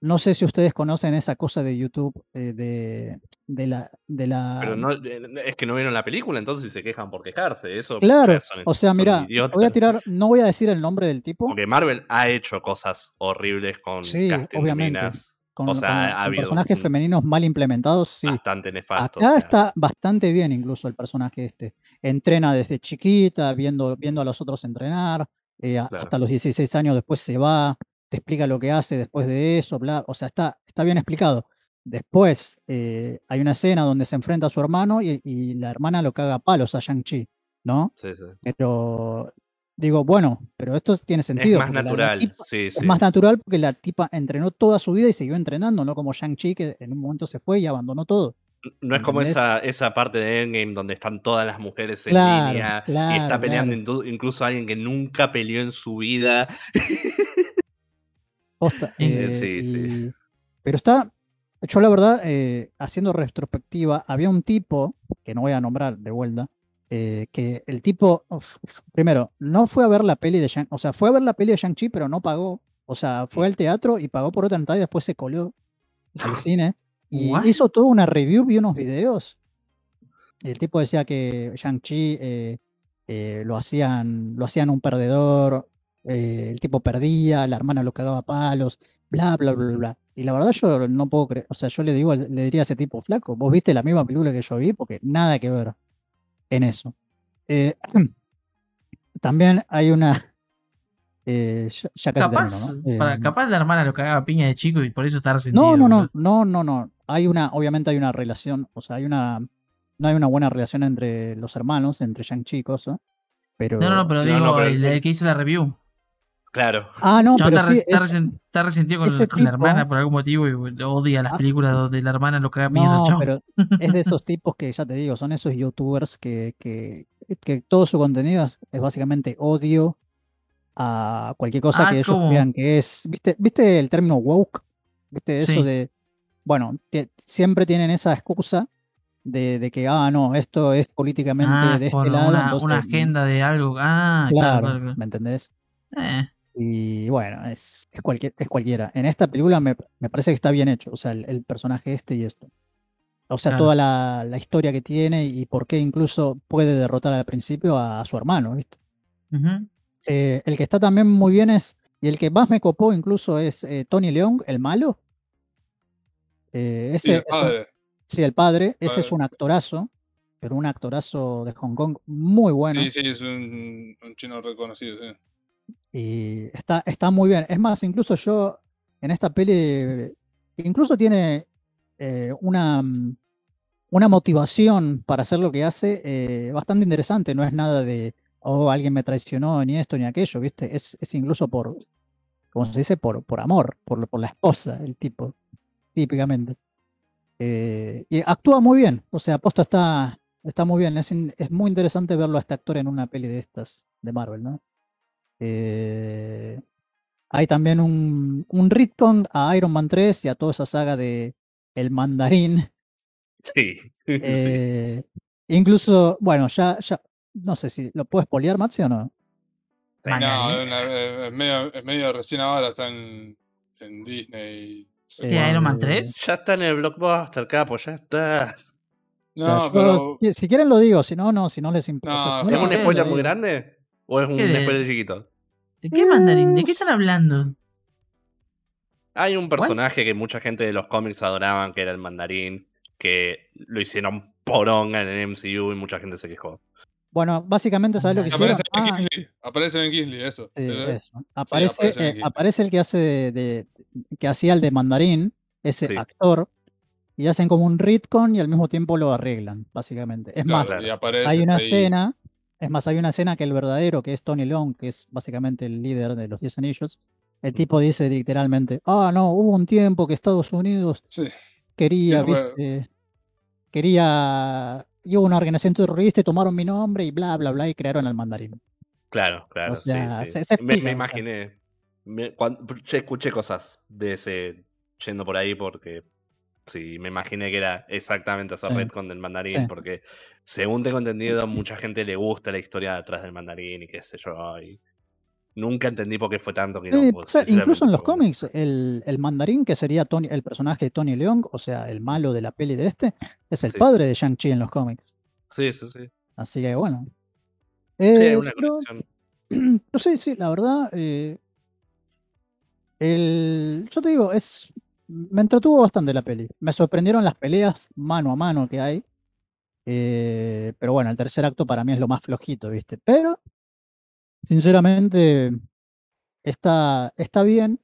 No sé si ustedes conocen esa cosa de YouTube eh, de, de la. De la Pero no, eh, es que no vieron la película, entonces se quejan por quejarse. Eso Claro, son- o sea, mira, voy a tirar, no voy a decir el nombre del tipo, Porque Marvel ha hecho cosas horribles con Sí, obviamente. minas con, o con- sea, ha con habido personajes un- femeninos mal implementados, sí. bastante nefasto. Acá o sea, está bastante bien incluso el personaje este. Entrena desde chiquita, viendo, viendo a los otros entrenar, eh, Claro. hasta los 16 años después se va, te explica lo que hace después de eso, bla, o sea, está, está bien explicado. Después eh, hay una escena donde se enfrenta a su hermano y, y la hermana lo caga a palos a Shang-Chi, ¿no? sí, sí. Pero digo, bueno, pero esto tiene Es sentido. más la- la natural. tipa- sí, es sí. más natural porque la tipa entrenó toda su vida y siguió entrenando, no como Shang-Chi que en un momento se fue y abandonó todo. No es como esa, esa parte de Endgame donde están todas las mujeres en Claro, línea y está peleando claro. incluso alguien que nunca peleó en su vida. Eh, eh, sí, sí. y- Pero está, yo la verdad, eh, haciendo retrospectiva, había un tipo, que no voy a nombrar de vuelta, eh, que el tipo, uf, uf, primero, no fue a ver la peli de Shang, o sea, fue a ver la peli de Shang-Chi, pero no pagó. O sea, fue al teatro y pagó por otra entrada y después se coló al cine. Y What? hizo toda una review, vi unos videos. El tipo decía que Shang-Chi eh, eh, lo, hacían, lo hacían un perdedor, eh, el tipo perdía, la hermana lo cagaba a palos, bla, bla, bla, bla. Y la verdad yo no puedo creer, o sea, yo le digo, le diría a ese tipo, flaco, vos viste la misma película que yo vi, porque nada que ver en eso. Eh, también hay una... eh, ya, ya casi Capaz, termino, ¿no? para, Eh, capaz la hermana lo cagaba a piña de chico y por eso está resentido. no, no, no, no, no, no. Hay una, obviamente hay una relación, o sea, hay una, no hay una buena relación entre los hermanos, entre Shang-Chi y Coso, pero... No, no, no, pero digo, no, pero el- el que hizo la review. Claro. Ah, no, pero está, sí, res- está es- resen- está resentido con, la hermana por algún motivo y odia las Ah. películas donde la hermana lo caga a no, chabón. pero es de esos tipos que ya te digo, son esos youtubers que, que, que todo su contenido es, es básicamente odio a cualquier cosa Ah, que ellos ¿cómo? crean que es. ¿Viste, ¿Viste el término woke? ¿Viste eso Sí. de. Bueno, te- siempre tienen esa excusa de, de que, ah, no, esto es políticamente Ah, de este por lado. una, entonces, una agenda de algo. Ah, claro, claro. ¿me entendés? Eh, Y bueno, es, es, cualquier, es cualquiera. En esta película me, me parece que está bien hecho, o sea, el, el personaje este y esto. O sea, Claro. toda la, la historia que tiene y por qué incluso puede derrotar al principio a, su hermano, ¿viste? Eh, el que está también muy bien es, y el que más me copó incluso es eh, Tony Leung, el malo. Eh, ese Sí, el padre. sí, el padre, ese es Padre. un actorazo, pero un actorazo de Hong Kong muy bueno. Sí, sí, es un, un chino reconocido, sí. Y está, está muy bien. Es más, incluso yo en esta peli, incluso tiene eh, una, mm, una motivación para hacer lo que hace eh, bastante interesante. No es nada de, oh, alguien me traicionó, ni esto, ni aquello, ¿viste? Es, es incluso por, como se dice, por, por amor, por, por la esposa, el tipo, típicamente. Eh, y actúa muy bien, o sea, Aposta está, está muy bien. Es, es muy interesante verlo a este actor en una peli de estas, de Marvel, ¿no? Eh, hay también un, un retcon a Iron Man 3 y a toda esa saga de El Mandarín. Sí. sí. Eh, incluso, bueno, ya, ya, no sé si lo puedes poliar, Maxi, o no. No, Mandarín. es, una- es- es medio, es medio recién ahora, está en, en Disney. ¿Qué, Iron Man Eh, 3? Ya está en el blockbuster, capo, ya está. O sea, No, yo, pero si, si quieren lo digo, si no, no, si no les importa. No, si no ¿Es un spoiler muy grande? ¿O es un ¿Qué de- spoiler chiquito? ¿De qué mandarín? ¿De qué están hablando? Hay un personaje que mucha gente de los cómics adoraban, que era el mandarín, que lo hicieron poronga en el MCU y mucha gente se quejó. Bueno, básicamente, ¿sabes lo que hicieron? aparece Ben Ah, Kingsley. Aparece Ben Kingsley, eso. sí, eso. Aparece, aparece eh, aparece el que hace de, de- que hacía el de mandarín, ese Sí. actor, y hacen como un retcon y al mismo tiempo lo arreglan, básicamente. Es Claro, más, hay una ahí. escena, es más, hay una escena que el verdadero, que es Tony Leung, que es básicamente el líder de los 10 anillos, el tipo dice literalmente, ah, no, hubo un tiempo que Estados Unidos Sí. quería, Eso fue- viste, quería, y hubo una organización terrorista y tomaron mi nombre y bla, bla, bla, y crearon al mandarín. Claro, claro, O sea, sí, sí. se- se me, o sea. imaginé. Me- cuando, escuché cosas de ese yendo por ahí porque sí, me imaginé que era exactamente esa Sí. retcon del mandarín Sí. porque según tengo entendido mucha gente le gusta la historia detrás del mandarín y qué sé yo. y nunca entendí por qué fue tanto que Sí, no. o sea, incluso en los cómics, el, el mandarín, que sería Tony, el personaje de Tony Leung, o sea, el malo de la peli de este, es el Sí. padre de Shang-Chi en los cómics. Sí, sí, sí. Así que bueno. Sí, hay Eh, una pero- conexión. no sé, sí, la verdad. eh, el, yo te digo, es. Me entretuvo bastante la peli. Me sorprendieron las peleas mano a mano que hay. eh, pero bueno, el tercer acto para mí es lo más flojito, ¿viste? Pero, sinceramente, está, está bien.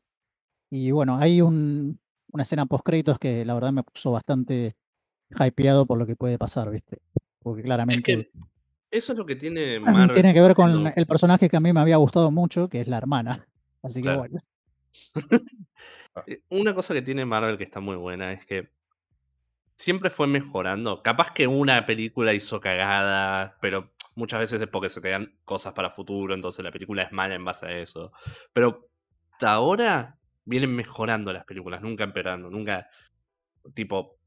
Y bueno, hay un, una escena post créditos que la verdad me puso bastante hypeado por lo que puede pasar, ¿viste? Porque Es claramente. que eso es lo que tiene Marvel. Tiene que ver con el personaje que a mí me había gustado mucho, que es la hermana. Así que Claro. bueno. Eh, Una cosa que tiene Marvel que está muy buena es que siempre fue mejorando. Capaz que una película hizo cagada, pero muchas veces es porque se crean cosas para futuro, entonces la película es mala en base a eso. Pero hasta ahora vienen mejorando las películas, nunca empeorando, nunca tipo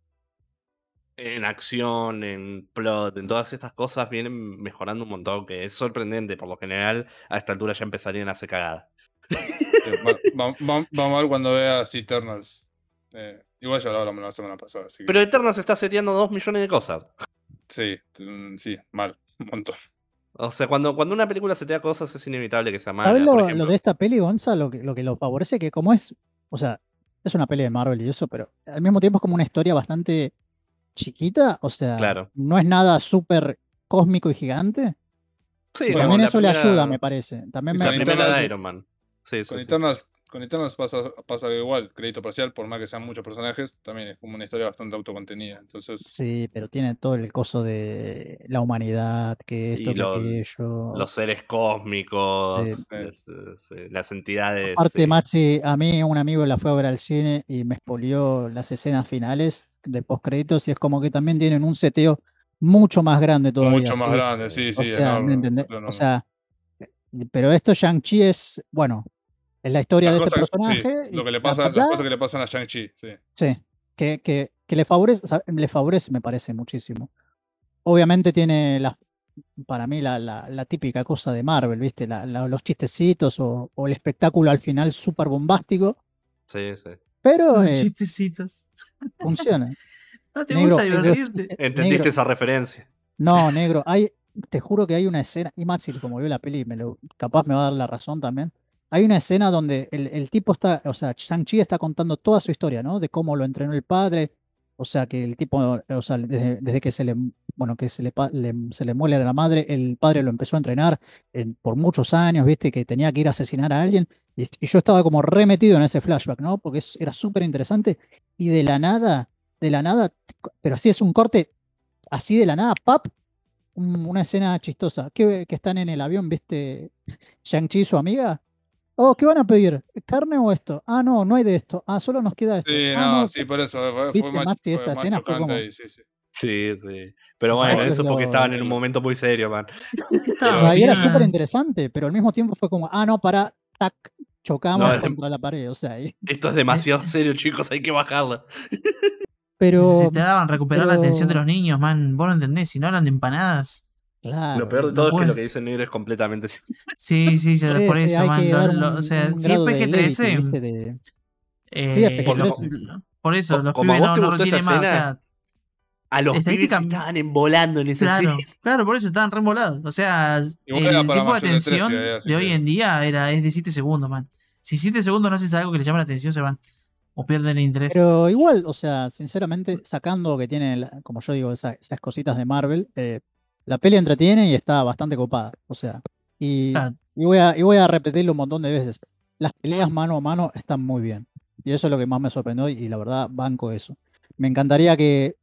en acción, en plot, en todas estas cosas vienen mejorando un montón, que es sorprendente. Por lo general, a esta altura ya empezarían a hacer cagada. Va- va- va- vamos a ver cuando veas Eternals. Eh, igual ya lo hablamos la semana pasada. Así que, Pero Eternals está seteando dos millones de cosas. sí, mm, sí, mal. Un montón. O sea, cuando, cuando una película setea cosas es inevitable que sea mala. ¿Sabes Por lo, de esta peli, Gonza? Lo que, lo que lo favorece, que como es, o sea, es una peli de Marvel y eso, pero al mismo tiempo es como una historia bastante chiquita, o sea, Claro. no es nada súper cósmico y gigante. sí, Y también eso le ayuda, me parece. También me La primera de Iron Man. Sí, sí, Con sí. Eternals, con Eternals pasa, pasa algo igual. Crédito parcial, por más que sean muchos personajes, también es como una historia bastante autocontenida. Entonces, Sí, pero tiene todo el coso de la humanidad, que esto, Y que lo- aquello. Los seres cósmicos, Sí. las, las entidades. Aparte, sí. Maxi, a mí un amigo la fue a ver al cine y me expolió las escenas finales de postcréditos y es como que también tienen un seteo mucho más grande todavía. mucho más ¿sí? grande, sí, sí. O sea. O sea, eh, pero esto Shang-Chi es, bueno, es la historia Las de este cosas- sí, personaje. y lo que le pasa, las cosas que le pasan a Shang-Chi, sí. Sí, que, que, que le favorece, o sea, le favorece, me parece muchísimo. Obviamente tiene la, para mí la, la, la típica cosa de Marvel, ¿viste? La- la- los chistecitos o, o el espectáculo al final súper bombástico, Sí, sí. pero Los eh, chistecitos. funciona. ¿No te Negro, gusta eh, divertirte? ¿Entendiste Negro. esa referencia? No, negro, hay, te juro que hay una escena, y Maxi, como vio la peli, me lo, capaz me va a dar la razón también. Hay una escena donde el, tipo está, o sea, Shang-Chi está contando toda su historia, ¿no? De cómo lo entrenó el padre, O sea, que el tipo, o sea, desde, que se le, bueno, que se le, se le muere a la madre, el padre lo empezó a entrenar en- por muchos años, viste, que tenía que ir a asesinar a alguien. Y, y yo estaba como remetido en ese flashback, ¿no? Porque era súper interesante. Y de la nada, de la nada, pero así es un corte, así de la nada, pap, un- una escena chistosa. Que, que están en el avión, viste, Shang-Chi y su amiga. Oh, ¿qué van a pedir? ¿Carne o esto? Ah, no, no hay de esto. Ah, solo nos queda esto. Sí, Ah, no, sí, por eso. Fue, fue ¿Viste, más, Maxi, fue esa más escena fue chocante como- ahí, sí, sí. Sí, sí. Pero bueno, eso que porque lo- estaban en un momento muy serio, man. Estaba O sea, y era súper interesante, pero al mismo tiempo fue como, ah, no, para, tac, chocamos No, contra la pared, o sea, y- Esto es demasiado serio, chicos, hay que bajarla. pero, Necesitaban recuperar la atención de los niños, man. Vos no entendés, si no hablan de empanadas. Claro. Lo peor de no todo es que puede. lo que dice el negro es completamente. Sí, sí, ya- Sí, por sí, eso, man. que o sea, si es grado de PG-13, levity, ¿viste? de- eh, Sí, es PG-13. lo- por eso, los como a pibes vos no, no retienen más. O sea, A los pibes estaban embolando en esa claro, escena. claro, por eso estaban remolados. O sea, el tiempo de mayores de 13, atención eh, así de hoy que- en día era, es de 7 segundos, man. Si 7 segundos no haces algo que les llama la atención, se van. O pierden el interés. Pero igual, o sea, sinceramente, sacando que tiene, la- como yo digo, esa- esas cositas de Marvel, eh, la peli entretiene y está bastante copada. O sea, y, Claro. y voy a, y voy a repetirlo un montón de veces. Las peleas mano a mano están muy bien. Y eso es lo que más me sorprendió y, y la verdad banco eso. Me encantaría que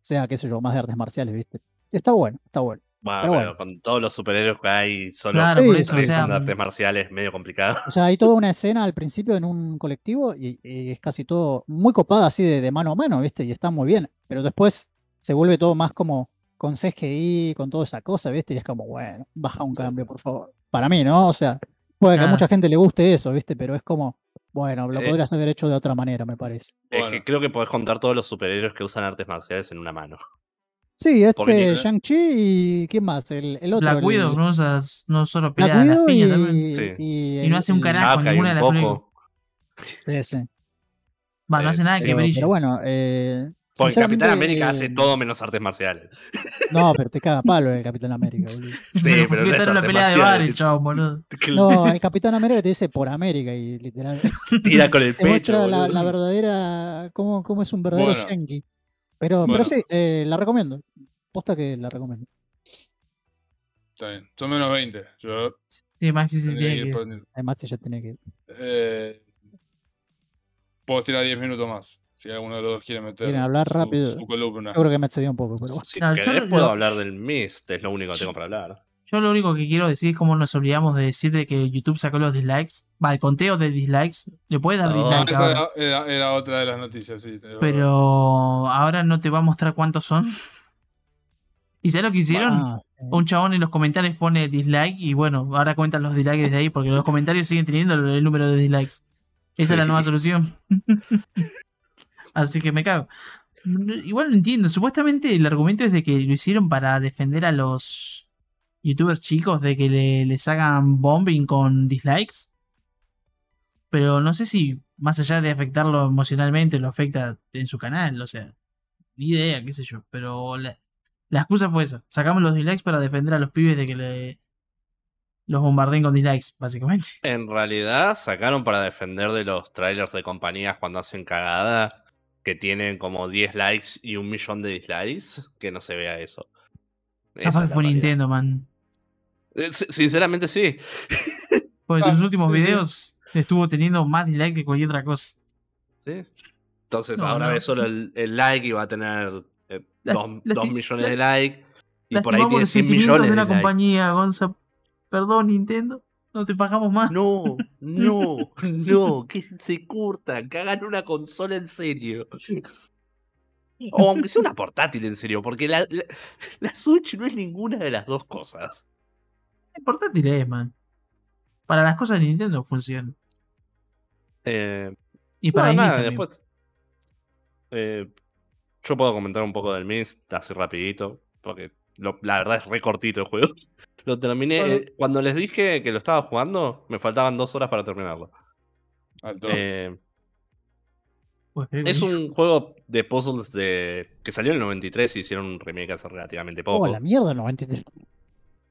sea, qué sé yo, más de artes marciales, ¿viste? Y está bueno, está bueno. Bueno, Pero con todos los superhéroes que hay, solo Claro, por por eso, tres o sea, son de artes marciales, medio complicado. O sea, hay toda una escena al principio en un colectivo y, y es casi todo muy copada así de, de mano a mano, ¿viste? Y está muy bien. Pero después se vuelve todo más como con CGI, con toda esa cosa, ¿viste? Y es como, bueno, baja un cambio, por favor. Para mí, ¿no? O sea, puede que a mucha gente le guste eso, ¿viste? Pero es como, bueno, lo Eh. podrías haber hecho de otra manera, me parece. Es Bueno. que creo que podés contar todos los superhéroes que usan artes marciales en una mano. Sí, este Shang-Chi y ¿quién más? El, el otro. Black el- Widow no, usa- no solo Black pelea las piñas y, también. Sí. y Y no el- hace un el- carajo. Hawkeye ninguna un de las poco. Sí, sí. Va, no Eh, hace nada sí, que Pero, brille. pero bueno, eh, Porque Capitán América hace eh, todo menos artes marciales. No, pero te caga palo el Capitán América, boludo. Sí, pero pero no está en pelea de bar el chavo, boludo. No, el Capitán América te dice por América y literal Tira con el te pecho. muestra la, verdadera, cómo, cómo es un verdadero Bueno. Yankee. Pero, Bueno. pero sí, eh, la recomiendo. Posta que la recomiendo. Está bien. Son menos 20. Yo Sí, Maxi se tiene que que ir. Además, ya tiene que ir. Eh, puedo tirar 10 minutos más. Si alguno de los dos quiere meter ¿Quieren hablar su- rápido? su columna. Yo creo que me excedí un poco, pero bueno. Si No, yo querés lo- puedo lo- hablar del Mist, es lo único que tengo para hablar. Yo lo único que quiero decir es cómo nos olvidamos de decir de que YouTube sacó los dislikes. Va, el conteo de dislikes. Le puedes dar No, Ah, dislike esa ahora. era, era- era otra de las noticias, sí. Pero ahora no te va a mostrar cuántos son. ¿Y sabes lo que hicieron? Ah, sí. Un chabón en los comentarios pone dislike y bueno, ahora cuentan los dislikes desde ahí porque los comentarios siguen teniendo el, número de dislikes. Esa es la nueva solución. Así que me cago. Igual no entiendo. Supuestamente el argumento es de que lo hicieron para defender a los youtubers chicos de que le, les hagan bombing con dislikes. Pero no sé si más allá de afectarlo emocionalmente lo afecta en su canal. O sea, ni idea, qué sé yo. Pero la, la excusa fue esa. Sacamos los dislikes para defender a los pibes de que le los bombardeen con dislikes, básicamente. En realidad sacaron para defender de los trailers de compañías cuando hacen cagada que tienen como 10 likes y un millón de dislikes, que no se vea eso. Capaz que la fue. Nintendo, man. Eh, si- Sinceramente sí. Porque Ah, sus últimos videos estuvo teniendo más dislikes que cualquier otra cosa. Sí. Entonces No, ahora no. ves solo el, el like y va a tener eh, Las- dos, las dos ti- millones la- de likes. Y por ahí tiene los 100 sentimientos millones de una de compañía, Gonza. Perdón, Nintendo. No te fajamos más. No, no, no, que se curta, que hagan una consola en serio. O aunque sea una portátil en serio, porque la, la, la Switch no es ninguna de las dos cosas. Portátil es, man. Para las cosas de Nintendo funciona. Eh, Y para indies nada, después. eh, yo puedo comentar un poco del Mist así rapidito, porque lo- la verdad es re cortito el juego. Lo terminé. Bueno. eh, cuando les dije que lo estaba jugando, me faltaban dos horas para terminarlo. Alto. Eh, Pues, Es un juego de puzzles de que salió en el 93 y hicieron un remake hace relativamente poco. Oh, la mierda, 93.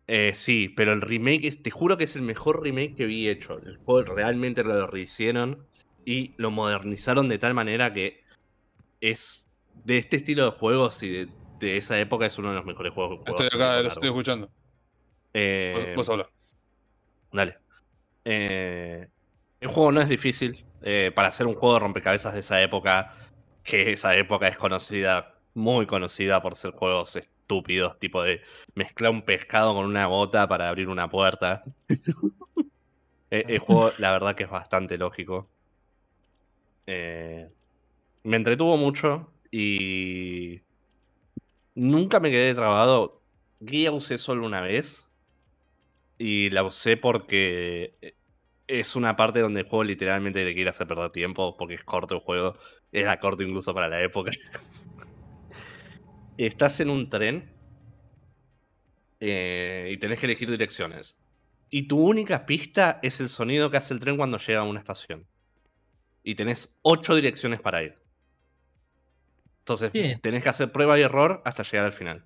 Eh, sí, pero el remake, es- te juro que es el mejor remake que vi hecho. El juego realmente lo rehicieron y lo modernizaron de tal manera que es de este estilo de juegos y de, de esa época es uno de los mejores juegos. que Estoy acá, lo estoy escuchando. Vos, Eh, vos habla. Dale. Eh, el juego no es difícil. eh, para hacer un juego de rompecabezas de esa época, que esa época es conocida, muy conocida por ser juegos estúpidos, tipo de mezclar un pescado con una gota para abrir una puerta. Eh, el juego, la verdad que es bastante lógico. Eh, me entretuvo mucho y nunca me quedé trabado. Guía usé solo una vez. Y la usé porque eh, es una parte donde el juego literalmente te quiere hacer perder tiempo porque es corto el juego. Era corto incluso para la época. Estás en un tren eh, y tenés que elegir direcciones. Y tu única pista es el sonido que hace el tren cuando llega a una estación. Y tenés ocho direcciones para ir. Entonces Bien. tenés que hacer prueba y error hasta llegar al final.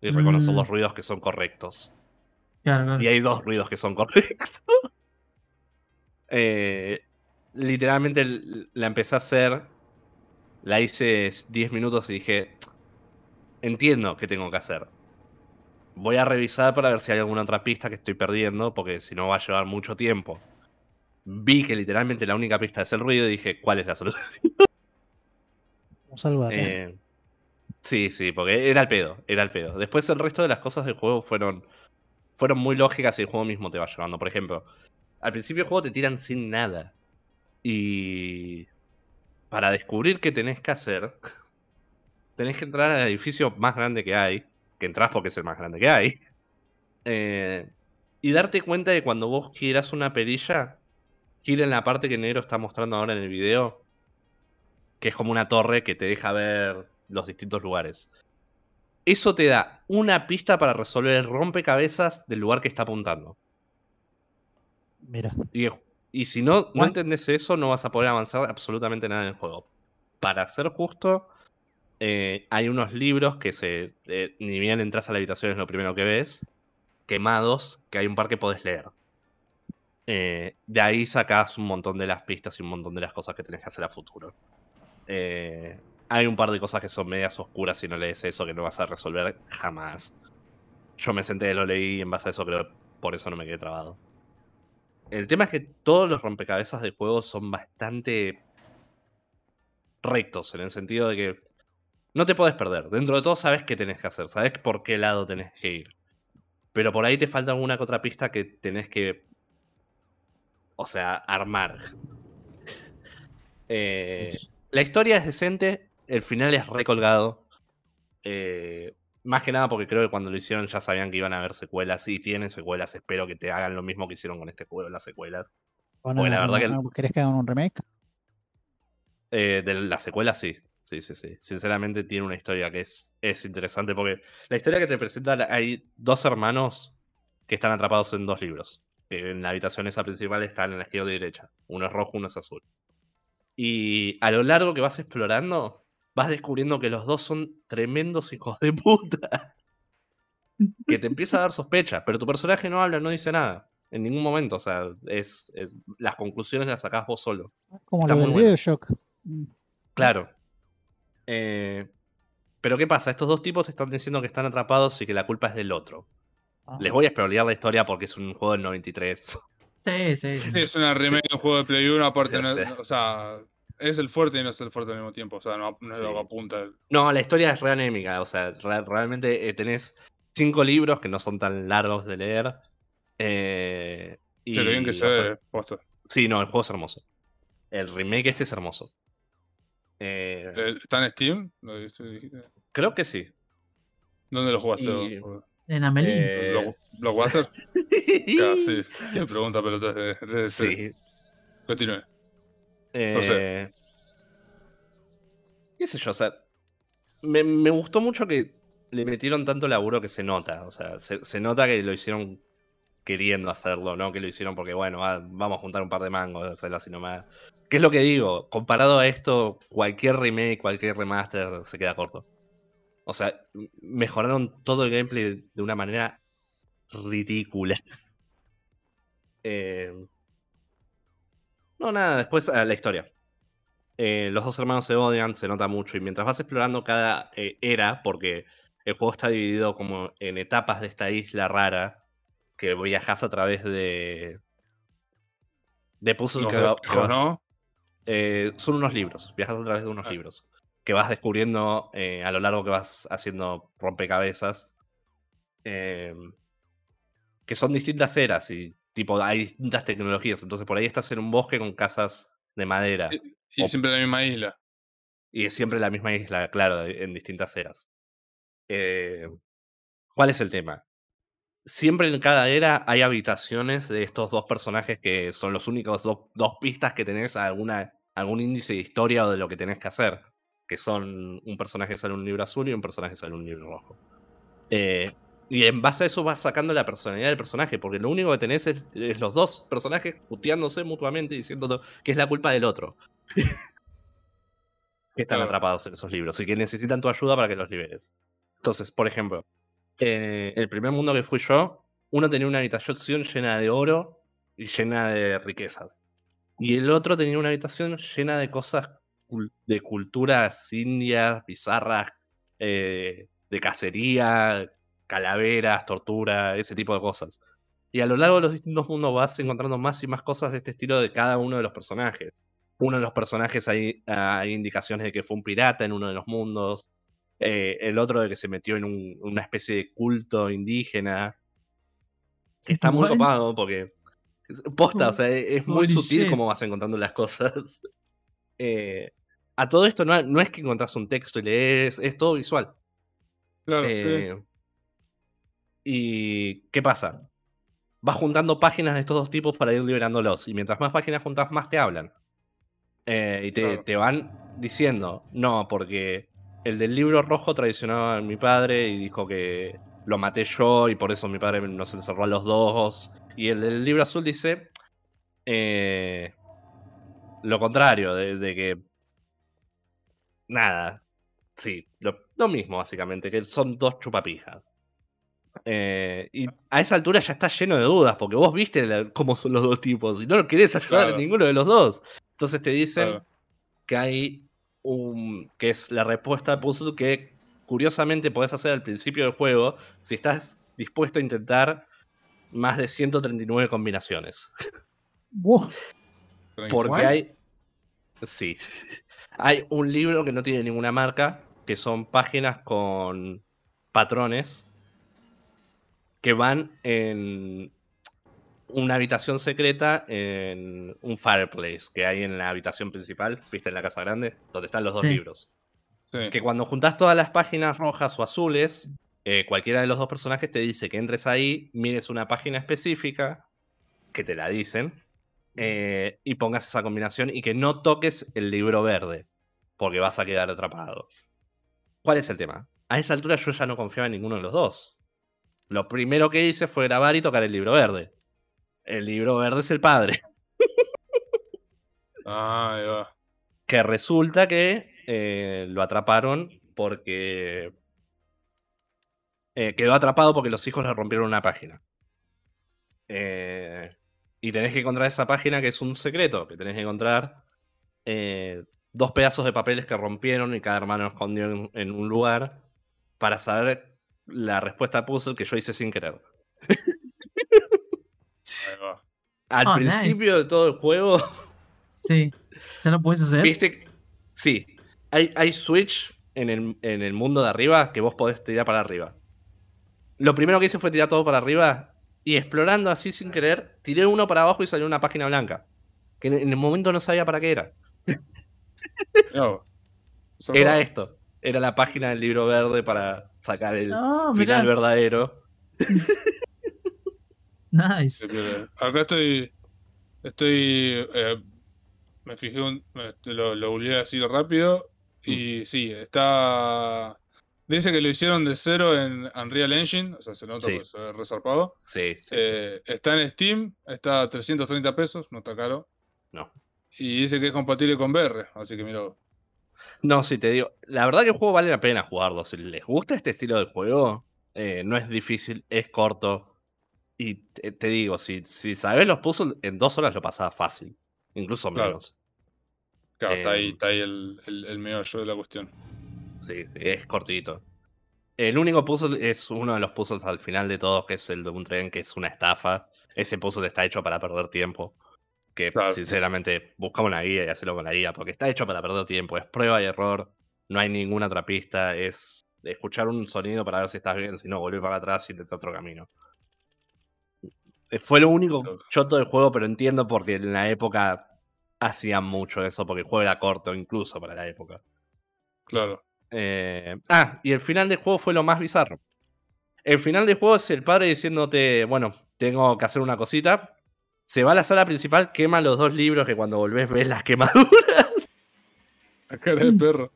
Y reconocer Mm. los ruidos que son correctos. Claro, claro. Y hay dos ruidos que son correctos. Eh, literalmente la empecé a hacer. La hice 10 minutos y dije. Entiendo qué tengo que hacer. Voy a revisar para ver si hay alguna otra pista que estoy perdiendo, porque si no va a llevar mucho tiempo. Vi que literalmente la única pista es el ruido y dije, ¿cuál es la solución? Acá. Eh, sí, sí, porque era el pedo, era el pedo. Después el resto de las cosas del juego fueron, fueron muy lógicas y el juego mismo te va llevando. Por ejemplo, al principio del juego te tiran sin nada. Y para descubrir qué tenés que hacer, tenés que entrar al edificio más grande que hay, que entras porque es el más grande que hay, eh, y darte cuenta de cuando vos quieras una perilla, gira en la parte que Negro está mostrando ahora en el video, que es como una torre que te deja ver los distintos lugares. Eso te da una pista para resolver el rompecabezas del lugar que está apuntando. Mira, Y, y si no, no What? entendés eso, no vas a poder avanzar absolutamente nada en el juego. Para ser justo, eh, hay unos libros que se. eh, ni bien entras a la habitación es lo primero que ves. Quemados, que hay un par que podés leer. Eh, de ahí sacás un montón de las pistas y un montón de las cosas que tenés que hacer a futuro. Eh, hay un par de cosas que son medias oscuras si no lees eso que no vas a resolver jamás. Yo me senté, lo leí y en base a eso creo por eso no me quedé trabado. El tema es que todos los rompecabezas del juego son bastante rectos, en el sentido de que no te podés perder. Dentro de todo sabes qué tenés que hacer, sabes por qué lado tenés que ir. Pero por ahí te falta alguna que otra pista que tenés que. O sea, armar. Eh, la historia es decente, el final es recolgado. Eh, más que nada porque creo que cuando lo hicieron ya sabían que iban a haber secuelas y tienen secuelas. Espero que te hagan lo mismo que hicieron con este juego en las secuelas. Porque la verdad que ¿querés que hagan un remake? Eh, de la secuela sí. Sí, sí, sí. Sinceramente tiene una historia que es, es interesante porque la historia que te presenta, hay dos hermanos que están atrapados en dos libros. que En la habitación esa principal están en la izquierda y derecha. Uno es rojo, uno es azul. Y a lo largo que vas explorando, vas descubriendo que los dos son tremendos hijos de puta. Que te empieza a dar sospecha, pero tu personaje no habla, no dice nada. En ningún momento, o sea, es, es- las conclusiones las sacás vos solo. Como Está lo muy del bueno. Bioshock. Mm, Claro. Eh, pero ¿qué pasa? Estos dos tipos están diciendo que están atrapados y que la culpa es del otro. ah, Les voy a spoilear la historia porque es un juego del 93. Sí, sí. Sí, es una remake de un juego de Play 1, aparte, Sí, no- sí. o sea, es el fuerte y no es el fuerte al mismo tiempo, o sea, no, no es lo Sí. que apunta. el- No, la historia es re anémica. O sea, re- realmente eh, tenés cinco libros que no son tan largos de leer. Eh, y, Che, lo bien que se sea, ve, posta. sí, no, el juego es hermoso. El remake este es hermoso. Eh, Eh, ¿Está en Steam? ¿Lo dijiste- creo que sí. ¿Dónde lo jugaste? Y-? En Amelie. Eh, ¿Block- ¿Blockbuster? Claro, sí. Qué pregunta pelota de. Sí. Continúe. Eh, qué sé yo, o sea, me, me gustó mucho que le metieron tanto laburo que se nota, o sea, se, se nota que lo hicieron queriendo hacerlo, no que lo hicieron porque, bueno, va- vamos a juntar un par de mangos, hacerlo así nomás. ¿Qué es lo que digo? Comparado a esto, cualquier remake, cualquier remaster se queda corto. O sea, mejoraron todo el gameplay de una manera ridícula. Eh, no, nada, después a la historia. eh, los dos hermanos se odian, se nota mucho, y mientras vas explorando cada eh, era, porque el juego está dividido como en etapas de esta isla rara, que viajas a través de... De puzzles que, va- ¿no? eh, son unos libros, viajas a través de unos Ah. libros que vas descubriendo eh, a lo largo que vas haciendo rompecabezas. eh, que son distintas eras y tipo hay distintas tecnologías. Entonces por ahí estás en un bosque con casas de madera. Y, y O- siempre la misma isla. Y es siempre la misma isla, claro, en distintas eras. Eh, ¿Cuál es el tema? Siempre en cada era hay habitaciones de estos dos personajes que son los únicos dos, dos pistas que tenés a alguna, algún índice de historia o de lo que tenés que hacer. Que son un personaje sale un libro azul y un personaje sale un libro rojo. Eh, y en base a eso vas sacando la personalidad del personaje, porque lo único que tenés es, es los dos personajes puteándose mutuamente y diciendo que es la culpa del otro. que están Claro. atrapados en esos libros y que necesitan tu ayuda para que los liberes. Entonces, por ejemplo, eh, el primer mundo que fui yo, uno tenía una habitación llena de oro y llena de riquezas. Y el otro tenía una habitación llena de cosas de culturas indias, bizarras, eh, de cacería, calaveras, tortura, ese tipo de cosas. Y a lo largo de los distintos mundos vas encontrando más y más cosas de este estilo de cada uno de los personajes. Uno de los personajes hay, hay indicaciones de que fue un pirata en uno de los mundos. eh, el otro de que se metió en un- una especie de culto indígena. Que está muy What? copado porque. Posta, o sea, es muy Holy sutil shit. cómo vas encontrando las cosas. Eh, a todo esto no, no es que encontrás un texto y lees, es todo visual. Claro, Eh, ¿Y qué pasa? Vas juntando páginas de estos dos tipos para ir liberándolos. Y mientras más páginas juntas, más te hablan. Eh, y te, Claro. te van diciendo, no, porque el del libro rojo traicionaba a mi padre y dijo que lo maté yo y por eso mi padre nos encerró a los dos. Y el del libro azul dice eh, lo contrario, de, de que... Nada, Sí, lo, lo mismo básicamente, que son dos chupapijas. Eh, y a esa altura ya está lleno de dudas, porque vos viste la- cómo son los dos tipos y no lo querés ayudar Claro. a ninguno de los dos. Entonces te dicen Claro. que hay un. que es la respuesta al puzzle que curiosamente podés hacer al principio del juego si estás dispuesto a intentar más de 139 combinaciones. Porque hay. Sí. Hay un libro que no tiene ninguna marca, que son páginas con patrones que van en una habitación secreta en un fireplace que hay en la habitación principal, viste, en la casa grande, donde están los dos Sí. libros. Sí. Que cuando juntas todas las páginas rojas o azules, eh, cualquiera de los dos personajes te dice que entres ahí, mires una página específica, que te la dicen, eh, y pongas esa combinación y que no toques el libro verde, porque vas a quedar atrapado. ¿Cuál es el tema? A esa altura yo ya no confiaba en ninguno de los dos. Lo primero que hice fue grabar y tocar el libro verde. El libro verde es el padre. Ah, ahí va. Que resulta que eh, lo atraparon porque. eh, quedó atrapado porque los hijos le rompieron una página. Eh, y tenés que encontrar esa página que es un secreto. Que tenés que encontrar eh, dos pedazos de papeles que rompieron y cada hermano escondió en, en un lugar. Para saber la respuesta al puzzle que yo hice sin querer. Al Oh, nice. principio de todo el juego. Sí. ¿Ya lo puedes hacer? ¿Viste? Sí. Hay, hay switch en el, en el mundo de arriba que vos podés tirar para arriba. Lo primero que hice fue tirar todo para arriba y explorando así sin querer, tiré uno para abajo y salió una página blanca. Que en, en el momento no sabía para qué era. Era esto. Era la página del libro verde para sacar el No, final verdadero. Nice. Piola. Acá estoy. Estoy. eh, me fijé un. me- lo, lo googleé así rápido. Y sí, está. Dice que lo hicieron de cero en Unreal Engine. O sea, se nota Sí. porque se resarpado. Sí, sí, sí. Eh, está en Steam. Está a 330 pesos. No está caro. No. Y dice que es compatible con VR. Así que mira. No, sí, te digo. La verdad que el juego vale la pena jugarlo. Si les gusta este estilo de juego, eh, no es difícil, es corto. Y te, te digo, si, si sabes los puzzles, en dos horas lo pasaba fácil. Incluso Claro. menos. Claro, está ahí, Em, está ahí el, el, el meollo de la cuestión. Sí, es cortito. El único puzzle es uno de los puzzles al final de todos, que es el de un tren, que es una estafa. Ese puzzle está hecho para perder tiempo. Que Claro. sinceramente, busca una guía y hacelo con la guía, porque está hecho para perder tiempo. Es prueba y error. No hay ninguna otra pista. Es escuchar un sonido para ver si estás bien, si no, volver para atrás y intentar otro camino. Fue lo único Sí. choto del juego, pero entiendo porque en la época hacían mucho eso, porque el juego era corto, incluso para la época. Claro. Eh, ah, y el final del juego fue lo más bizarro. El final del juego es el padre diciéndote, bueno, tengo que hacer una cosita. Se va a la sala principal, quema los dos libros que cuando volvés ves las quemaduras. La cara del perro.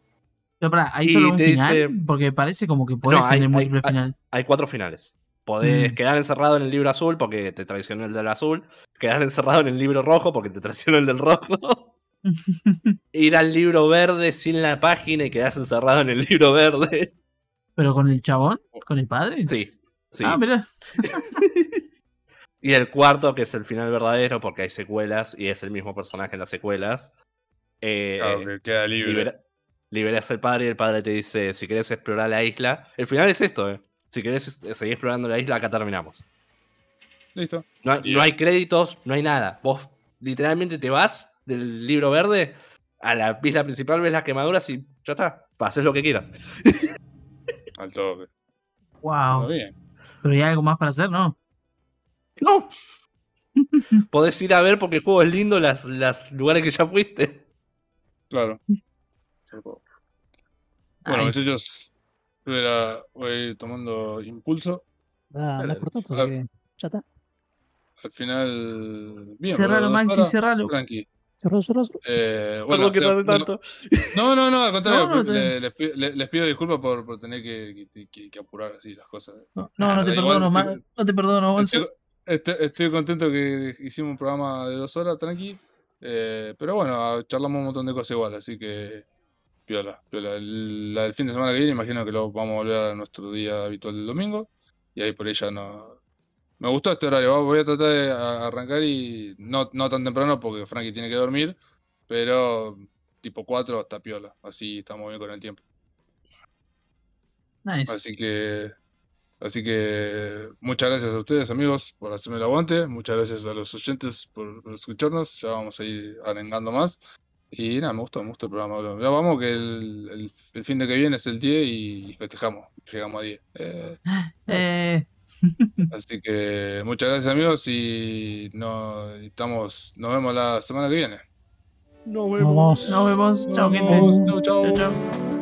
Pero pará, ¿hay Y solo un te final? dice- Porque parece como que podés No, hay- tener hay- múltiple hay- final. Hay cuatro finales. Podés Mm. quedar encerrado en el libro azul porque te traicionó el del azul. Quedar encerrado en el libro rojo porque te traicionó el del rojo. Ir al libro verde sin la página y quedás encerrado en el libro verde. ¿Pero con el chabón? ¿Con el padre? Sí, sí. Ah, mirá. Y el cuarto, que es el final verdadero, porque hay secuelas y es el mismo personaje en las secuelas. Eh, Claro, que queda libre. libera- liberas al padre y el padre te dice: Si querés explorar la isla. El final es esto, eh. Si querés es- seguir explorando la isla, acá terminamos. Listo. No, no hay créditos, no hay nada. Vos literalmente te vas del libro verde a la isla principal, ves las quemaduras y ya está. Haces lo que quieras. Al toque. Wow. Pero hay algo más para hacer, ¿no? No. Podés ir a ver porque el juego es lindo, las, las lugares que ya fuiste. Claro. Bueno, muchachos, yo era- voy tomando impulso. Ah, así que ya está. Al final. Bien, cerralo, Maxi, cerralo. Tranqui. Cerró, cerró, cerró. Eh, bueno, Perdón que tardé no- tanto. No, no, no, al contrario. No, no, te- le- les, pido, le- les pido disculpas por, por tener que, que- que- que apurar así las cosas. No, no, no te Igual perdono, no te perdono, Gonza. Estoy, estoy- estoy contento que hicimos un programa de dos horas, tranqui. eh, pero bueno, charlamos un montón de cosas igual, así que piola, piola. El, la del fin de semana que viene, imagino que lo vamos a volver a nuestro día habitual del domingo. Y ahí por ahí ya no. Me gustó este horario, voy a tratar de arrancar y no, no tan temprano porque Frankie tiene que dormir, pero tipo 4 hasta piola, así estamos bien con el tiempo. Nice. Así que, así que muchas gracias a ustedes, amigos, por hacerme el aguante. Muchas gracias a los oyentes por, por escucharnos. Ya vamos a ir arengando más. Y nada, me gustó, me gustó el programa. Ya vamos, que el, el- el fin de que viene es el 10 y festejamos. Llegamos a 10. Eh, Eh, así que muchas gracias, amigos. Y no, estamos, nos vemos la semana que viene. Nos Vamos. nos vemos. Chao, gente. Nos vemos. Chau, chau. Chao, chao.